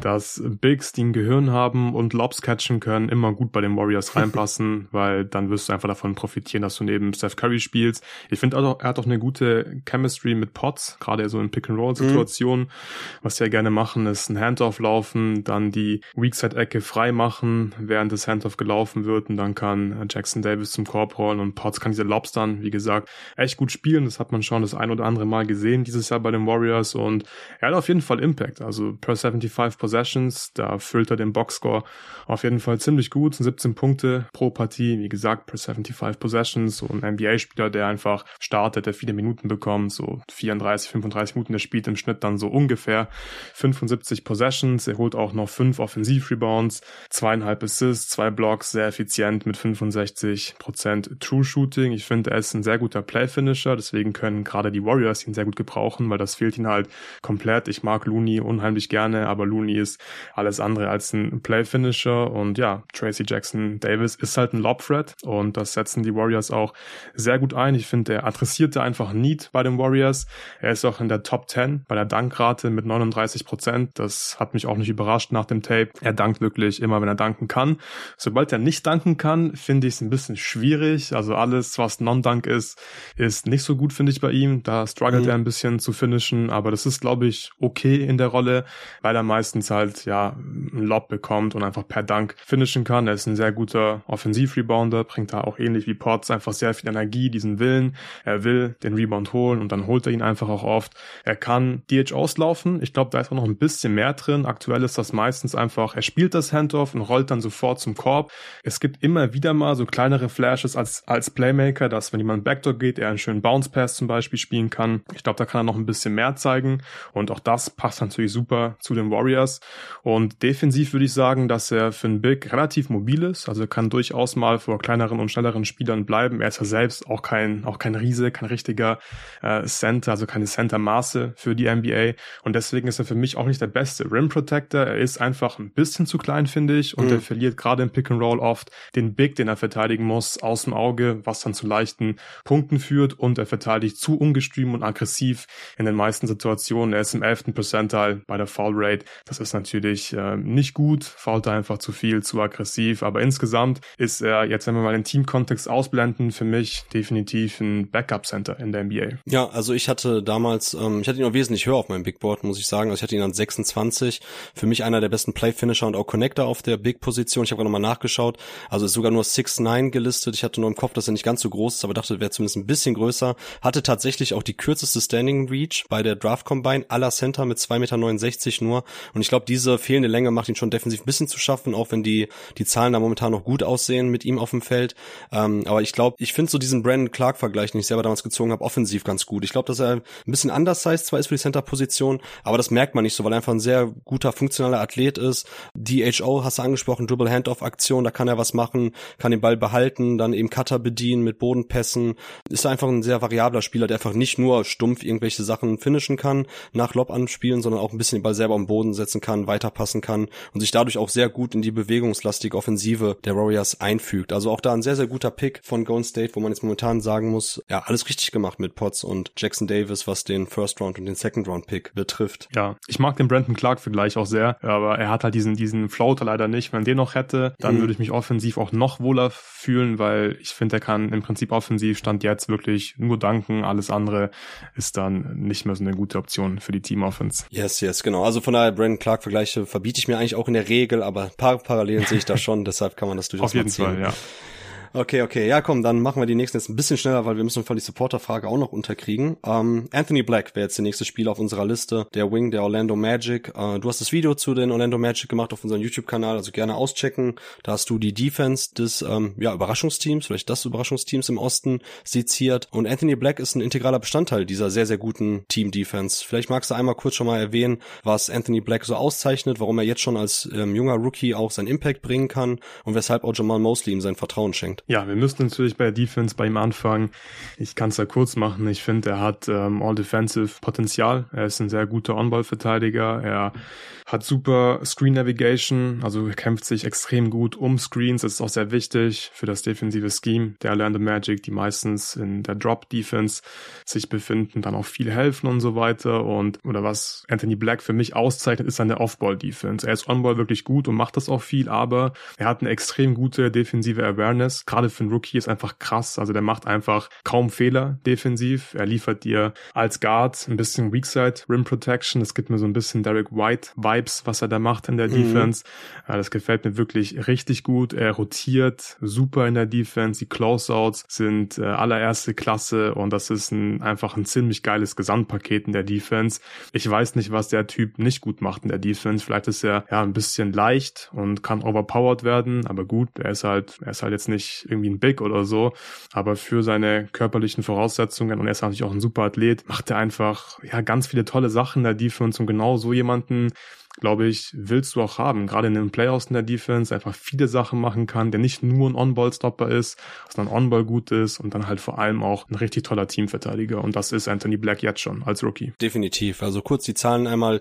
dass Bigs, die ein Gehirn haben und Lobs catchen können, immer gut bei den Warriors <laughs> reinpassen, weil dann wirst du einfach davon profitieren, dass du neben Steph Curry spielst. Ich finde auch, er hat auch eine gute Chemistry mit Potts, gerade so in Pick-and-Roll-Situationen. Mhm. Was sie ja gerne machen, ist ein Handoff laufen, dann die Weakside-Ecke frei machen, während das Handoff gelaufen wird und dann kann Jackson Davis zum Korb rollen und Potts kann diese Lobs dann, wie gesagt, echt gut spielen. Das hat man schon das ein oder andere Mal gesehen dieses Jahr bei den Warriors und er hat auf jeden Fall Impact. Also per 75 Possessions, da füllt er den Boxscore auf jeden Fall ziemlich gut. 17 Punkte pro Partie, wie gesagt, per 75 Possessions. So ein NBA-Spieler, der einfach startet, der viele Minuten bekommt, so 34, 35 Minuten, der spielt im Schnitt dann so ungefähr 75 Possessions. Er holt auch noch fünf Offensiv-Rebounds, zweieinhalb Assists, zwei Blocks, sehr effizient mit 65% True Shooting. Ich finde, er ist ein sehr guter Play-Finisher, deswegen können gerade die Warriors ihn sehr gut gebrauchen, weil das fehlt ihnen halt komplett. Ich mag Looney unheimlich gerne, aber Looney ist alles andere als ein Play-Finisher und ja, Tracy Jackson Davis ist halt ein Lob-Threat und das setzen die Warriors auch sehr gut ein. Ich finde, er adressierte einfach Need bei den Warriors. Er ist auch in der Top 10 bei der Dankrate mit 39 Das hat mich auch nicht überrascht nach dem Tape. Er dankt wirklich immer, wenn er danken kann. Sobald er nicht danken kann, finde ich es ein bisschen schwierig. Also alles, was Non-Dunk ist, ist nicht so gut, finde ich bei ihm. Da struggelt mhm. er ein bisschen zu finishen, aber das ist, glaube ich, okay in der Rolle, weil er meistens halt ja einen Lob bekommt und einfach per Dank finishen kann. Er ist ein sehr guter Offensiv-Rebounder, bringt da auch ähnlich wie Potts einfach sehr viel Energie, diesen Willen. Er will den Rebound holen und dann holt er ihn einfach auch oft. Er kann DH auslaufen. Ich glaube, da ist auch noch ein bisschen mehr drin. Aktuell ist das meistens einfach, er spielt das Handoff und rollt dann sofort zum Korb. Es gibt immer wieder mal so kleinere Flashes als, als Playmaker, dass wenn jemand Backdoor geht, er einen schönen Bounce Pass zum Beispiel spielen kann. Ich glaube, da kann er noch ein bisschen mehr zeigen und auch das passt natürlich natürlich super zu den Warriors. Und defensiv würde ich sagen, dass er für einen Big relativ mobil ist, also kann durchaus mal vor kleineren und schnelleren Spielern bleiben. Er ist ja selbst auch kein, auch kein Riese, kein richtiger äh, Center, also keine Center-Maße für die NBA. Und deswegen ist er für mich auch nicht der beste Rim Protector. Er ist einfach ein bisschen zu klein, finde ich. Und mhm. er verliert gerade im Pick and Roll oft den Big, den er verteidigen muss, aus dem Auge, was dann zu leichten Punkten führt. Und er verteidigt zu ungestüm und aggressiv in den meisten Situationen. Er ist im 11. Percentile bei der Foul Rate. Das ist natürlich äh, nicht gut, fault einfach zu viel, zu aggressiv. Aber insgesamt ist er, jetzt wenn wir mal den Teamkontext ausblenden, für mich definitiv ein Backup-Center in der NBA. Ja, also ich hatte damals, ähm, ich hatte ihn auch wesentlich höher auf meinem Big Board, muss ich sagen. Also ich hatte ihn an 26. Für mich einer der besten Play-Finisher und auch Connector auf der Big-Position. Ich habe nochmal nachgeschaut. Also ist sogar nur 6'9 gelistet. Ich hatte nur im Kopf, dass er nicht ganz so groß ist, aber dachte, wäre zumindest ein bisschen größer. Hatte tatsächlich auch die kürzeste Standing Reach bei der Draft Combine aller Center mit 2,69 Meter nur. Und ich glaube, diese fehlende Länge macht ihn schon defensiv ein bisschen zu schaffen, auch wenn die, die Zahlen da momentan noch gut aussehen mit ihm auf dem Feld. Ähm, aber ich glaube, ich finde so diesen Brandon Clark-Vergleich, den ich selber damals gezogen habe, offensiv ganz gut. Ich glaube, dass er ein bisschen undersized zwar ist für die Center-Position, aber das merkt man nicht so, weil er einfach ein sehr guter, funktionaler Athlet ist. DHO hast du angesprochen, Dribble Handoff-Aktion, da kann er was machen, kann den Ball behalten, dann eben Cutter bedienen mit Bodenpässen. Ist einfach ein sehr variabler Spieler, der einfach nicht nur stumpf irgendwelche Sachen finishen kann nach Lob anspielen, sondern auch ein bisschen den Ball selber am Boden setzen kann, weiterpassen kann und sich dadurch auch sehr gut in die bewegungslastige Offensive der Warriors einfügt. Also auch da ein sehr, sehr guter Pick von Golden State, wo man jetzt momentan sagen muss, ja, alles richtig gemacht mit Potts und Jackson Davis, was den First Round und den Second Round Pick betrifft. Ja, ich mag den Brandon Clark Vergleich auch sehr, aber er hat halt diesen, diesen Floater leider nicht. Wenn er den noch hätte, dann mhm. würde ich mich offensiv auch noch wohler fühlen, weil ich finde, er kann im Prinzip offensiv stand jetzt wirklich nur danken. Alles andere ist dann nicht mehr so eine gute Option für die Team Offense. Yes, yes, genau. Also von daher Brandon Clark Vergleiche verbiete ich mir eigentlich auch in der Regel, aber ein paar Parallelen sehe ich da schon, <laughs> deshalb kann man das durchaus Auf jeden Fall, ja. Okay, okay. Ja, komm, dann machen wir die nächsten jetzt ein bisschen schneller, weil wir müssen von die Supporter-Frage auch noch unterkriegen. Ähm, Anthony Black wäre jetzt der nächste Spieler auf unserer Liste, der Wing der Orlando Magic. Äh, du hast das Video zu den Orlando Magic gemacht auf unserem YouTube-Kanal, also gerne auschecken. Da hast du die Defense des ähm, ja, Überraschungsteams, vielleicht das Überraschungsteams im Osten seziert. Und Anthony Black ist ein integraler Bestandteil dieser sehr, sehr guten Team-Defense. Vielleicht magst du einmal kurz schon mal erwähnen, was Anthony Black so auszeichnet, warum er jetzt schon als ähm, junger Rookie auch seinen Impact bringen kann und weshalb auch Jamal Mosley ihm sein Vertrauen schenkt. Ja, wir müssen natürlich bei der Defense bei ihm anfangen. Ich kann es ja kurz machen. Ich finde, er hat ähm, All-Defensive Potenzial. Er ist ein sehr guter On-Ball-Verteidiger. Er hat super Screen Navigation, also kämpft sich extrem gut um Screens. Das ist auch sehr wichtig für das defensive Scheme der Orlando Magic, die meistens in der Drop Defense sich befinden, dann auch viel helfen und so weiter. Und oder was Anthony Black für mich auszeichnet, ist seine Off-Ball Defense. Er ist On-Ball wirklich gut und macht das auch viel, aber er hat eine extrem gute defensive Awareness, gerade für einen Rookie ist einfach krass. Also der macht einfach kaum Fehler defensiv. Er liefert dir als Guard ein bisschen Weakside Rim Protection. Das gibt mir so ein bisschen Derek White Vibes, was er da macht in der mhm. Defense. Das gefällt mir wirklich richtig gut. Er rotiert super in der Defense. Die Closeouts sind äh, allererste Klasse und das ist ein, einfach ein ziemlich geiles Gesamtpaket in der Defense. Ich weiß nicht, was der Typ nicht gut macht in der Defense. Vielleicht ist er ja ein bisschen leicht und kann overpowered werden, aber gut, er ist halt, er ist halt jetzt nicht irgendwie ein Big oder so, aber für seine körperlichen Voraussetzungen und er ist natürlich auch ein super Athlet, macht er einfach ja ganz viele tolle Sachen in der Defense und genau so jemanden glaube ich, willst du auch haben. Gerade in den Playoffs in der Defense einfach viele Sachen machen kann, der nicht nur ein On-Ball-Stopper ist, sondern On-Ball gut ist und dann halt vor allem auch ein richtig toller Teamverteidiger. Und das ist Anthony Black jetzt schon als Rookie. Definitiv. Also kurz die Zahlen einmal.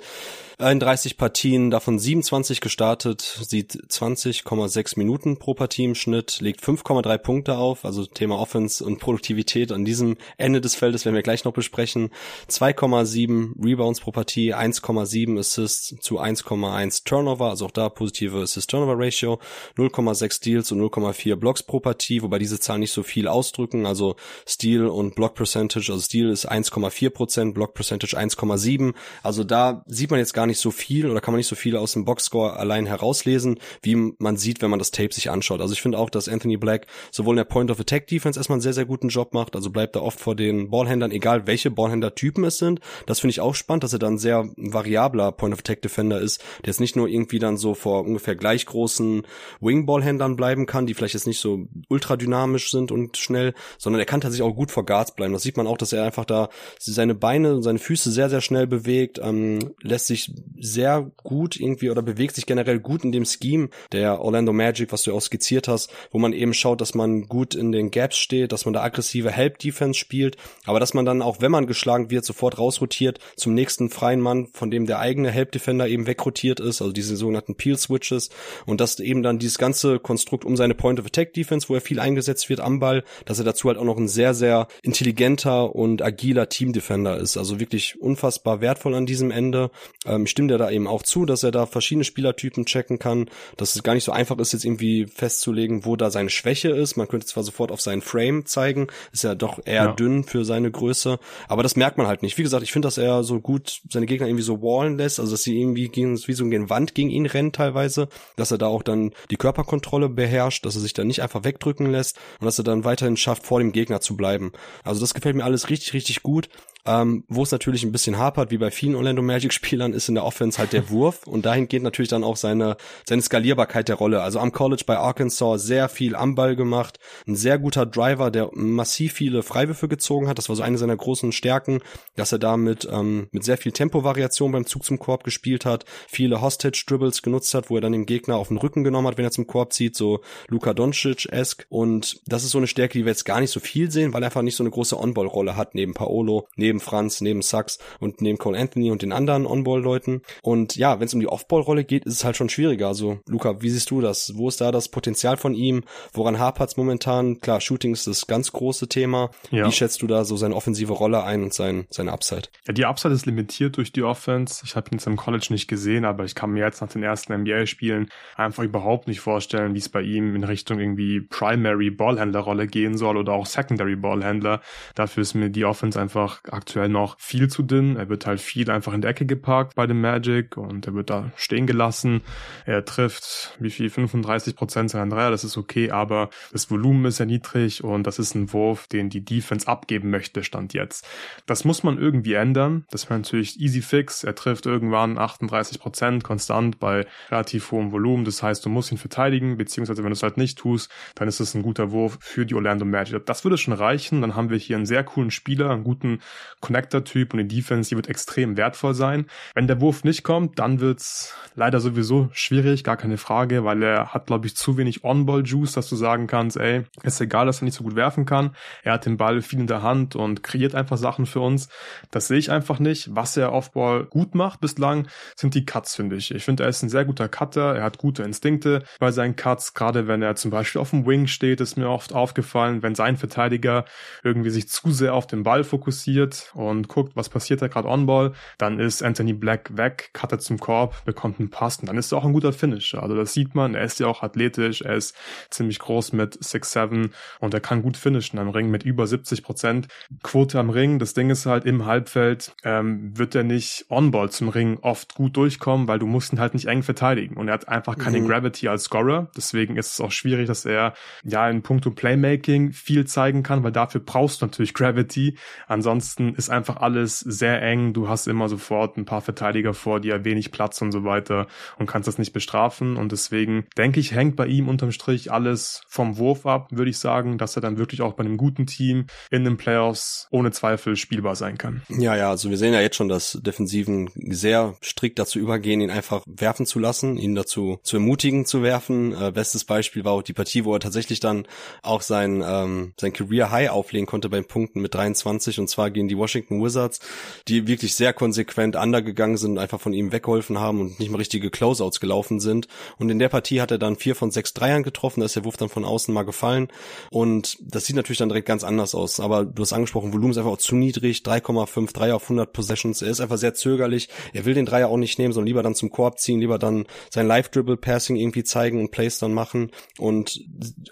31 Partien, davon 27 gestartet, sieht 20,6 Minuten pro Partie im Schnitt, legt 5,3 Punkte auf, also Thema Offense und Produktivität an diesem Ende des Feldes werden wir gleich noch besprechen. 2,7 Rebounds pro Partie, 1,7 Assists zu 1,1 Turnover, also auch da positive Assist-Turnover-Ratio, 0,6 Steals und 0,4 Blocks pro Partie, wobei diese Zahlen nicht so viel ausdrücken, also Steal und Block Percentage, also Steal ist 1,4%, Block Percentage 1,7, also da sieht man jetzt gar nicht so viel oder kann man nicht so viel aus dem Boxscore allein herauslesen, wie man sieht, wenn man das Tape sich anschaut. Also ich finde auch, dass Anthony Black sowohl in der Point-of-Attack-Defense erstmal einen sehr, sehr guten Job macht, also bleibt er oft vor den Ballhändlern, egal welche Ballhänder-Typen es sind. Das finde ich auch spannend, dass er dann sehr variabler Point-of-Attack-Defender Defender ist, der jetzt nicht nur irgendwie dann so vor ungefähr gleich großen Wingball-Händlern bleiben kann, die vielleicht jetzt nicht so ultra dynamisch sind und schnell, sondern er kann tatsächlich auch gut vor Guards bleiben. Das sieht man auch, dass er einfach da seine Beine und seine Füße sehr, sehr schnell bewegt, ähm, lässt sich sehr gut irgendwie oder bewegt sich generell gut in dem Scheme der Orlando Magic, was du auch skizziert hast, wo man eben schaut, dass man gut in den Gaps steht, dass man da aggressive Help Defense spielt, aber dass man dann auch, wenn man geschlagen wird, sofort rausrotiert zum nächsten freien Mann, von dem der eigene Help Defender eben wegrotiert ist, also diese sogenannten Peel Switches und dass eben dann dieses ganze Konstrukt um seine Point of Attack Defense, wo er viel eingesetzt wird am Ball, dass er dazu halt auch noch ein sehr, sehr intelligenter und agiler Team Defender ist. Also wirklich unfassbar wertvoll an diesem Ende. Ähm, stimmt er da eben auch zu, dass er da verschiedene Spielertypen checken kann, dass es gar nicht so einfach ist, jetzt irgendwie festzulegen, wo da seine Schwäche ist. Man könnte zwar sofort auf seinen Frame zeigen, ist ja doch eher ja. dünn für seine Größe, aber das merkt man halt nicht. Wie gesagt, ich finde, dass er so gut seine Gegner irgendwie so wallen lässt, also dass sie irgendwie gegen, wie so gegen Wand gegen ihn rennen teilweise, dass er da auch dann die Körperkontrolle beherrscht, dass er sich da nicht einfach wegdrücken lässt und dass er dann weiterhin schafft, vor dem Gegner zu bleiben. Also das gefällt mir alles richtig, richtig gut. Ähm, wo es natürlich ein bisschen hapert, wie bei vielen Orlando Magic Spielern, ist in der Offense halt der <laughs> Wurf und dahin geht natürlich dann auch seine, seine Skalierbarkeit der Rolle. Also am College bei Arkansas sehr viel am Ball gemacht, ein sehr guter Driver, der massiv viele Freiwürfe gezogen hat. Das war so eine seiner großen Stärken, dass er damit ähm, mit sehr viel Tempovariation beim Zug zum Korb gespielt hat, viele Hostage Dribbles genutzt hat, wo er dann den Gegner auf den Rücken genommen hat, wenn er zum Korb zieht, so Luka Doncic-esque. Und das ist so eine Stärke, die wir jetzt gar nicht so viel sehen, weil er einfach nicht so eine große On-Ball-Rolle hat neben Paolo, neben neben Franz, neben Sachs und neben Cole Anthony und den anderen On-Ball-Leuten. Und ja, wenn es um die Off-Ball-Rolle geht, ist es halt schon schwieriger. Also, Luca, wie siehst du das? Wo ist da das Potenzial von ihm? Woran hapert's momentan? Klar, Shooting ist das ganz große Thema. Ja. Wie schätzt du da so seine offensive Rolle ein und sein, seine Upside? Ja, die Upside ist limitiert durch die Offense. Ich habe ihn jetzt im College nicht gesehen, aber ich kann mir jetzt nach den ersten NBA-Spielen einfach überhaupt nicht vorstellen, wie es bei ihm in Richtung irgendwie Primary Ballhändler-Rolle gehen soll oder auch Secondary Ballhändler. Dafür ist mir die Offense einfach aktuell noch viel zu dünn. Er wird halt viel einfach in der Ecke geparkt bei dem Magic und er wird da stehen gelassen. Er trifft wie viel 35 Prozent seiner Dreier, das ist okay, aber das Volumen ist ja niedrig und das ist ein Wurf, den die Defense abgeben möchte, stand jetzt. Das muss man irgendwie ändern. Das wäre natürlich easy fix. Er trifft irgendwann 38 Prozent konstant bei relativ hohem Volumen. Das heißt, du musst ihn verteidigen, beziehungsweise wenn du es halt nicht tust, dann ist es ein guter Wurf für die Orlando Magic. Das würde schon reichen. Dann haben wir hier einen sehr coolen Spieler, einen guten Connector-Typ und die Defense, die wird extrem wertvoll sein. Wenn der Wurf nicht kommt, dann wird's leider sowieso schwierig, gar keine Frage, weil er hat, glaube ich, zu wenig On-Ball-Juice, dass du sagen kannst, ey, ist egal, dass er nicht so gut werfen kann. Er hat den Ball viel in der Hand und kreiert einfach Sachen für uns. Das sehe ich einfach nicht. Was er Off-Ball gut macht bislang, sind die Cuts, finde ich. Ich finde, er ist ein sehr guter Cutter. Er hat gute Instinkte bei seinen Cuts, gerade wenn er zum Beispiel auf dem Wing steht, ist mir oft aufgefallen, wenn sein Verteidiger irgendwie sich zu sehr auf den Ball fokussiert, und guckt, was passiert da gerade on-ball, dann ist Anthony Black weg, cuttet zum Korb, bekommt einen Pass und dann ist er auch ein guter Finisher. Also das sieht man, er ist ja auch athletisch, er ist ziemlich groß mit 6'7 und er kann gut finishen am Ring mit über 70 Prozent Quote am Ring. Das Ding ist halt, im Halbfeld ähm, wird er nicht on-ball zum Ring oft gut durchkommen, weil du musst ihn halt nicht eng verteidigen und er hat einfach keine mhm. Gravity als Scorer. Deswegen ist es auch schwierig, dass er ja in puncto Playmaking viel zeigen kann, weil dafür brauchst du natürlich Gravity. Ansonsten ist einfach alles sehr eng. Du hast immer sofort ein paar Verteidiger vor dir, wenig Platz und so weiter und kannst das nicht bestrafen. Und deswegen denke ich, hängt bei ihm unterm Strich alles vom Wurf ab, würde ich sagen, dass er dann wirklich auch bei einem guten Team in den Playoffs ohne Zweifel spielbar sein kann. Ja, ja, also wir sehen ja jetzt schon, dass Defensiven sehr strikt dazu übergehen, ihn einfach werfen zu lassen, ihn dazu zu ermutigen zu werfen. Äh, bestes Beispiel war auch die Partie, wo er tatsächlich dann auch sein, ähm, sein Career High auflegen konnte beim Punkten mit 23 und zwar gegen die Washington Wizards, die wirklich sehr konsequent undergegangen sind, einfach von ihm weggeholfen haben und nicht mal richtige Closeouts gelaufen sind. Und in der Partie hat er dann vier von sechs Dreiern getroffen, da ist der Wurf dann von außen mal gefallen. Und das sieht natürlich dann direkt ganz anders aus. Aber du hast angesprochen, Volumen ist einfach auch zu niedrig, 3,5 Dreier auf 100 Possessions. Er ist einfach sehr zögerlich. Er will den Dreier auch nicht nehmen, sondern lieber dann zum Korb ziehen, lieber dann sein Live-Dribble-Passing irgendwie zeigen und Plays dann machen. Und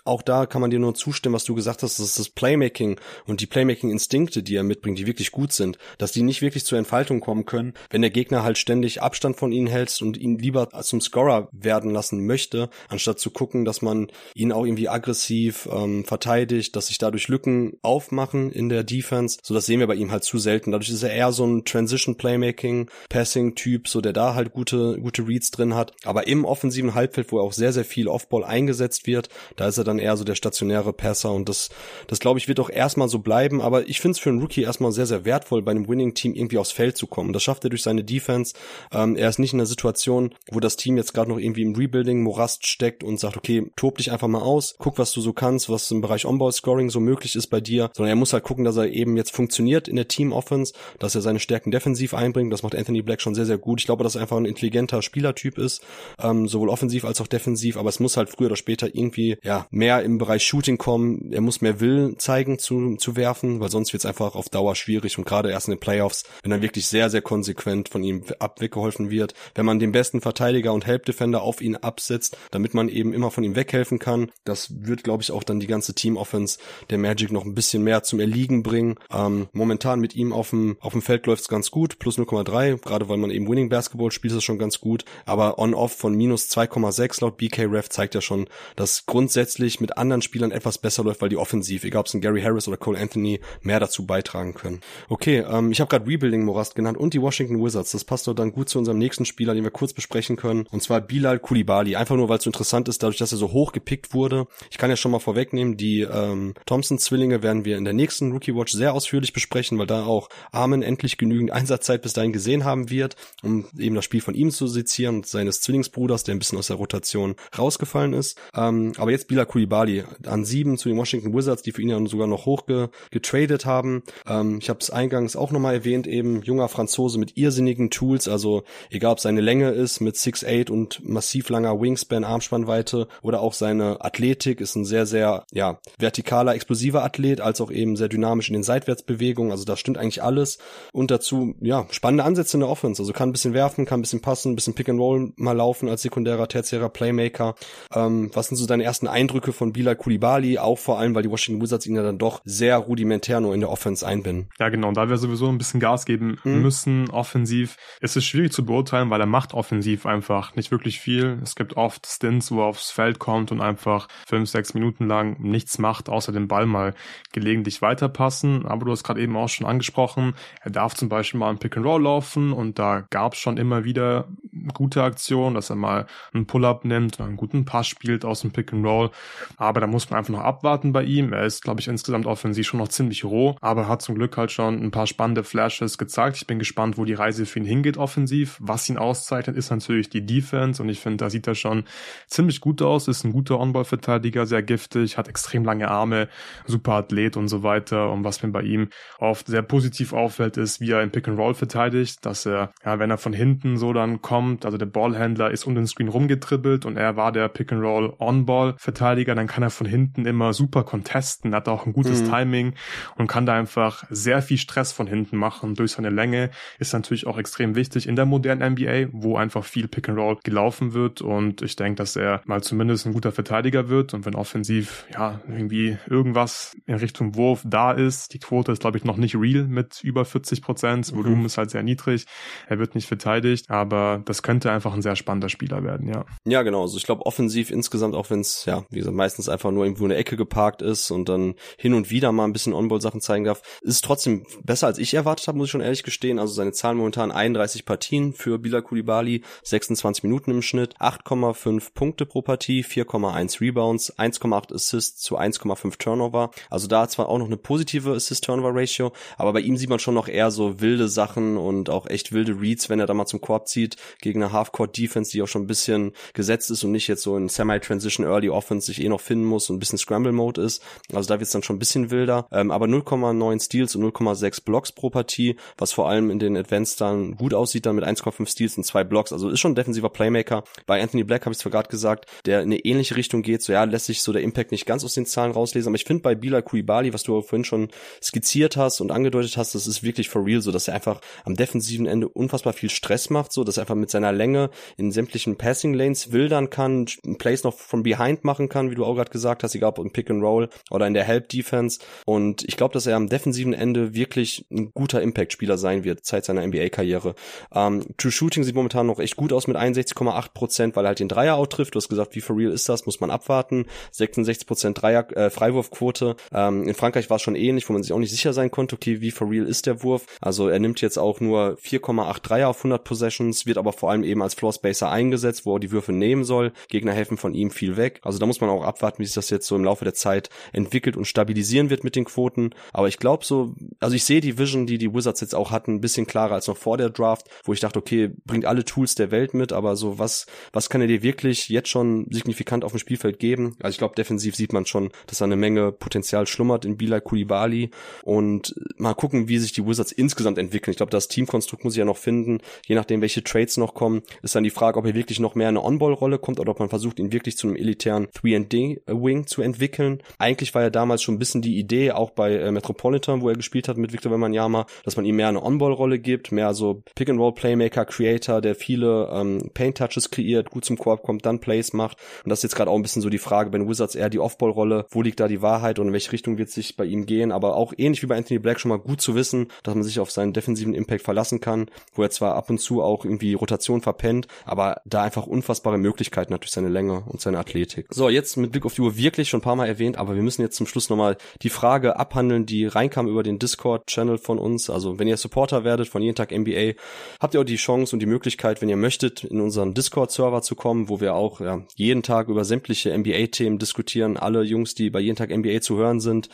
auch da kann man dir nur zustimmen, was du gesagt hast, das ist das Playmaking und die Playmaking-Instinkte, die er mitbringt, die wirklich gut sind, dass die nicht wirklich zur Entfaltung kommen können, wenn der Gegner halt ständig Abstand von ihnen hält und ihn lieber zum Scorer werden lassen möchte, anstatt zu gucken, dass man ihn auch irgendwie aggressiv ähm, verteidigt, dass sich dadurch Lücken aufmachen in der Defense. So das sehen wir bei ihm halt zu selten. Dadurch ist er eher so ein Transition Playmaking, Passing Typ, so der da halt gute gute Reads drin hat. Aber im offensiven Halbfeld, wo er auch sehr sehr viel Offball eingesetzt wird, da ist er dann eher so der stationäre Passer und das das glaube ich wird auch erstmal so bleiben. Aber ich finde es für einen Rookie erstmal sehr sehr, sehr wertvoll, bei einem Winning-Team irgendwie aufs Feld zu kommen. Das schafft er durch seine Defense. Ähm, er ist nicht in einer Situation, wo das Team jetzt gerade noch irgendwie im Rebuilding-Morast steckt und sagt, okay, tob dich einfach mal aus, guck, was du so kannst, was im Bereich On-Ball-Scoring so möglich ist bei dir, sondern er muss halt gucken, dass er eben jetzt funktioniert in der Team-Offense, dass er seine Stärken defensiv einbringt. Das macht Anthony Black schon sehr, sehr gut. Ich glaube, dass er einfach ein intelligenter Spielertyp ist, ähm, sowohl offensiv als auch defensiv, aber es muss halt früher oder später irgendwie ja mehr im Bereich Shooting kommen. Er muss mehr Willen zeigen zu, zu werfen, weil sonst wird es einfach auf Dauer schwierig und gerade erst in den Playoffs, wenn dann wirklich sehr, sehr konsequent von ihm abweggeholfen wird, wenn man den besten Verteidiger und Help Defender auf ihn absetzt, damit man eben immer von ihm weghelfen kann. Das wird, glaube ich, auch dann die ganze Team Offense der Magic noch ein bisschen mehr zum Erliegen bringen. Ähm, momentan mit ihm auf dem, auf dem Feld läuft's ganz gut, plus 0,3, gerade weil man eben Winning Basketball spielt, ist es schon ganz gut, aber on-off von minus 2,6 laut BK Ref zeigt ja schon, dass grundsätzlich mit anderen Spielern etwas besser läuft, weil die offensiv, egal ob es ein Gary Harris oder Cole Anthony, mehr dazu beitragen können. Okay, ähm, ich habe gerade Rebuilding Morast genannt und die Washington Wizards. Das passt doch dann gut zu unserem nächsten Spieler, den wir kurz besprechen können, und zwar Bilal Kulibali. Einfach nur, weil es so interessant ist, dadurch, dass er so hoch gepickt wurde. Ich kann ja schon mal vorwegnehmen, die ähm, Thompson-Zwillinge werden wir in der nächsten Rookie Watch sehr ausführlich besprechen, weil da auch Armin endlich genügend Einsatzzeit bis dahin gesehen haben wird, um eben das Spiel von ihm zu sezieren und seines Zwillingsbruders, der ein bisschen aus der Rotation rausgefallen ist. Ähm, aber jetzt Bilal Kulibali an sieben zu den Washington Wizards, die für ihn ja sogar noch hoch getradet haben. Ähm, ich habe es eingangs auch nochmal erwähnt, eben junger Franzose mit irrsinnigen Tools, also egal ob seine Länge ist mit 6'8 und massiv langer Wingspan, Armspannweite oder auch seine Athletik ist ein sehr, sehr, ja, vertikaler, explosiver Athlet, als auch eben sehr dynamisch in den Seitwärtsbewegungen, also da stimmt eigentlich alles und dazu, ja, spannende Ansätze in der Offense, also kann ein bisschen werfen, kann ein bisschen passen, ein bisschen Pick and Roll mal laufen als sekundärer, tertiärer Playmaker. Ähm, was sind so deine ersten Eindrücke von Bilal Kulibali, auch vor allem, weil die Washington Wizards ihn ja dann doch sehr rudimentär nur in der Offense einbinden. Ja, genau. Und da wir sowieso ein bisschen Gas geben mhm. müssen, offensiv, ist es schwierig zu beurteilen, weil er macht offensiv einfach nicht wirklich viel. Es gibt oft Stints, wo er aufs Feld kommt und einfach fünf, sechs Minuten lang nichts macht, außer den Ball mal gelegentlich weiterpassen. Aber du hast gerade eben auch schon angesprochen, er darf zum Beispiel mal ein Pick and Roll laufen und da gab es schon immer wieder gute Aktionen, dass er mal einen Pull-up nimmt, einen guten Pass spielt aus dem Pick and Roll. Aber da muss man einfach noch abwarten bei ihm. Er ist, glaube ich, insgesamt offensiv schon noch ziemlich roh, aber hat zum Glück halt schon ein paar spannende Flashes gezeigt. Ich bin gespannt, wo die Reise für ihn hingeht offensiv. Was ihn auszeichnet, ist natürlich die Defense und ich finde, da sieht er schon ziemlich gut aus, ist ein guter On-Ball-Verteidiger, sehr giftig, hat extrem lange Arme, super Athlet und so weiter. Und was mir bei ihm oft sehr positiv auffällt, ist, wie er im Pick and Roll verteidigt, dass er, ja, wenn er von hinten so dann kommt, also der Ballhändler ist um den Screen rumgetribbelt und er war der Pick and Roll On-Ball Verteidiger, dann kann er von hinten immer super contesten, hat auch ein gutes mhm. Timing und kann da einfach sehr viel Stress von hinten machen. Durch seine Länge ist natürlich auch extrem wichtig in der modernen NBA, wo einfach viel Pick and Roll gelaufen wird und ich denke, dass er mal zumindest ein guter Verteidiger wird und wenn offensiv ja irgendwie irgendwas in Richtung Wurf da ist, die Quote ist glaube ich noch nicht real mit über 40 Prozent, Volumen mhm. ist halt sehr niedrig, er wird nicht verteidigt, aber das könnte einfach ein sehr spannender Spieler werden, ja. Ja, genau, also ich glaube offensiv insgesamt, auch wenn es ja, wie gesagt, meistens einfach nur irgendwo in der Ecke geparkt ist und dann hin und wieder mal ein bisschen On-Ball-Sachen zeigen darf, ist es trotzdem besser als ich erwartet habe, muss ich schon ehrlich gestehen. Also seine Zahlen momentan 31 Partien für Bilal Kulibali, 26 Minuten im Schnitt, 8,5 Punkte pro Partie, 4,1 Rebounds, 1,8 Assists zu 1,5 Turnover. Also da zwar auch noch eine positive Assist-Turnover-Ratio, aber bei ihm sieht man schon noch eher so wilde Sachen und auch echt wilde Reads, wenn er da mal zum Korb zieht, gegen eine Half-Court-Defense, die auch schon ein bisschen gesetzt ist und nicht jetzt so in Semi-Transition Early Offense sich eh noch finden muss und ein bisschen Scramble-Mode ist. Also da wird es dann schon ein bisschen wilder. Ähm, aber 0,9 Steals und 0,6 Blocks pro Partie, was vor allem in den Advanced dann gut aussieht, dann mit 1,5 Steals und 2 Blocks. Also ist schon ein defensiver Playmaker. Bei Anthony Black habe ich zwar gerade gesagt, der in eine ähnliche Richtung geht. So ja, lässt sich so der Impact nicht ganz aus den Zahlen rauslesen. Aber ich finde bei Bilal Koulibaly, was du vorhin schon skizziert hast und angedeutet hast, das ist wirklich for real so, dass er einfach am defensiven Ende unfassbar viel Stress macht, so dass er einfach mit seiner Länge in sämtlichen Passing Lanes wildern kann, Plays noch from behind machen kann, wie du auch gerade gesagt hast, egal ob im Pick and Roll oder in der Help Defense. Und ich glaube, dass er am defensiven Ende wirklich ein guter Impact-Spieler sein wird, Zeit seiner NBA-Karriere. Ähm, True Shooting sieht momentan noch echt gut aus mit 61,8 Prozent, weil er halt den Dreier out trifft. Du hast gesagt, wie for real ist das? Muss man abwarten. 66 Prozent Dreier, äh, Freiwurfquote. Ähm, in Frankreich war es schon ähnlich, wo man sich auch nicht sicher sein konnte, okay, wie for real ist der Wurf? Also er nimmt jetzt auch nur 4,8 Dreier auf 100 Possessions, wird aber vor allem eben als Floor Spacer eingesetzt, wo er die Würfe nehmen soll. Gegner helfen von ihm viel weg. Also da muss man auch abwarten, wie sich das jetzt so im Laufe der Zeit entwickelt und stabilisieren wird mit den Quoten. Aber ich glaube so, also ich sehe die Vision, die die Wizards jetzt auch hatten, ein bisschen klarer als noch vor der Draft, wo ich dachte, okay, bringt alle Tools der Welt mit, aber so was, was kann er dir wirklich jetzt schon signifikant auf dem Spielfeld geben? Also ich glaube, defensiv sieht man schon, dass da eine Menge Potenzial schlummert in Bilal Kulibali und mal gucken, wie sich die Wizards insgesamt entwickeln. Ich glaube, das Teamkonstrukt muss ich ja noch finden, je nachdem, welche Trades noch kommen, ist dann die Frage, ob er wirklich noch mehr eine On-Ball-Rolle kommt oder ob man versucht, ihn wirklich zu einem elitären 3D-Wing zu entwickeln. Eigentlich war ja damals schon ein bisschen die Idee, auch bei äh, Metropolitan, wo er gespielt hat mit Victor Wembanyama, dass man ihm mehr eine On-Ball-Rolle gibt, mehr so Pick-and-Roll-Playmaker, Creator, der viele ähm, Paint-Touches kreiert, gut zum Korb kommt, dann Plays macht. Und das ist jetzt gerade auch ein bisschen so die Frage, wenn Wizards eher die Off-Ball-Rolle, wo liegt da die Wahrheit und in welche Richtung wird sich bei ihm gehen, aber auch ähnlich wie bei Anthony Black schon mal gut zu wissen, dass man sich auf seinen defensiven Impact verlassen kann, wo er zwar ab und zu auch irgendwie Rotation verpennt, aber da einfach unfassbare Möglichkeiten hat durch seine Länge und seine Athletik. So, jetzt mit Blick auf die Uhr wirklich schon ein paar Mal erwähnt, aber wir müssen jetzt zum Schluss nochmal die Frage abhandeln, die reinkam über den Discord-Channel von uns. Also wenn ihr Supporter werdet von jeden Tag NBA, habt ihr auch die Chance und die Möglichkeit, wenn ihr möchtet, in unseren Discord-Server zu kommen, wo wir auch ja, jeden Tag über sämtliche NBA-Themen diskutieren. Alle Jungs, die bei jeden Tag NBA zu hören sind,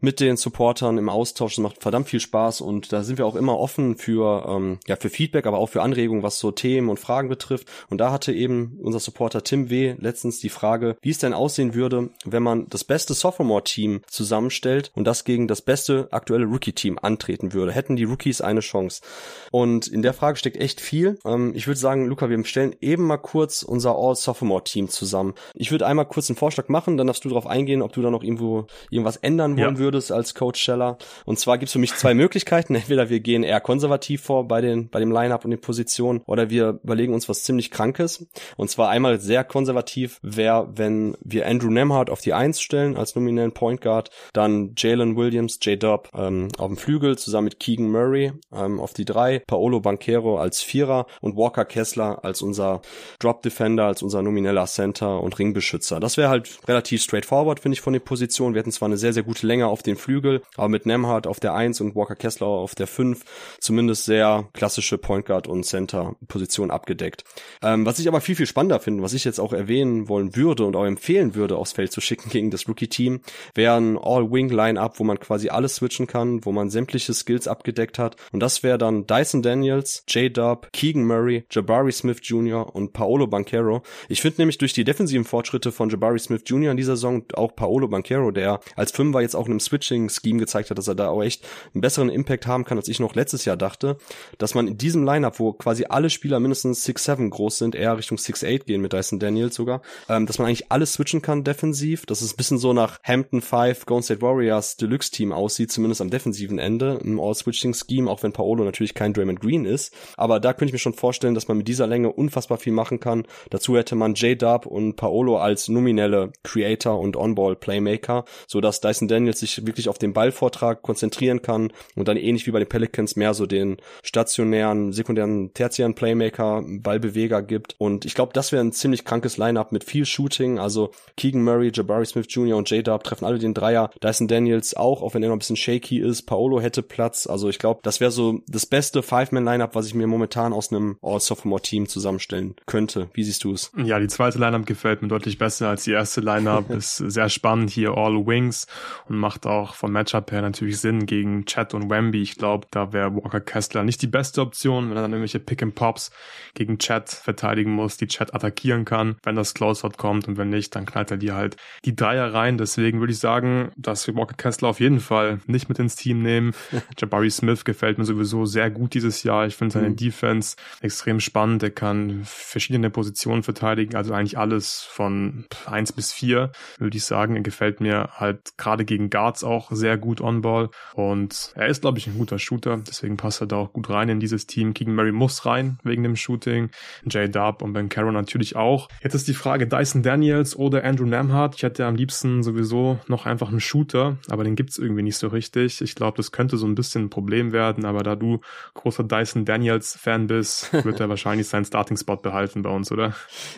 mit den Supportern im Austausch. Das macht verdammt viel Spaß und da sind wir auch immer offen für, ähm, ja, für Feedback, aber auch für Anregungen, was so Themen und Fragen betrifft. Und da hatte eben unser Supporter Tim W. letztens die Frage, wie es denn aussehen würde, wenn man das beste Sophomore-Team zusammenstellt und das gegen das beste aktuelle Rookie-Team antreten würde. Hätten die Rookies eine Chance? Und in der Frage steckt echt viel. Ähm, ich würde sagen, Luca, wir stellen eben mal kurz unser All-Sophomore-Team zusammen. Ich würde einmal kurz einen Vorschlag machen, dann darfst du darauf eingehen, ob du da noch irgendwo irgendwas ändern wollen ja. würdest als Coach Scheller. Und zwar gibt es für mich zwei <laughs> Möglichkeiten. Entweder wir gehen eher konservativ vor bei den bei dem Lineup und den Positionen oder wir überlegen uns was ziemlich krankes. Und zwar einmal sehr konservativ wäre, wenn wir Andrew Nemhardt auf die Eins stellen als nominellen Point Guard, dann Jalen Williams, J-Dub ähm, auf dem Flügel zusammen mit Keegan Murray ähm, auf die drei, Paolo Banquero als Vierer und Walker Kessler als unser Drop Defender, als unser nomineller Center und Ringbeschützer. Das wäre halt relativ straightforward, finde ich, von den Positionen. Wir hätten zwar eine sehr, sehr gute Länge auf den Flügel, aber mit Nemhardt auf der Eins und Walker Kessler auf der Fünf zumindest sehr klassische Point Guard und Center Position abgedeckt. Ähm, was ich aber viel, viel spannender finde, was ich jetzt auch erwähnen wollen würde und auch empfehlen würde, aufs Feld zu schicken gegen das Rookie-Team, wäre ein All-Wing-Line-Up, wo man quasi alles switchen kann, wo man sämtliche Skills abgedeckt hat. Und das wäre dann Dyson Daniels, J-Dub, Keegan Murray, Jabari Smith Jr. und Paolo Banquero. Ich finde nämlich durch die defensiven Fortschritte von Jabari Smith Jr. in dieser Saison auch Paolo Banquero, der als Fünfer jetzt auch in einem Switching-Scheme gezeigt hat, dass er da auch echt einen besseren Impact haben kann, als ich noch letztes Jahr dachte, dass man in diesem Lineup, wo quasi alle Spieler mindestens 6'7 groß sind, eher Richtung 6'8 gehen mit Dyson Daniels sogar, ähm, dass man eigentlich alles switchen kann defensiv, dass es ein bisschen so nach Hampton 5 Golden State Warriors Deluxe Team aussieht, zumindest am defensiven Ende, im All-Switching-Scheme, auch wenn Paolo natürlich kein Draymond Green ist. Aber da könnte ich mir schon vorstellen, dass man mit dieser Länge unfassbar viel machen kann. Dazu hätte man J-Dub und Paolo als nominelle Creator und On-Ball-Playmaker, so dass Dyson Daniels sich wirklich auf den Ballvortrag konzentrieren kann und dann ähnlich wie bei den Pelicans mehr so den stationären, sekundären, tertiären Playmaker, Ballbeweger gibt. Und ich glaube, das wäre ein ziemlich krankes Lineup mit viel Shooting. Also Keegan Murray, Jabari Smith Jr. und J-Dub treffen alle den Dreier. Dyson Daniels auch, auch wenn er noch ein bisschen shaky ist. Paolo hätte Platz. Also ich glaube, das wäre so das beste Five-Man-Lineup, was ich mir momentan aus einem All-Sophomore-Team zusammenstellen könnte. Wie siehst du es? Ja, die zweite Lineup gefällt mir deutlich besser als die erste Lineup. <laughs> ist sehr spannend hier All Wings und macht auch vom Matchup her natürlich Sinn gegen Chat und Wemby. Ich glaube, da wäre Walker Kessler nicht die beste Option, wenn er dann irgendwelche Pick and Pops gegen Chat verteidigen muss, die Chat attackieren kann, wenn das Closeout kommt und wenn nicht, dann knallt er dir halt die Dreier rein. Deswegen würde ich sagen, dass Walker Kessler auf jeden Fall nicht mit ins Team nehmen. <laughs> Jabari Smith gefällt mir sowieso sehr gut dieses Jahr. Ich finde seine mhm. Defense extrem spannend. Er kann verschiedene Positionen verteidigen, also eigentlich alles von eins bis vier, würde ich sagen. Er gefällt mir halt gerade gegen Guards auch sehr gut on-ball und er ist, glaube ich, ein guter Shooter. Deswegen passt er da auch gut rein in dieses Team. Keegan Murray muss rein wegen dem Shooting. Jay Dub und Ben Caro natürlich auch. Jetzt ist die Frage Dyson Daniels oder Andrew Namhart. Ich hätte am liebsten sowieso noch einfach einen Shooter, aber den gibt's irgendwie nicht so richtig. Ich glaube, das könnte so ein bisschen ein Problem werden, aber da du großer Dyson Daniels Fan bist, <laughs> wird er wahrscheinlich seinen Starting Spot behalten bei uns, oder?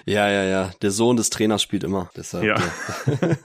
Ja, ja, ja. Der Sohn des Trainers spielt immer. Deshalb, ja. ja.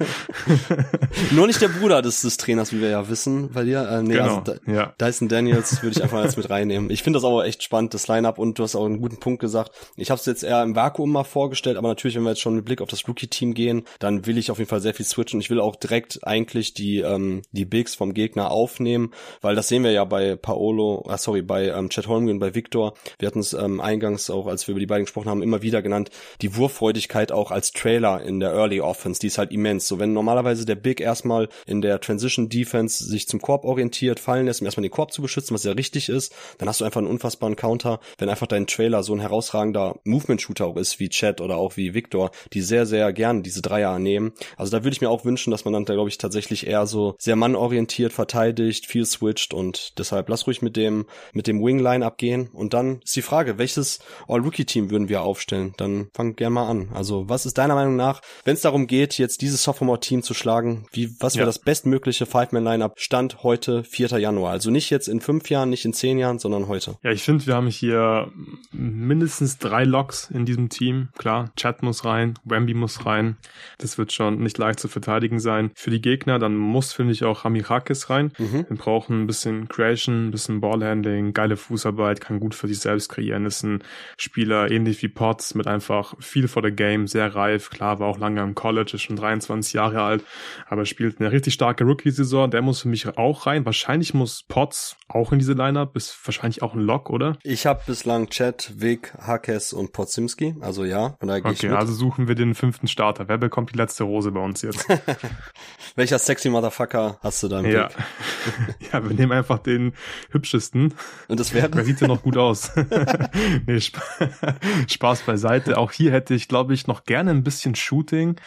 <laughs> Nur nicht der Bruder des, des Trainers, wie wir ja wissen bei dir. Äh, nee, genau. also ja. Dyson Daniels würde ich einfach <laughs> jetzt mit reinnehmen. Ich finde das aber echt spannend, das Line-Up und du hast auch einen guten Punkt gesagt. Ich habe es jetzt eher im Vakuum mal vorgestellt, aber natürlich, wenn wir jetzt schon mit Blick auf das Rookie-Team gehen, dann will ich auf jeden Fall sehr viel switchen. Ich will auch direkt eigentlich die ähm, die Bigs vom Gegner aufnehmen, weil das sehen wir ja bei Paolo, ah, sorry, bei ähm, Chad Holmgren, bei Victor. Wir hatten es ähm, eingangs auch, als wir über die beiden gesprochen haben, immer wieder genannt. Die Wurffreudigkeit auch als Trailer in der Early Offense, die ist halt immens. So wenn normalerweise der Big erstmal in der Transition Defense sich zum Korb orientiert, fallen lässt, um erstmal den Korb zu beschützen, was ja richtig ist, dann hast du einfach einen unfassbaren Counter, wenn einfach dein Trailer so ein herausragender Movement-Shooter auch ist, wie Chad oder auch wie Victor, die sehr, sehr gern diese Dreier nehmen. Also da würde ich mir auch wünschen, dass man dann da, glaube ich, tatsächlich eher so sehr mannorientiert verteidigt, viel switcht und deshalb lass ruhig mit dem, mit dem Wing-Line abgehen. Und dann ist die Frage, welches All-Rookie-Team würden wir aufstellen? Dann fang gern mal an. Also was ist deiner Meinung nach, wenn es darum geht, jetzt dieses Sophomore-Team zu schlagen, wie, was wäre ja. das bestmögliche Five-Man-Lineup Stand heute, 4. Januar? Also nicht jetzt in fünf Jahren, nicht in zehn Jahren, sondern heute. Ja, ich finde, wir haben hier mindestens drei Locks in diesem Team. Klar, Chat muss rein, Wemby muss rein. Das wird schon nicht leicht zu verteidigen sein. Für die Gegner, dann muss, finde ich, auch Hamirakis rein. Mhm. Wir brauchen ein bisschen Creation, ein bisschen Ballhandling, geile Fußarbeit, kann gut für sich selbst kreieren. Ist ein Spieler ähnlich wie Potts mit einfach viel vor der Game, sehr reif. Klar, war auch lange im College, ist schon 23 Jahre alt, aber spielt eine richtig starke Rookie-Saison. Der muss für mich auch rein. Wahrscheinlich muss Potts auch in diese Lineup, ist wahrscheinlich auch ein Lock, oder? Ich habe bislang Chat, Vic, Hakes und Podzimski, also ja, von daher Okay, also suchen wir den fünften Starter. Wer bekommt die letzte Rose bei uns jetzt? <laughs> Welcher sexy Motherfucker hast du da im ja. <laughs> <laughs> ja, wir nehmen einfach den hübschesten. Und das wäre? Wer sieht denn noch gut aus? <laughs> nee, Sp <laughs> Spaß beiseite. Auch hier hätte ich, glaube ich, noch gerne ein bisschen Shooting.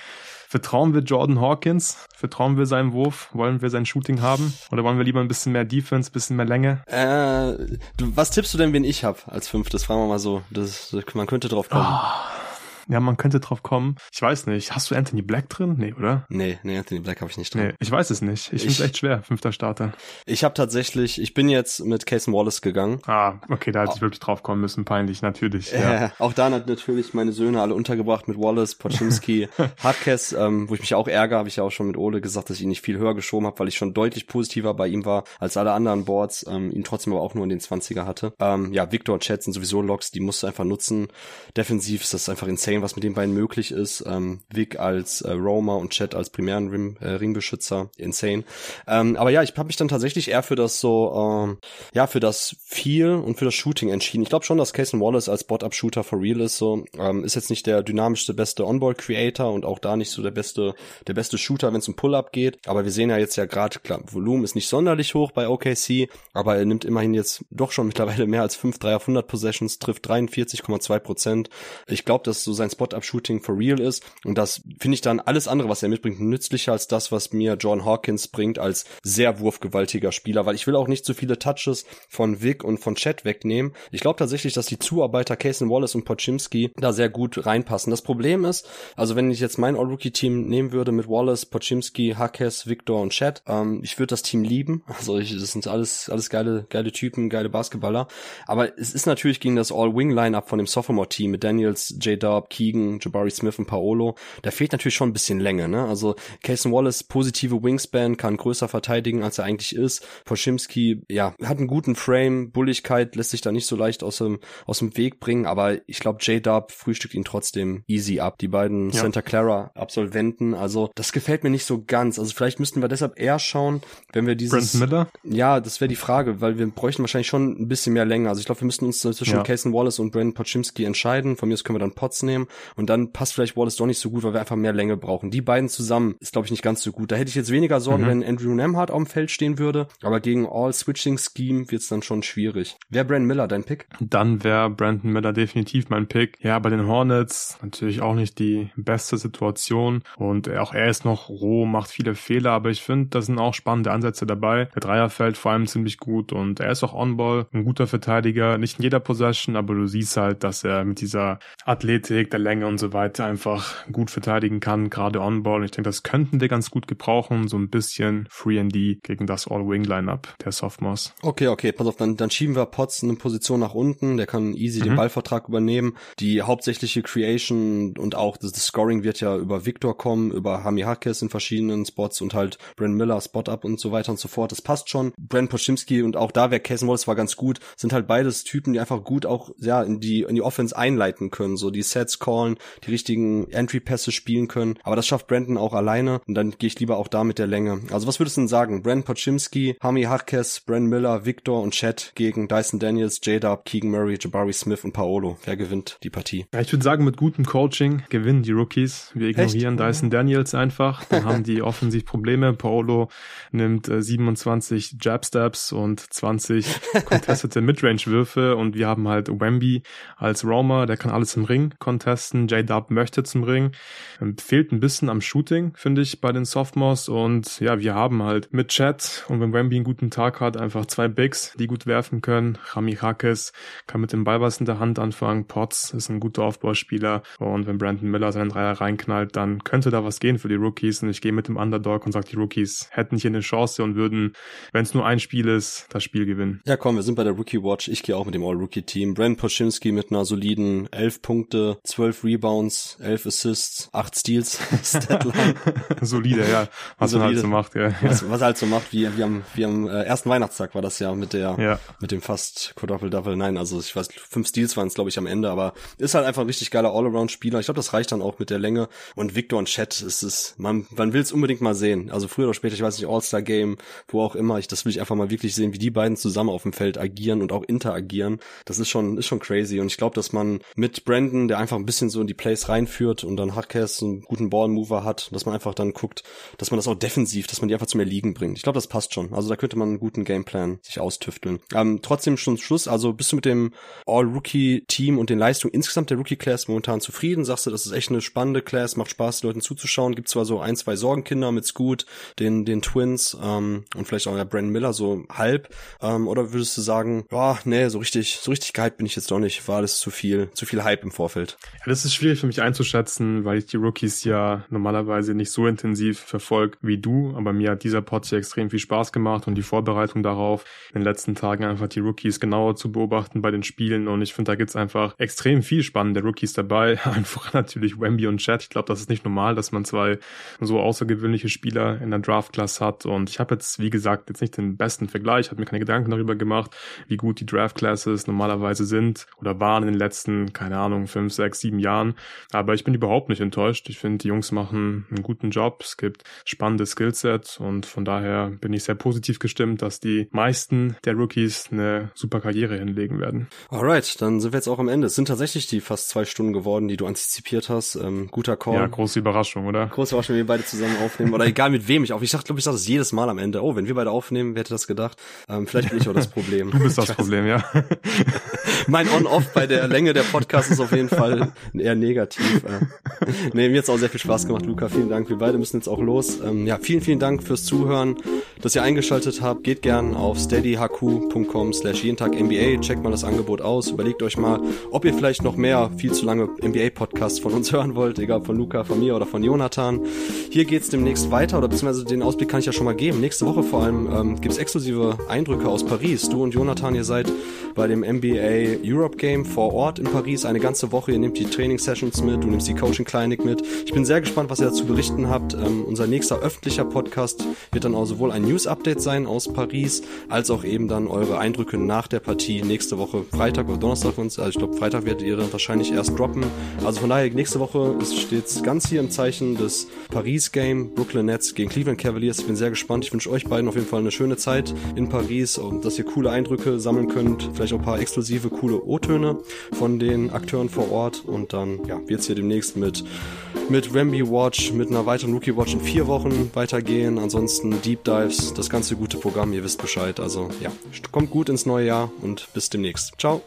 Vertrauen wir Jordan Hawkins? Vertrauen wir seinem Wurf? Wollen wir sein Shooting haben? Oder wollen wir lieber ein bisschen mehr Defense, ein bisschen mehr Länge? Äh, du, was tippst du denn, wen ich hab als fünftes? Fragen wir mal so. Das, man könnte drauf kommen. Oh. Ja, man könnte drauf kommen. Ich weiß nicht. Hast du Anthony Black drin? Nee, oder? Nee, nee, Anthony Black habe ich nicht drin. Nee, ich weiß es nicht. Ich, ich finde es echt schwer, fünfter Starter. Ich habe tatsächlich, ich bin jetzt mit Casey Wallace gegangen. Ah, okay, da hätte ich wirklich drauf kommen müssen. Peinlich, natürlich. Ja. Äh, auch da hat natürlich meine Söhne alle untergebracht mit Wallace, Poczynski, <laughs> Hardcase, ähm, wo ich mich auch ärgere, habe ich ja auch schon mit Ole gesagt, dass ich ihn nicht viel höher geschoben habe, weil ich schon deutlich positiver bei ihm war als alle anderen Boards, ähm, ihn trotzdem aber auch nur in den 20er hatte. Ähm, ja, Victor und Chad sind sowieso Logs, die musst du einfach nutzen. Defensiv ist das einfach insane, was mit den beiden möglich ist. Ähm, Vic als äh, Roma und Chet als primären Rim, äh, Ringbeschützer. Insane. Ähm, aber ja, ich habe mich dann tatsächlich eher für das so, ähm, ja, für das Feel und für das Shooting entschieden. Ich glaube schon, dass Cason Wallace als Bot-Up-Shooter for real ist. So ähm, ist jetzt nicht der dynamischste, beste On-Ball-Creator und auch da nicht so der beste, der beste Shooter, wenn es um Pull-Up geht. Aber wir sehen ja jetzt ja gerade, klar, Volumen ist nicht sonderlich hoch bei OKC, aber er nimmt immerhin jetzt doch schon <laughs> mittlerweile mehr als 5 3 auf 100 Possessions, trifft 43,2 Prozent. Ich glaube, dass so sein Spot-Up-Shooting for real ist. Und das finde ich dann alles andere, was er mitbringt, nützlicher als das, was mir John Hawkins bringt als sehr wurfgewaltiger Spieler, weil ich will auch nicht so viele Touches von Vic und von Chet wegnehmen. Ich glaube tatsächlich, dass die Zuarbeiter Casey Wallace und Pochimski da sehr gut reinpassen. Das Problem ist, also wenn ich jetzt mein All-Rookie-Team nehmen würde mit Wallace, Pochimski, Hackes, Victor und Chet, ähm, ich würde das Team lieben. <laughs> Also ich, das sind alles, alles geile, geile Typen, geile Basketballer. Aber es ist natürlich gegen das All-Wing-Line-Up von dem Sophomore-Team mit Daniels, J-Dub, Keegan, Jabari Smith und Paolo, da fehlt natürlich schon ein bisschen Länge, ne? Also Cason Wallace, positive Wingspan, kann größer verteidigen, als er eigentlich ist. Poschimski, ja, hat einen guten Frame, Bulligkeit lässt sich da nicht so leicht aus dem, aus dem Weg bringen, aber ich glaube, J-Dub frühstückt ihn trotzdem easy ab. Die beiden ja. Santa Clara Absolventen, also das gefällt mir nicht so ganz. Also vielleicht müssten wir deshalb eher schauen, wenn wir dieses... Brent Miller? Ja, das wäre die Frage, weil wir bräuchten wahrscheinlich schon ein bisschen mehr Länge. Also ich glaube, wir müssten uns zwischen ja. Cason Wallace und Brandon Pochimski entscheiden. Von mir aus können wir dann Potts nehmen und dann passt vielleicht Wallace doch nicht so gut, weil wir einfach mehr Länge brauchen. Die beiden zusammen ist, glaube ich, nicht ganz so gut. Da hätte ich jetzt weniger Sorgen, mhm. wenn Andrew Nemhart auf dem Feld stehen würde. Aber gegen All-Switching-Scheme wird es dann schon schwierig. Wer Brandon Miller dein Pick? Dann wäre Brandon Miller definitiv mein Pick. Ja, bei den Hornets natürlich auch nicht die beste Situation. Und auch er ist noch roh, macht viele Fehler, aber ich finde, da sind auch spannende Ansätze dabei. Der Dreier fällt vor allem ziemlich gut und er ist auch On-Ball, ein guter Verteidiger. Nicht in jeder Possession, aber du siehst halt, dass er mit dieser Athletik, Der Länge und so weiter einfach gut verteidigen kann, gerade On-Ball. Ich denke, das könnten wir ganz gut gebrauchen, so ein bisschen Free and D gegen das All-Wing-Lineup der Sophomores. Okay, okay, pass auf, dann, dann schieben wir Potts eine Position nach unten, der kann easy mhm. den Ballvertrag übernehmen. Die hauptsächliche Creation und auch das, das Scoring wird ja über Victor kommen, über Hami Hackes in verschiedenen Spots und halt Brent Miller, Spot-Up und so weiter und so fort. Das passt schon. Brent Pochimski und auch da wäre Casey Wallace war ganz gut, sind halt beides Typen, die einfach gut auch, ja, in die, in die Offense einleiten können, so die Sets callen, die richtigen Entry-Pässe spielen können. Aber das schafft Brandon auch alleine und dann gehe ich lieber auch da mit der Länge. Also was würdest du denn sagen? Brent Pochimski, Hami Hackes, Brent Miller, Victor und Chet gegen Dyson Daniels, J-Dub, Keegan Murray, Jabari Smith und Paolo. Wer gewinnt die Partie? Ja, ich würde sagen, mit gutem Coaching gewinnen die Rookies. Wir ignorieren Echt? Dyson Daniels einfach. Dann haben die <laughs> offensiv Probleme. Paolo nimmt äh, 27 Jab Steps und 20 <laughs> contestete Midrange-Würfe und wir haben halt Wemby als Roamer, der kann alles im Ring contesten. J-Dub möchte zum Ring. Ähm, fehlt ein bisschen am Shooting, finde ich, bei den Sophomores und ja, wir haben halt mit Chat und wenn Wemby einen guten Tag hat, einfach zwei Bigs, die gut werfen können. Rami Hakes kann mit dem Ball was in der Hand anfangen. Potts ist ein guter Aufbauspieler und wenn Brandon Miller seinen Dreier reinknallt, dann könnte da was gehen für die Rookies und ich gehe mit dem Underdog und sage, die Rookies hätten hier eine Chance und würden, wenn es nur ein Spiel ist, das Spiel gewinnen. Ja, komm, wir sind bei der Rookie Watch. Ich gehe auch mit dem All-Rookie-Team. Brand Poschinski mit einer soliden 11 Punkte, 12 Rebounds, 11 Assists, 8 Steals. <laughs> Solide, ja. Was Solide. man halt so macht, ja. Was, was halt so macht, wie, wie am, wie am äh, ersten Weihnachtstag war das ja mit der, ja. mit dem fast Quadruple-Double. Nein, also ich weiß, fünf Steals waren es, glaube ich, am Ende, aber ist halt einfach ein richtig geiler All-Around-Spieler. Ich glaube, das reicht dann auch mit der Länge. Und Victor und Chat, ist es, man, man will es unbedingt mal sehen. Also früher oder später, ich weiß nicht, All-Star-Game, wo auch immer, ich, das will ich einfach mal wirklich sehen, wie die beiden zusammen auf dem Feld agieren und auch interagieren. Das ist schon, ist schon crazy. Und ich glaube, dass man mit Brandon, der einfach ein bisschen so in die Plays reinführt und dann Hardcast einen guten Ballmover hat, dass man einfach dann guckt, dass man das auch defensiv, dass man die einfach zum Erliegen bringt. Ich glaube, das passt schon. Also da könnte man einen guten Gameplan sich austüfteln. Ähm, trotzdem schon Schluss. Also bist du mit dem All-Rookie-Team und den Leistungen insgesamt der Rookie-Class momentan zufrieden? Sagst du, das ist echt eine spannende Class, macht Spaß, den Leuten zuzuschauen. Gibt zwar so ein, zwei Sorgenkinder mit Scoot, den, den Twins ähm, und vielleicht auch ja Brandon Miller so halb. Ähm, oder würdest du sagen, ja, nee, so richtig, so richtig gehypt bin ich jetzt doch nicht. War alles zu viel, zu viel Hype im Vorfeld? Ja, das ist schwierig für mich einzuschätzen, weil ich die Rookies ja normalerweise nicht so intensiv verfolge wie du. Aber mir hat dieser Pod hier extrem viel Spaß gemacht und die Vorbereitung darauf, in den letzten Tagen einfach die Rookies genauer zu beobachten bei den Spielen. Und ich finde, da gibt's einfach extrem viel spannende Rookies dabei. <laughs> Einfach natürlich Wemby und Chat. Ich glaube, das ist nicht normal, dass man zwei so außergewöhnliche Spieler in der Draft-Class hat. Und ich habe jetzt, wie gesagt, jetzt nicht den besten Vergleich, habe mir keine Gedanken darüber gemacht, wie gut die Draft-Classes normalerweise sind oder waren in den letzten, keine Ahnung, fünf, sechs, sieben Jahren. Aber ich bin überhaupt nicht enttäuscht. Ich finde, die Jungs machen einen guten Job. Es gibt spannende Skillsets und von daher bin ich sehr positiv gestimmt, dass die meisten der Rookies eine super Karriere hinlegen werden. Alright, dann sind wir jetzt auch am Ende. Es sind tatsächlich die fast zwei Stunden geworden, die du antizipiert hast. Ähm, guter Call. Ja, große Überraschung, oder? Große Überraschung, wenn wir beide zusammen aufnehmen. Oder egal mit wem ich auf. Ich dachte, glaube ich, sage das jedes Mal am Ende. Oh, wenn wir beide aufnehmen, wer hätte das gedacht? Ähm, vielleicht bin ich auch das Problem. Du bist das Problem, ja. <laughs> mein On-Off bei der Länge der Podcast ist auf jeden Fall <laughs> eher negativ. <laughs> Nee, mir hat's auch sehr viel Spaß gemacht, Luca. Vielen Dank. Wir beide müssen jetzt auch los. Ähm, ja, vielen, vielen Dank fürs Zuhören, dass ihr eingeschaltet habt. Geht gern auf steadyhq.com slash jeden Tag NBA. Checkt mal das Angebot aus. Überlegt euch mal, ob ihr vielleicht noch mehr viel zu lange NBA-Podcasts von uns <laughs> hören wollt, egal von Luca, von mir oder von Jonathan. Hier geht's demnächst weiter, oder beziehungsweise den Ausblick kann ich ja schon mal geben. Nächste Woche vor allem ähm, gibt's exklusive Eindrücke aus Paris. Du und Jonathan, ihr seid bei dem NBA Europe Game vor Ort in Paris eine ganze Woche. Ihr nehmt die Training Sessions mit, du nimmst die Coaching Klinik mit. Ich bin sehr gespannt, was ihr dazu berichten habt. Ähm, unser nächster öffentlicher Podcast wird dann auch sowohl ein News Update sein aus Paris, als auch eben dann eure Eindrücke nach der Partie nächste Woche Freitag oder Donnerstag. Also ich glaube, Freitag werdet ihr dann wahrscheinlich erst droppen. Also von daher nächste Woche steht ganz hier im Zeichen des Paris Game, Brooklyn Nets gegen Cleveland Cavaliers. Ich bin sehr gespannt. Ich wünsche euch beiden auf jeden Fall eine schöne Zeit in Paris und dass ihr coole Eindrücke sammeln könnt. Vielleicht auch ein paar exklusive, coole O-Töne von den Akteuren vor Ort. Und dann ja, wird es hier demnächst mit, mit Ramby Watch, mit einer weiteren Rookie Watch in vier Wochen weitergehen. Ansonsten Deep Dives, das ganze gute Programm, ihr wisst Bescheid. Also ja, kommt gut ins neue Jahr und bis demnächst. Ciao.